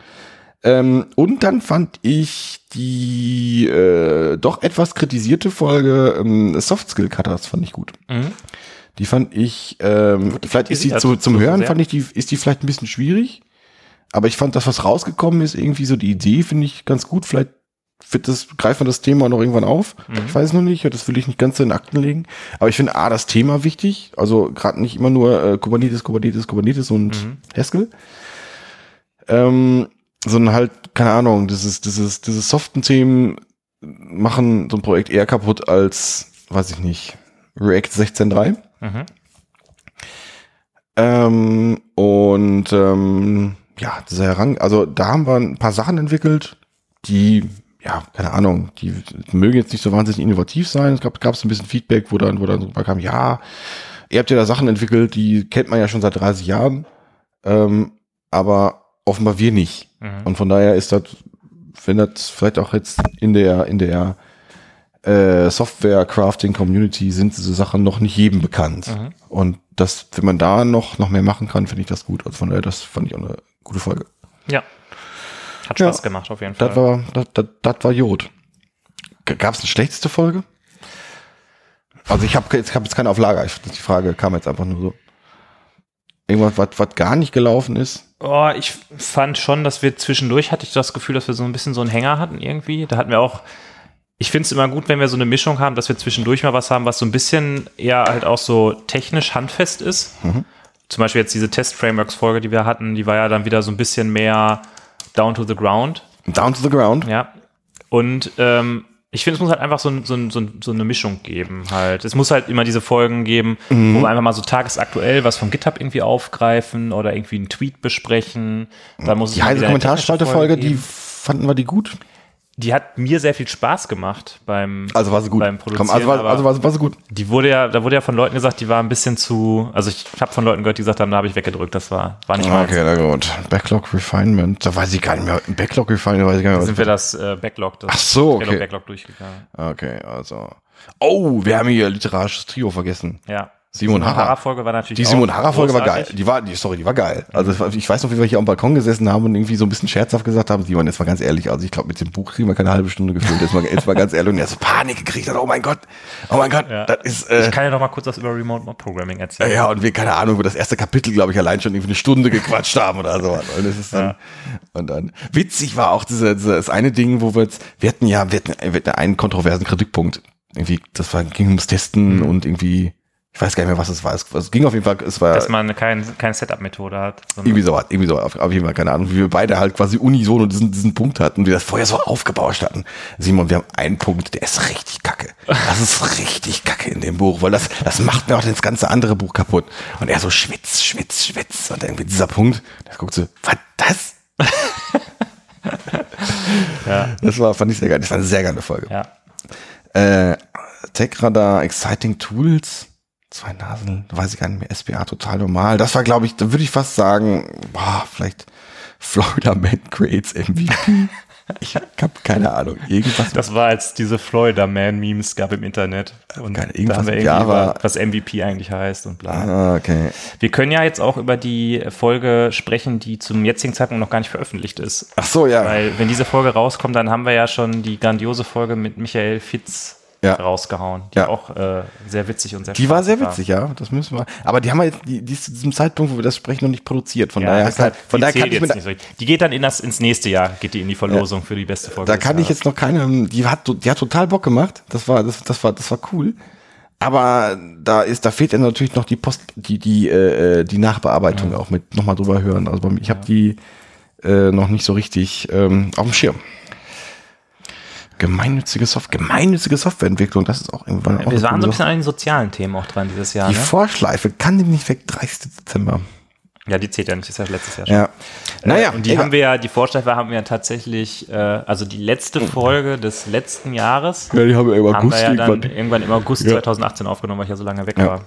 Ähm, und dann fand ich die äh, doch etwas kritisierte Folge ähm, Soft Skill Cutters fand ich gut. Mhm. Die fand ich, ähm, vielleicht ist sie zu, zum So Hören, sehr? fand ich die, ist die vielleicht ein bisschen schwierig. Aber ich fand das, was rausgekommen ist, irgendwie so die Idee, finde ich ganz gut. Vielleicht wird das, greifen wir das Thema noch irgendwann auf. Ich weiß noch nicht, das will ich nicht ganz so in Akten legen. Aber ich finde A, das Thema wichtig. Also gerade nicht immer nur äh, Kubernetes, Kubernetes, Kubernetes und Haskell. Ähm, sondern halt, keine Ahnung, dieses, dieses, dieses soften Themen machen so ein Projekt eher kaputt als, weiß ich nicht, React 16.3. Ähm, und ähm, ja, dieser Herang, also da haben wir ein paar Sachen entwickelt, die, ja, keine Ahnung, die mögen jetzt nicht so wahnsinnig innovativ sein. Es gab, gab es ein bisschen Feedback, wo dann, wo dann so kam, ja, ihr habt ja da Sachen entwickelt, die kennt man ja schon seit 30 Jahren, ähm, aber offenbar wir nicht. Und von daher ist das, wenn das vielleicht auch jetzt in der, in der äh, Software-Crafting-Community sind diese Sachen noch nicht jedem bekannt. Und das, wenn man da noch, noch mehr machen kann, finde ich das gut. Also von daher, das fand ich auch eine gute Folge. Ja. Hat Ja. Spaß gemacht, auf jeden Fall. Das war, das, das, das war Jod. Gab es eine schlechteste Folge? Also ich habe jetzt, hab jetzt keine auf Lager. Ich, die Frage kam jetzt einfach nur so. Irgendwas, was, was gar nicht gelaufen ist. Oh, ich fand schon, dass wir zwischendurch hatte ich das Gefühl, dass wir so ein bisschen so einen Hänger hatten irgendwie. Da hatten wir auch, ich finde es immer gut, wenn wir so eine Mischung haben, dass wir zwischendurch mal was haben, was so ein bisschen eher halt auch so technisch handfest ist. Zum Beispiel jetzt diese Test-Frameworks-Folge, die wir hatten, die war ja dann wieder so ein bisschen mehr down to the ground. Down to the ground. Ja. Und ähm, ich finde, es muss halt einfach so, so, so, so eine Mischung geben halt. Es muss halt immer diese Folgen geben, Mhm. wo wir einfach mal so tagesaktuell was vom GitHub irgendwie aufgreifen oder irgendwie einen Tweet besprechen. Dann muss es Die heiße Kommentarspalte-Folge, die fanden wir die gut. Die hat mir sehr viel Spaß gemacht beim, Also war sie gut. beim Produzieren. Komm, also war, also war, sie- war sie gut. die wurde ja, da wurde ja von Leuten gesagt, die war ein bisschen zu, also ich habe von Leuten gehört, die gesagt haben, da habe ich weggedrückt, das war, war nicht meins. Okay, na gut. Backlog Refinement. Da weiß ich gar nicht mehr. Backlog Refinement weiß ich gar nicht Da mehr. sind wir das äh, Backlog, das Ach so, okay. Backlog durchgegangen. Okay, also. Oh, wir haben hier literarisches Trio vergessen. Ja. Simon Harrer. Folge war natürlich Die Simon Harrer Folge war geil. großartig. Die war, die, sorry, die war geil. Also es ich weiß noch, wie wir hier am Balkon gesessen haben und irgendwie so ein bisschen scherzhaft gesagt haben, Simon, jetzt mal ganz ehrlich, also ich glaube, mit dem Buch kriegen wir keine halbe Stunde gefüllt. Jetzt mal, jetzt mal ganz ehrlich. Und er hat so Panik gekriegt hat, oh mein Gott, oh mein Gott, Ja. das ist, äh, Ich kann ja noch mal kurz was über Remote Mod Programming erzählen. ja, und wir, keine Ahnung, über das erste Kapitel, glaube ich, allein schon irgendwie eine Stunde gequatscht haben oder so. Und das ist dann, und dann, witzig war auch diese, diese, das eine Ding, wo wir jetzt, wir hatten ja, wir hatten, wir hatten einen kontroversen Kritikpunkt. Irgendwie, das war, ging ums Testen und irgendwie, ich weiß gar nicht mehr, was es war. Es, ging auf jeden Fall, es war, Dass man keine kein Setup-Methode hat. irgendwie so, irgendwie so, auf, jeden Fall, keine Ahnung, wie wir beide halt quasi unisono diesen, diesen Punkt hatten, wie wir das vorher so aufgebauscht hatten. Simon, wir haben einen Punkt, der ist richtig kacke. Das ist richtig kacke in dem Buch, weil das, das macht mir auch das ganze andere Buch kaputt. Und er so schwitz, schwitz, schwitz. Und irgendwie dieser Punkt, das guckt so, was das? Ja. Das war, fand ich sehr geil. Das war eine sehr geile Folge. ja. Äh, TechRadar, Exciting Tools, zwei Nasen, weiß ich gar nicht mehr, SPA total normal. Das war, glaube ich, da würde ich fast sagen, boah, vielleicht Florida Man Creates MVP. ich habe keine Ahnung. Irgendwas. Das war, als diese Florida Man-Memes gab im Internet. Und Keine- da irgendwas haben wir Java. über, was MVP eigentlich heißt und bla. Ah, okay. Wir können ja jetzt auch über die Folge sprechen, die zum jetzigen Zeitpunkt noch gar nicht veröffentlicht ist. Ach so, ja. Weil, wenn diese Folge rauskommt, dann haben wir ja schon die grandiose Folge mit Michael Fitz Ja. rausgehauen, die Ja. auch äh, sehr witzig und sehr Die war sehr witzig, ja. Das müssen wir. Aber die haben wir jetzt, die, die ist zu diesem Zeitpunkt, wo wir das sprechen, noch nicht produziert. Von Ja, daher, kann, von die daher kann ich jetzt mir, nicht so. Die geht dann in das, ins nächste Jahr, geht die in die Verlosung für die beste Folge. da kann ich jetzt noch keine, die hat, die hat total Bock gemacht. Das war, das, das war, das war cool. Aber da ist, da fehlt ja natürlich noch die Post, die, die, äh, die Nachbearbeitung auch mit nochmal drüber hören. Also ich habe die äh, noch nicht so richtig ähm, auf dem Schirm. Gemeinnützige Software, gemeinnützige Softwareentwicklung, das ist auch irgendwann auch Wir waren so ein bisschen an den sozialen Themen auch dran dieses Jahr. Die Ne? Vorschleife kann die nicht weg, 30. Dezember. Ja, die zählt ja nicht, das ist ja letztes Jahr schon. Ja. Naja, Äh, und die egal. haben wir ja, die Vorschleife haben wir ja tatsächlich, äh, also die letzte Folge des letzten Jahres ja, die haben wir im haben wir ja dann irgendwann. irgendwann im August Ja. 2018 aufgenommen, weil ich ja so lange weg Ja. war.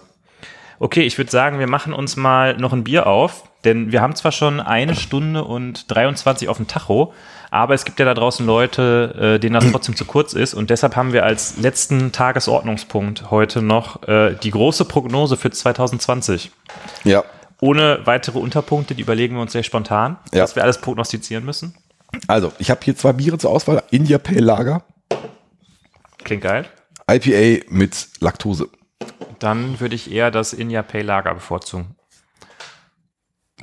Okay, ich würde sagen, wir machen uns mal noch ein Bier auf, denn wir haben zwar schon eine Stunde und 23 auf dem Tacho, aber es gibt ja da draußen Leute, äh, denen das trotzdem zu kurz ist und deshalb haben wir als letzten Tagesordnungspunkt heute noch äh, die große Prognose für 2020. Ja. Ohne weitere Unterpunkte, die überlegen wir uns sehr spontan, Ja. was wir alles prognostizieren müssen. Also, ich habe hier zwei Biere zur Auswahl. India Pale Lager, Klingt geil. IPA mit Laktose. Dann würde ich eher das India Pay Lager bevorzugen.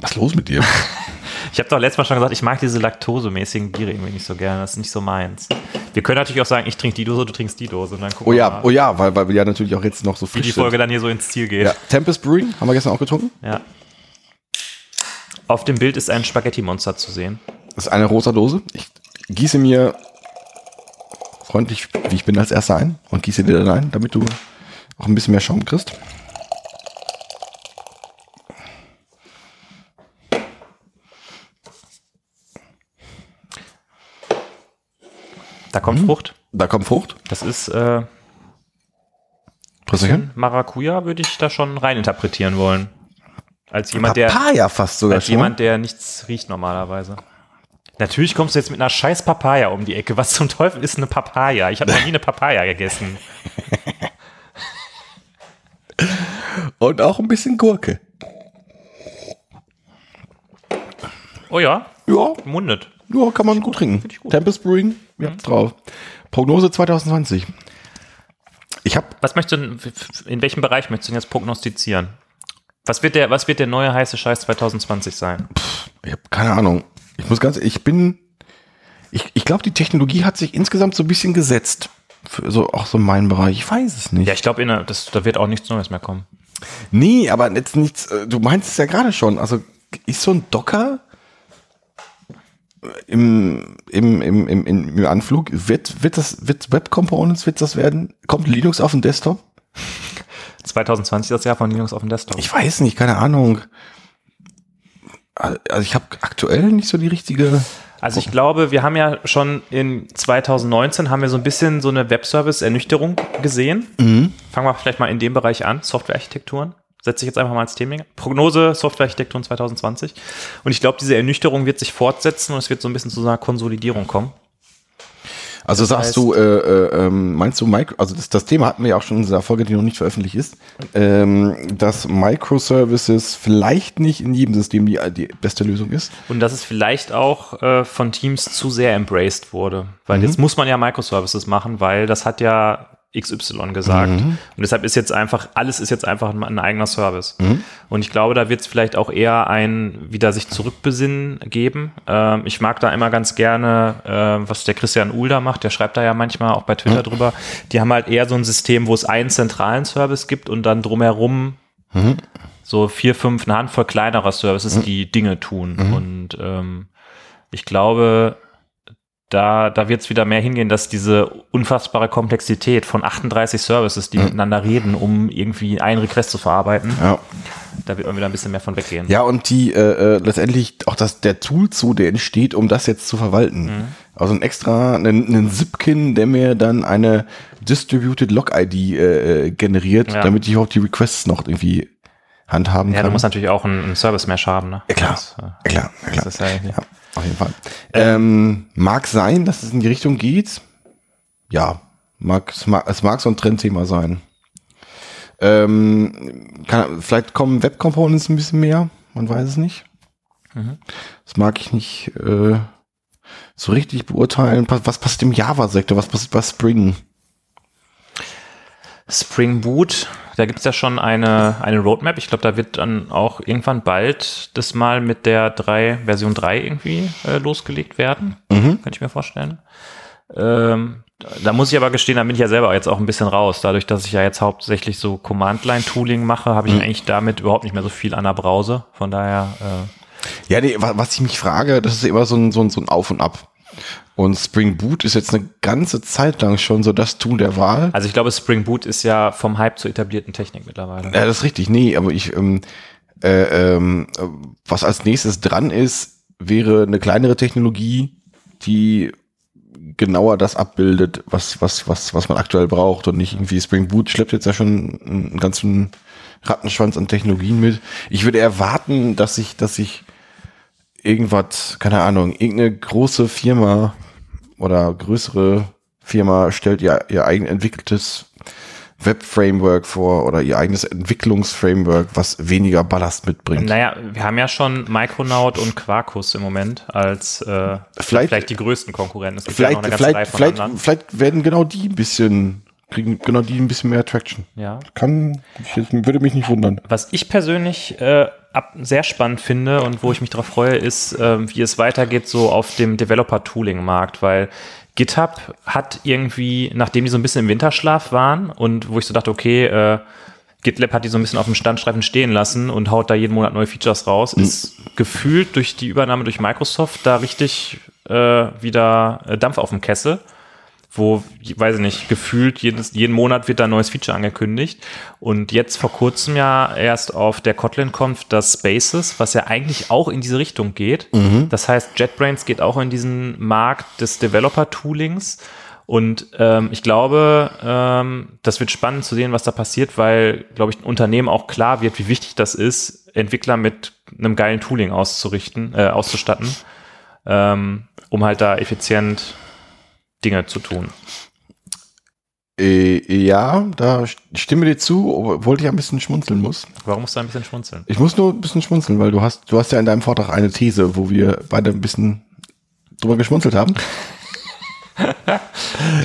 Was ist los mit dir? Ich habe doch letztes Mal schon gesagt, ich mag diese laktosemäßigen Biere irgendwie nicht so gerne. Das ist nicht so meins. Wir können natürlich auch sagen, ich trinke die Dose, du trinkst die Dose. Und dann gucken Oh ja, oh ja, weil, weil wir ja natürlich auch jetzt noch so wie frisch die Folge dann hier so ins Ziel geht. sind. Ja, Tempest Brewing haben wir gestern auch getrunken. Ja. Auf dem Bild ist ein Spaghetti-Monster zu sehen. Das ist eine rosa Dose. Ich gieße mir freundlich, wie ich bin, als erster ein und gieße dir dann ein, damit du auch ein bisschen mehr Schaum kriegst. Da kommt Frucht. Da kommt Frucht. Das ist äh. Maracuja, würde ich da schon reininterpretieren wollen. Als jemand, der, Papaya fast sogar als schon. jemand, der nichts riecht normalerweise. Natürlich kommst du jetzt mit einer scheiß Papaya um die Ecke. Was zum Teufel ist eine Papaya? Ich habe noch nie eine Papaya gegessen. Und auch ein bisschen Gurke. Oh ja, Ja, mundet. ja kann man gut trinken. gut. Tempest Brewing, ihr habt's drauf. Prognose 2020. Ich habe Was möchtest du, denn- in welchem Bereich möchtest du denn jetzt prognostizieren? Was wird der, was wird der neue heiße Scheiß 2020 sein? ich hab keine Ahnung. Ich muss ganz, ich bin, ich, ich glaube, die Technologie hat sich insgesamt so ein bisschen gesetzt. Für so, auch so mein Bereich. Ich weiß es nicht. Ja, ich glaube, da wird auch nichts Neues mehr kommen. Nee, aber jetzt nichts, äh, du meinst es ja gerade schon. Also ist so ein Docker im, im, im, im, im Anflug, wird, wird das, wird Web Components, wird das werden? Kommt Linux auf den Desktop? 2020 das Jahr von Linux auf dem Desktop. Ich weiß nicht, keine Ahnung. Also ich habe aktuell nicht so die richtige. Also ich glaube, wir haben ja schon in 2019 haben wir so ein bisschen so eine Webservice-Ernüchterung gesehen. Fangen wir vielleicht mal in dem Bereich an, Softwarearchitekturen. Setze ich jetzt einfach mal als Thema. Prognose Softwarearchitekturen 2020. Und ich glaube, diese Ernüchterung wird sich fortsetzen und es wird so ein bisschen zu einer Konsolidierung kommen. Also sagst heißt- du, äh, äh, ähm, meinst du, Micro, also das, das Thema hatten wir ja auch schon in dieser Folge, die noch nicht veröffentlicht ist, ähm, dass Microservices vielleicht nicht in jedem System die, die beste Lösung ist. Und dass es vielleicht auch äh, von Teams zu sehr embraced wurde. Weil jetzt muss man ja Microservices machen, weil das hat ja XY gesagt. Und deshalb ist jetzt einfach, alles ist jetzt einfach ein, eigener Service. Und ich glaube, da wird es vielleicht auch eher ein wieder sich zurückbesinnen geben. Ähm, ich mag da immer ganz gerne, äh, was der Christian Uhl da macht, der schreibt da ja manchmal auch bei Twitter drüber. Die haben halt eher so ein System, wo es einen zentralen Service gibt und dann drumherum so vier, fünf, eine Handvoll kleinerer Services, die Dinge tun. Und ähm, ich glaube, da, da wird es wieder mehr hingehen, dass diese unfassbare Komplexität von 38 Services, die miteinander reden, um irgendwie einen Request zu verarbeiten, Ja. da wird man wieder ein bisschen mehr von weggehen. Ja, und die äh, äh, letztendlich auch das, der Tool zu, der entsteht, um das jetzt zu verwalten. Also ein extra, einen, einen Zipkin, der mir dann eine Distributed Log ID äh, äh, generiert, Ja. damit ich auch die Requests noch irgendwie handhaben Ja, kann. du musst natürlich auch einen, einen Service Mesh haben, ne? ja, klar, Das, äh, ja, klar, ja, klar. das ist ja, Ja, auf jeden Fall. Ähm, mag sein, dass es in die Richtung geht. Ja, mag, es, mag, es mag so ein Trendthema sein. Ähm, kann, vielleicht kommen Web Components ein bisschen mehr, man weiß es nicht. Das mag ich nicht äh, so richtig beurteilen. Was, was passiert im Java-Sektor? Was passiert bei Spring? Spring Boot, da gibt es ja schon eine, eine Roadmap. Ich glaube, da wird dann auch irgendwann bald das mal mit der 3, Version 3 irgendwie äh, losgelegt werden. Kann ich mir vorstellen. Ähm, da muss ich aber gestehen, da bin ich ja selber jetzt auch ein bisschen raus. Dadurch, dass ich ja jetzt hauptsächlich so Command-Line-Tooling mache, habe ich eigentlich damit überhaupt nicht mehr so viel an der Brause. Von daher, äh, Ja, nee, wa- was ich mich frage, das ist immer so ein, so ein, so ein Auf und Ab. Und Spring Boot ist jetzt eine ganze Zeit lang schon so das Tool der Wahl. also ich glaube, Spring Boot ist ja vom Hype zur etablierten Technik mittlerweile. Ja, das ist richtig. Nee, aber ich, ähm, äh, ähm, äh, was als nächstes dran ist, wäre eine kleinere Technologie, die genauer das abbildet, was, was, was, was man aktuell braucht und nicht irgendwie Spring Boot schleppt jetzt ja schon einen ganzen Rattenschwanz an Technologien mit. Ich würde erwarten, dass sich, dass sich irgendwas, keine Ahnung, irgendeine große Firma oder größere Firma stellt ihr, ihr eigen entwickeltes Web-Framework vor oder ihr eigenes Entwicklungsframework, was weniger Ballast mitbringt. Naja, wir haben ja schon Micronaut und Quarkus im Moment als äh, Vielleicht- vielleicht, die größten Konkurrenten. Es gibt ja noch Vielleicht, vielleicht, vielleicht, vielleicht werden genau die ein bisschen, kriegen genau die ein bisschen mehr Traction. Ja. Kann, ich, würde mich nicht wundern. Was ich persönlich äh, ab, sehr spannend finde und wo ich mich darauf freue, ist, ähm, wie es weitergeht so auf dem Developer-Tooling-Markt, weil GitHub hat irgendwie, nachdem die so ein bisschen im Winterschlaf waren und wo ich so dachte, okay, äh, GitLab hat die so ein bisschen auf dem Standstreifen stehen lassen und haut da jeden Monat neue Features raus, ist gefühlt durch die Übernahme durch Microsoft da richtig äh, wieder äh, Dampf auf dem Kessel. Wo, weiß ich nicht, gefühlt jedes, jeden Monat wird da ein neues Feature angekündigt. Und jetzt vor kurzem ja erst auf der Kotlin-Conf das Spaces, was ja eigentlich auch in diese Richtung geht. Das heißt, JetBrains geht auch in diesen Markt des Developer-Toolings. Und ähm, ich glaube, ähm, das wird spannend zu sehen, was da passiert, weil, glaube ich, ein Unternehmen auch klar wird, wie wichtig das ist, Entwickler mit einem geilen Tooling auszurichten, äh, auszustatten, ähm, um halt da effizient Dinge zu tun. Äh, ja, da st- stimme dir zu, obwohl ich ein bisschen schmunzeln muss. Warum musst du ein bisschen schmunzeln? Ich muss nur ein bisschen schmunzeln, weil du hast, du hast ja in deinem Vortrag eine These, wo wir beide ein bisschen drüber geschmunzelt haben.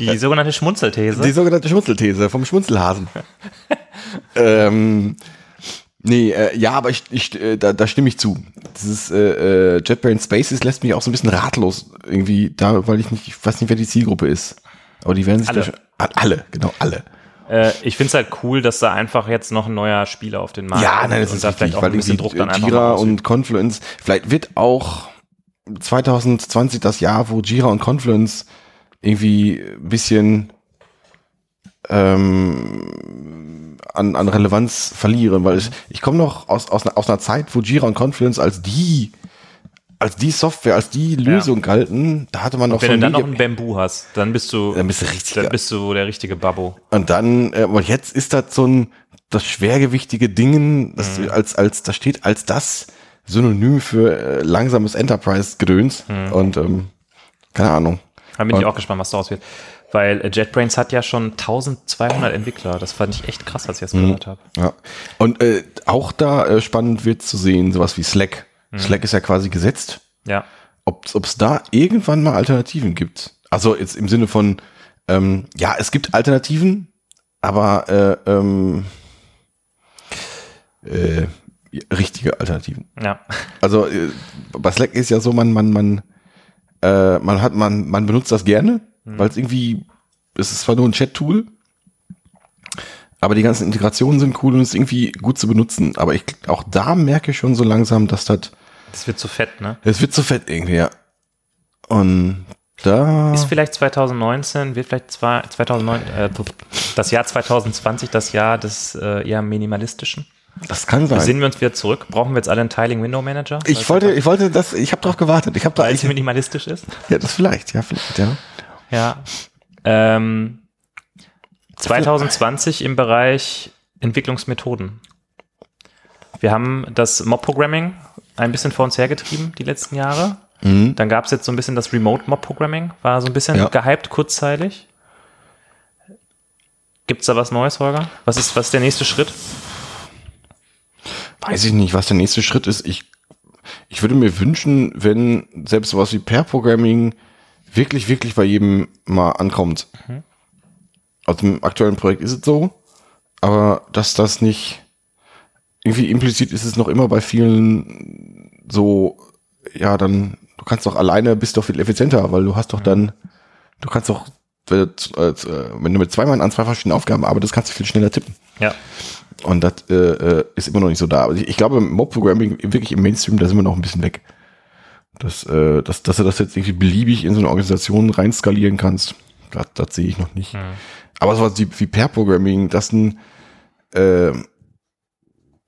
Die sogenannte Schmunzelthese. Die sogenannte Schmunzelthese vom Schmunzelhasen. ähm, nee, äh, ja, aber ich, ich, äh, da, da stimme ich zu. Dieses äh, äh, JetBrains Spaces lässt mich auch so ein bisschen ratlos irgendwie da, weil ich nicht, ich weiß nicht, wer die Zielgruppe ist. Aber die werden sich Alle. schon, alle, genau, alle. Äh, ich finde es halt cool, dass da einfach jetzt noch ein neuer Spieler auf den Markt Ja, kommt nein, das und ist da richtig, vielleicht auch ein bisschen Druck dann einfach Jira und Confluence, vielleicht wird auch 2020 das Jahr, wo Jira und Confluence irgendwie ein bisschen ähm, an, an Relevanz verlieren, weil ich, ich komme noch aus, aus, einer, aus einer Zeit, wo Jira und Confluence als die als die Software, als die Lösung galten, da hatte man noch Wenn so du dann noch Media- ein Bamboo hast, dann bist du, Dann bist du richtig dann bist du der richtige Babbo. Und dann, äh, aber jetzt ist das so ein, das schwergewichtige Dingen, das Mhm. als, als, da steht als das Synonym für äh, langsames Enterprise-Gedöns. Mhm. Und, ähm, keine Ahnung. Da bin ich Und- auch gespannt, was daraus wird. Weil äh, JetBrains hat ja schon 1200 Entwickler. Das fand ich echt krass, als ich das Mhm. gehört habe. Ja. Und äh, auch da äh, spannend wird zu sehen, sowas wie Slack. Mhm. Slack ist ja quasi gesetzt. Ja. Ob es da irgendwann mal Alternativen gibt. Also jetzt im Sinne von, ähm, ja, es gibt Alternativen, aber äh, ähm, äh, richtige Alternativen. Ja. Also äh, bei Slack ist ja so, man, man, man, äh, man hat, man, man benutzt das gerne, weil es irgendwie, es ist zwar nur ein Chat-Tool, aber die ganzen Integrationen sind cool und es ist irgendwie gut zu benutzen. Aber ich auch da merke ich schon so langsam, dass das, Das wird zu fett, ne? es wird zu fett irgendwie, ja. Und da. Ist vielleicht 2019, wird vielleicht zwei, 2009, äh, das Jahr 2020 das Jahr des äh, eher minimalistischen? Das kann sein. Sehen wir uns wieder zurück? Brauchen wir jetzt alle einen Tiling Window Manager? ich wollte, ich wollte das, ich habe drauf gewartet. Ich habe da weil es minimalistisch ist. ja, das vielleicht, ja, vielleicht, ja. Ja. Ähm, 2020 im Bereich Entwicklungsmethoden. Wir haben das Mob-Programming ein bisschen vor uns hergetrieben die letzten Jahre. Dann gab es jetzt so ein bisschen das Remote-Mob-Programming, war so ein bisschen Ja. gehypt kurzzeitig. Gibt es da was Neues, Holger? Was ist, was ist der nächste Schritt? Weiß ich nicht, was der nächste Schritt ist. Ich, ich würde mir wünschen, wenn selbst sowas wie Pair-Programming wirklich, wirklich bei jedem mal ankommt. Also im aktuellen Projekt ist es so, aber dass das nicht irgendwie implizit ist es noch immer bei vielen so, ja, dann, du kannst doch alleine, bist doch viel effizienter, weil du hast doch dann, du kannst doch, wenn du, äh, du mit zwei Mann an zwei verschiedenen Aufgaben arbeitest, kannst du viel schneller tippen. Ja. Und das äh, äh, ist immer noch nicht so da. Aber ich, ich glaube, Mob-Programming wirklich im Mainstream, da sind wir noch ein bisschen weg. Dass, äh, dass, dass du das jetzt irgendwie beliebig in so eine Organisation rein skalieren kannst, das, das sehe ich noch nicht. Aber sowas wie, wie Pair-Programming, das ein, äh,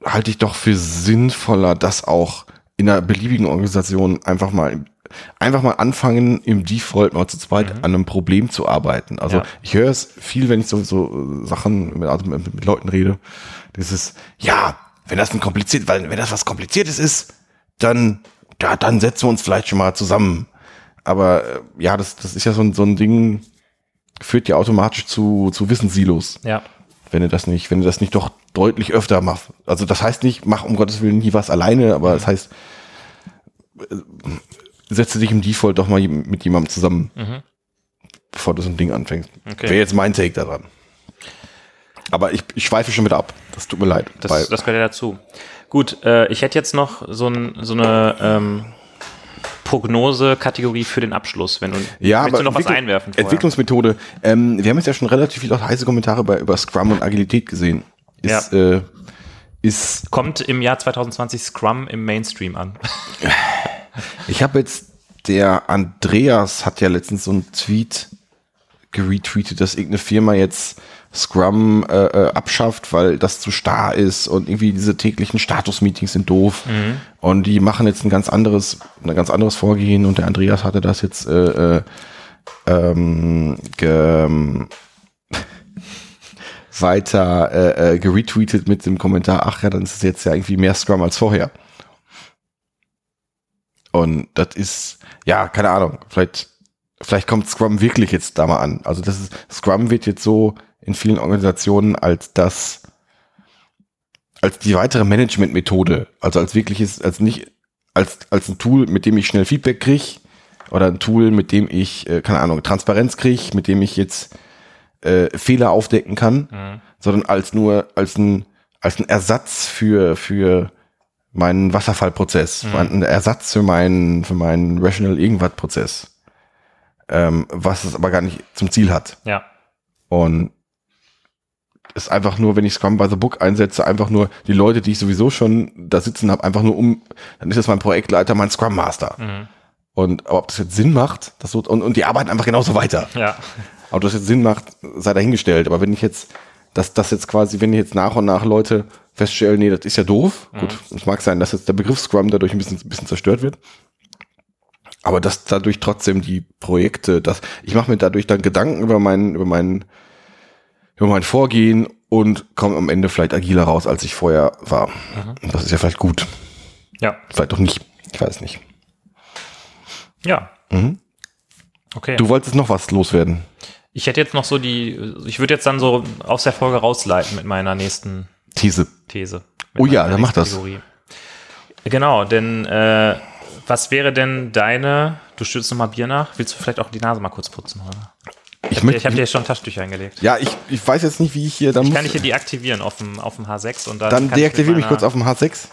halte ich doch für sinnvoller, das auch in einer beliebigen Organisation einfach mal einfach mal anfangen, im Default mal zu zweit an einem Problem zu arbeiten. Also Ja. ich höre es viel, wenn ich so, so äh, Sachen mit, also mit, mit Leuten rede. Dieses, ja, wenn das ein kompliziert, weil wenn das was Kompliziertes ist, dann, ja, dann setzen wir uns vielleicht schon mal zusammen. Aber äh, ja, das, das ist ja so ein, so ein Ding, führt ja automatisch zu, zu Wissenssilos Ja. wenn du das nicht, wenn du das nicht doch deutlich öfter machst. Also das heißt nicht, mach um Gottes Willen nie was alleine, aber das heißt, äh, setze dich im Default doch mal mit jemandem zusammen, bevor du so ein Ding anfängst. Okay. Wäre jetzt mein Take daran. Aber ich, ich schweife schon wieder ab. Das tut mir leid. Das, das gehört ja dazu. Gut, äh, ich hätte jetzt noch so, ein, so eine ähm, Prognose-Kategorie für den Abschluss. Wenn du, ja, willst aber du noch was Entwicklung- einwerfen? vorher? Entwicklungsmethode. Ähm, wir haben jetzt ja schon relativ viele heiße Kommentare bei, über Scrum und Agilität gesehen. Ist, äh, ist Kommt im Jahr 2020 Scrum im Mainstream an. Ich habe jetzt, der Andreas hat ja letztens so einen Tweet geretweetet, dass irgendeine Firma jetzt Scrum äh, äh, abschafft, weil das zu starr ist und irgendwie diese täglichen Status-Meetings sind doof Mhm. und die machen jetzt ein ganz anderes, ein ganz anderes Vorgehen und der Andreas hatte das jetzt äh, äh, ähm, ge, ähm, weiter äh, äh, geretweetet mit dem Kommentar, ach ja, dann ist es jetzt ja irgendwie mehr Scrum als vorher. Und das ist, ja, keine Ahnung, vielleicht, vielleicht kommt Scrum wirklich jetzt da mal an. Also das ist, Scrum wird jetzt so in vielen Organisationen als das, als die weitere Managementmethode, also als wirkliches, als nicht, als, als ein Tool, mit dem ich schnell Feedback kriege, oder ein Tool, mit dem ich, äh, keine Ahnung, Transparenz kriege, mit dem ich jetzt äh, Fehler aufdecken kann, Mhm. sondern als nur, als ein, als ein Ersatz für, für meinen Wasserfallprozess, ein Ersatz für meinen, für meinen Rational Irgendwas Prozess, ähm, was es aber gar nicht zum Ziel hat. Ja. Und ist einfach nur, wenn ich Scrum by the Book einsetze, einfach nur die Leute, die ich sowieso schon da sitzen habe, einfach nur um, dann ist das mein Projektleiter, mein Scrum Master. Mhm. Und aber ob das jetzt Sinn macht, das so, und, und die arbeiten einfach genauso weiter. Ja. Ob das jetzt Sinn macht, sei dahingestellt. Aber wenn ich jetzt, dass das jetzt quasi, wenn jetzt nach und nach Leute feststellen, nee, das ist ja doof. Gut, es mag sein, dass jetzt der Begriff Scrum dadurch ein bisschen, ein bisschen zerstört wird. Aber dass dadurch trotzdem die Projekte, dass ich mache mir dadurch dann Gedanken über meinen, über meinen, über mein Vorgehen und komme am Ende vielleicht agiler raus, als ich vorher war. Und das ist ja vielleicht gut. Ja. Vielleicht doch nicht. Ich weiß nicht. Ja. Mhm. Okay. Du wolltest noch was loswerden. Ich hätte jetzt noch so die, ich würde jetzt dann so aus der Folge rausleiten mit meiner nächsten These. These. Oh ja, dann mach das. Kategorie. Genau, denn äh, was wäre denn deine, du stürzt nochmal Bier nach, willst du vielleicht auch die Nase mal kurz putzen, oder? Ich, Ich habe dir schon Taschentücher eingelegt. ja, ich, ich weiß jetzt nicht, wie ich hier, dann Kann muss, ich hier deaktivieren auf dem, auf dem H6 und dann, dann kann ich deaktiviere mich kurz auf dem H6.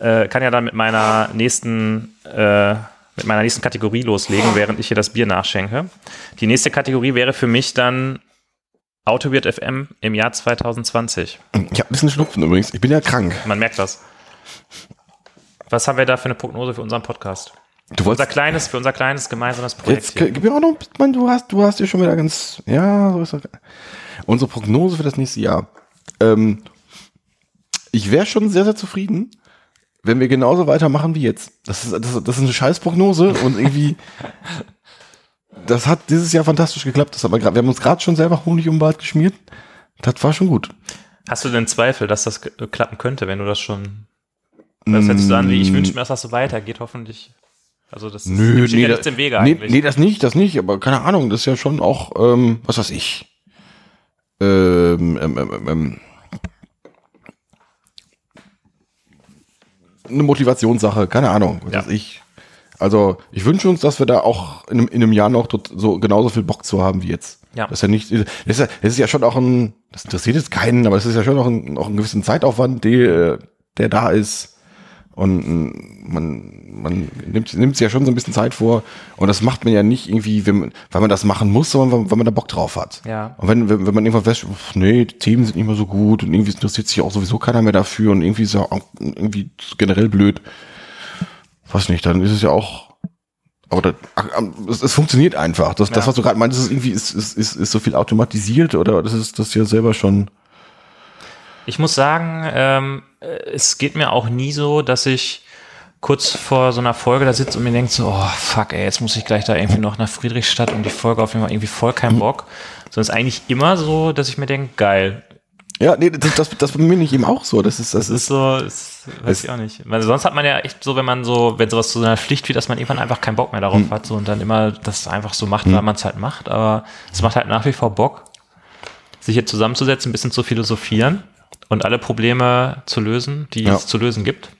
meiner, äh, kann ja dann mit meiner nächsten äh, mit meiner nächsten Kategorie loslegen, während ich hier das Bier nachschenke. Die nächste Kategorie wäre für mich dann Autoweird FM im Jahr 2020. Ich habe ein bisschen Schnupfen übrigens. Ich bin ja krank. Man merkt das. Was haben wir da für eine Prognose für unseren Podcast? Du Unser kleines, für unser kleines gemeinsames Projekt. jetzt Hier. gib mir auch noch, Mann, du hast, du hast hier schon wieder ganz, ja, so ist das. Unsere Prognose für das nächste Jahr. Ähm, ich wäre schon sehr, sehr zufrieden, wenn wir genauso weitermachen wie jetzt. Das ist, das, das ist eine Scheißprognose und irgendwie, das hat dieses Jahr fantastisch geklappt. Das hat man grad, wir haben uns gerade schon selber Honig um den Bart geschmiert. Das war schon gut. Hast du denn Zweifel, dass das klappen könnte, wenn du das schon. Das hättest du an, wie ich wünsche mir, dass das so weitergeht, hoffentlich. Also das ist, Nö, nee, ja nichts im Wege nee, eigentlich. nee, das nicht, das nicht, aber keine Ahnung, das ist ja schon auch, ähm, was weiß ich. Ähm, ähm, ähm, ähm, eine Motivationssache, keine Ahnung, was Ja. weiß ich. Also, ich wünsche uns, dass wir da auch in einem, in einem Jahr noch so genauso viel Bock zu haben wie jetzt. Ja. Das ist ja nicht, das ist ja, das ist ja schon auch ein, das interessiert jetzt keinen, aber es ist ja schon auch ein, auch einen gewissen Zeitaufwand, der, der da ist. Und mm, man, man nimmt, nimmt sich ja schon so ein bisschen Zeit vor. Und das macht man ja nicht irgendwie, wenn, man- weil man das machen muss, sondern weil, man da Bock drauf hat. Ja. Und wenn, wenn, wenn man irgendwann feststellt, pf, nee, die Themen sind nicht mehr so gut und irgendwie interessiert sich auch sowieso keiner mehr dafür und irgendwie ist ja auch irgendwie generell blöd. Weiß nicht, dann ist es ja auch. Aber das, es, funktioniert einfach. Das, das Ja. was du gerade meintest, ist irgendwie ist, ist, ist, ist so viel automatisiert oder das ist das ja selber schon. Ich muss sagen, ähm, äh, es geht mir auch nie so, dass ich kurz vor so einer Folge da sitze und mir denke so, oh fuck, ey, jetzt muss ich gleich da irgendwie noch nach Friedrichstadt und die Folge auf jeden Fall irgendwie voll keinen Bock. Sondern es ist eigentlich immer so, dass ich mir denke, geil. Ja, nee, das, das, das bei mir nicht eben auch so. Das ist, das Das ist ist, so, ist, weiß ich auch nicht. Weil sonst hat man ja echt so, wenn man so, wenn sowas zu seiner Pflicht wird, dass man irgendwann einfach keinen Bock mehr darauf hat so, und dann immer das einfach so macht, weil man es halt macht. Aber es macht halt nach wie vor Bock, sich hier zusammenzusetzen, ein bisschen zu philosophieren und alle Probleme zu lösen, die Ja. es zu lösen gibt.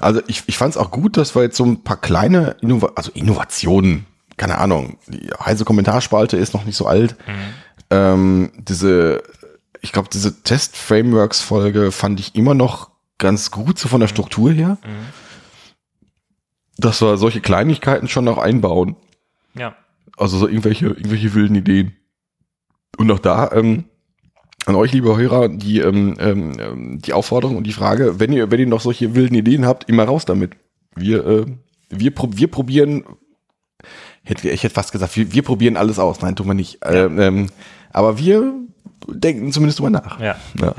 also ich, ich fand es auch gut, dass wir jetzt so ein paar kleine Innova also Innovationen, keine Ahnung, die heiße Kommentarspalte ist noch nicht so alt. Ähm, diese, ich glaube, diese Test-Frameworks-Folge fand ich immer noch ganz gut, so von der Struktur her. Dass wir solche Kleinigkeiten schon noch einbauen. Ja. Also so irgendwelche, irgendwelche wilden Ideen. Und auch da, ähm, an euch, liebe Hörer, die, ähm, ähm, ähm, die Aufforderung und die Frage, wenn ihr, wenn ihr noch solche wilden Ideen habt, immer raus damit. Wir, äh, wir, wir probieren hätte, ich hätte fast gesagt, wir, wir probieren alles aus. Nein, tun wir nicht. Ähm, ähm, aber wir denken zumindest drüber nach. Ja. Ja.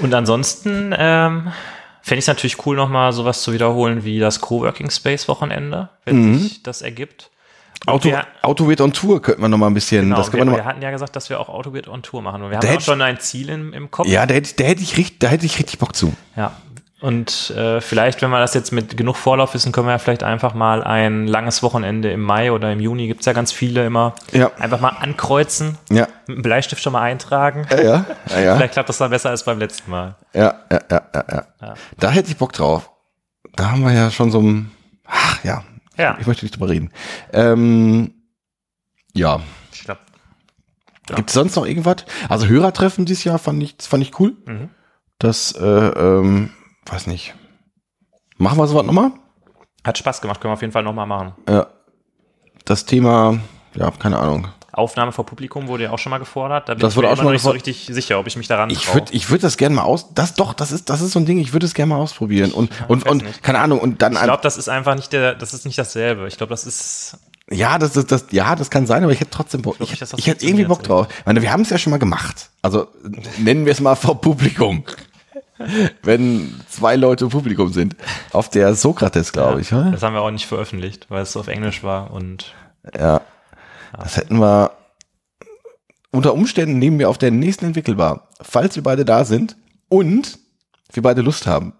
Und ansonsten ähm, fände ich es natürlich cool, nochmal sowas zu wiederholen wie das Coworking Space Wochenende, wenn sich das ergibt. Auto, wir- Autowit on Tour könnten wir noch mal ein bisschen. Genau, das wir, wir wir hatten ja gesagt, dass wir auch Autobit on Tour machen. Und wir haben auch schon ein Ziel im, im Kopf. ja, da hätte, da hätte ich richtig, da hätte ich richtig Bock zu. Ja. Und äh, vielleicht, wenn wir das jetzt mit genug Vorlauf wissen, können wir ja vielleicht einfach mal ein langes Wochenende im Mai oder im Juni, gibt's ja ganz viele immer, Ja. einfach mal ankreuzen, Ja, mit dem Bleistift schon mal eintragen. ja, ja, ja, ja, Vielleicht klappt das dann besser als beim letzten Mal. ja, ja, ja, ja, ja. Ja. Da hätte ich Bock drauf. Da haben wir ja schon so ein, ach ja, Ja. ich möchte nicht drüber reden. Ähm, ja, Ich glaube, Ja. Gibt es sonst noch irgendwas? Also Hörertreffen dieses Jahr fand ich, fand ich cool. Mhm. Das, äh, ähm, weiß nicht. Machen wir sowas nochmal? hat Spaß gemacht, können wir auf jeden Fall nochmal machen. Ja. Das Thema, ja, keine Ahnung. Aufnahme vor Publikum wurde ja auch schon mal gefordert. Da bin Das ich wurde mir auch schon mal nicht so richtig sicher, ob ich mich daran Ich würde ich würd das gerne mal aus, das doch, das ist, das ist so ein Ding, ich würde es gerne mal ausprobieren. Und, und, weiß und, nicht. keine Ahnung, und dann, Ich glaube, das ist einfach nicht der, das ist nicht dasselbe. Ich glaube, das ist, ja, das, das, das, ja, das kann sein, aber ich hätte trotzdem Bock. Ich, ich hätte irgendwie Bock drauf. Ich meine, wir haben es ja schon mal gemacht. Also, nennen wir es mal vor Publikum. Wenn zwei Leute im Publikum sind. Auf der Sokrates, glaube ich. oder? das haben wir auch nicht veröffentlicht, weil es auf Englisch war und Ja. Das hätten wir. Unter Umständen nehmen wir auf der nächsten entwickelbar, falls wir beide da sind und wir beide Lust haben,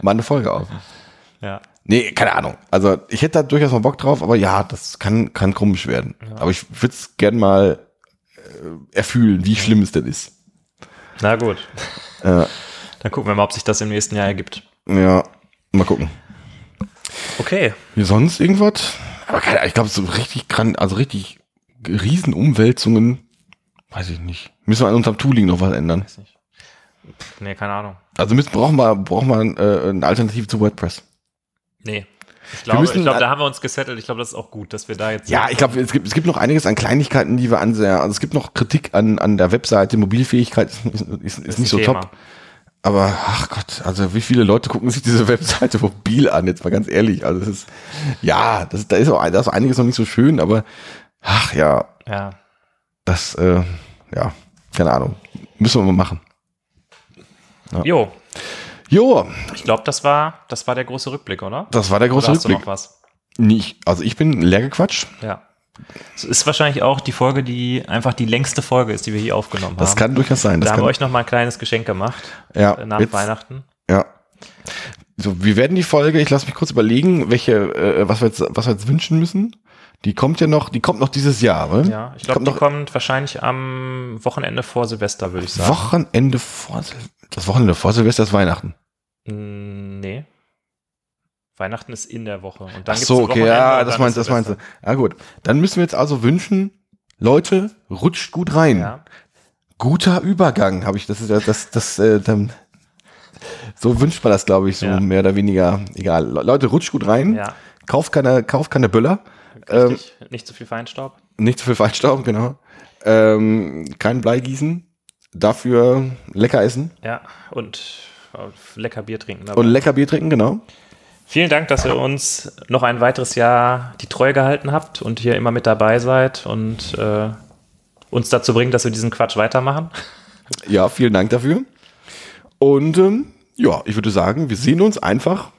mal eine Folge auf. ja. Nee, keine Ahnung. Also ich hätte da durchaus mal Bock drauf, aber ja, das kann, kann komisch werden. Aber ich würde es gern mal äh, erfühlen, wie schlimm es denn ist. Na gut. Ja. Dann gucken wir mal, ob sich das im nächsten Jahr ergibt. Ja, mal gucken. Okay. Wie sonst irgendwas? Aber keine, ich glaube, so richtig kann, also richtig Riesenumwälzungen, weiß ich nicht. Müssen wir an unserem Tooling noch was ändern. Weiß nicht. Pff, Nee, keine Ahnung. Also müssen, brauchen wir, brauchen wir äh, eine Alternative zu WordPress. Nee. Ich glaube, müssen- ich glaube, da haben wir uns gesettelt. Ich glaube, das ist auch gut, dass wir da jetzt. Ja, ich glaube, es gibt, es gibt noch einiges an Kleinigkeiten, die wir ansehen. Also es gibt noch Kritik an, an der Webseite. Mobilfähigkeit ist, ist, ist, ist nicht so Thema. top. Aber ach Gott, also wie viele Leute gucken sich diese Webseite mobil an? Jetzt mal ganz ehrlich. Also es ist, ja, das, da ist auch, da ist auch einiges noch nicht so schön, aber ach ja, Ja. das, äh, ja, keine Ahnung. Müssen wir mal machen. Jo, Jo, ich glaube, das war, das war der große Rückblick, oder? das war der große Oder hast du Rückblick. noch was? Nicht, also ich bin leer gequatscht. Ja. Es ist wahrscheinlich auch die Folge, die einfach die längste Folge ist, die wir hier aufgenommen Das haben. kann durchaus sein. Das da haben wir euch noch mal ein kleines Geschenk gemacht ja, äh, nach jetzt- Weihnachten. Ja. So, wir werden die Folge, ich lasse mich kurz überlegen, welche, äh, was wir jetzt, was wir jetzt wünschen müssen. Die kommt ja noch, die kommt noch dieses Jahr, ne? Ja, ich glaube, kommt die kommt wahrscheinlich am Wochenende vor Silvester, würde ich sagen. Wochenende vor Sil das Wochenende vor Silvester ist Weihnachten. Nee. Weihnachten ist in der Woche. Und dann Ach so, okay, ja, das meinst, ist das meinst du. Ja gut, dann müssen wir jetzt also wünschen, Leute, rutscht gut rein. Ja. Guter Übergang, habe ich, das ist ja, das, das, äh, dann, so wünscht man das, glaube ich, so Ja. mehr oder weniger. Egal, Le- Leute, rutscht gut rein. ja, Kauft keine, kauft keine Böller. Ähm, richtig. Nicht zu viel Feinstaub. Nicht zu viel Feinstaub, genau. Ähm, kein Bleigießen. Dafür lecker essen Ja, und äh, lecker Bier trinken. dabei. und lecker Bier trinken, genau. Vielen Dank, dass ihr uns noch ein weiteres Jahr die Treue gehalten habt und hier immer mit dabei seid und äh, uns dazu bringt, dass wir diesen Quatsch weitermachen. Ja, vielen Dank dafür. Und ähm, ja, ich würde sagen, wir sehen uns einfach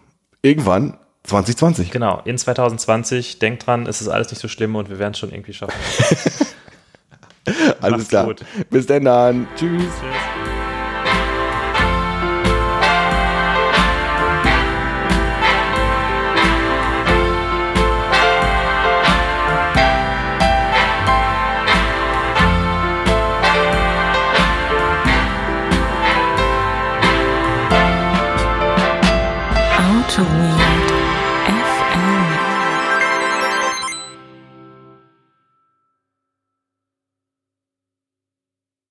irgendwann 2020. Genau, in 2020. Denkt dran, es ist alles nicht so schlimm und wir werden es schon irgendwie schaffen. Alles Macht's klar. gut. Bis dann. Tschüss. Outer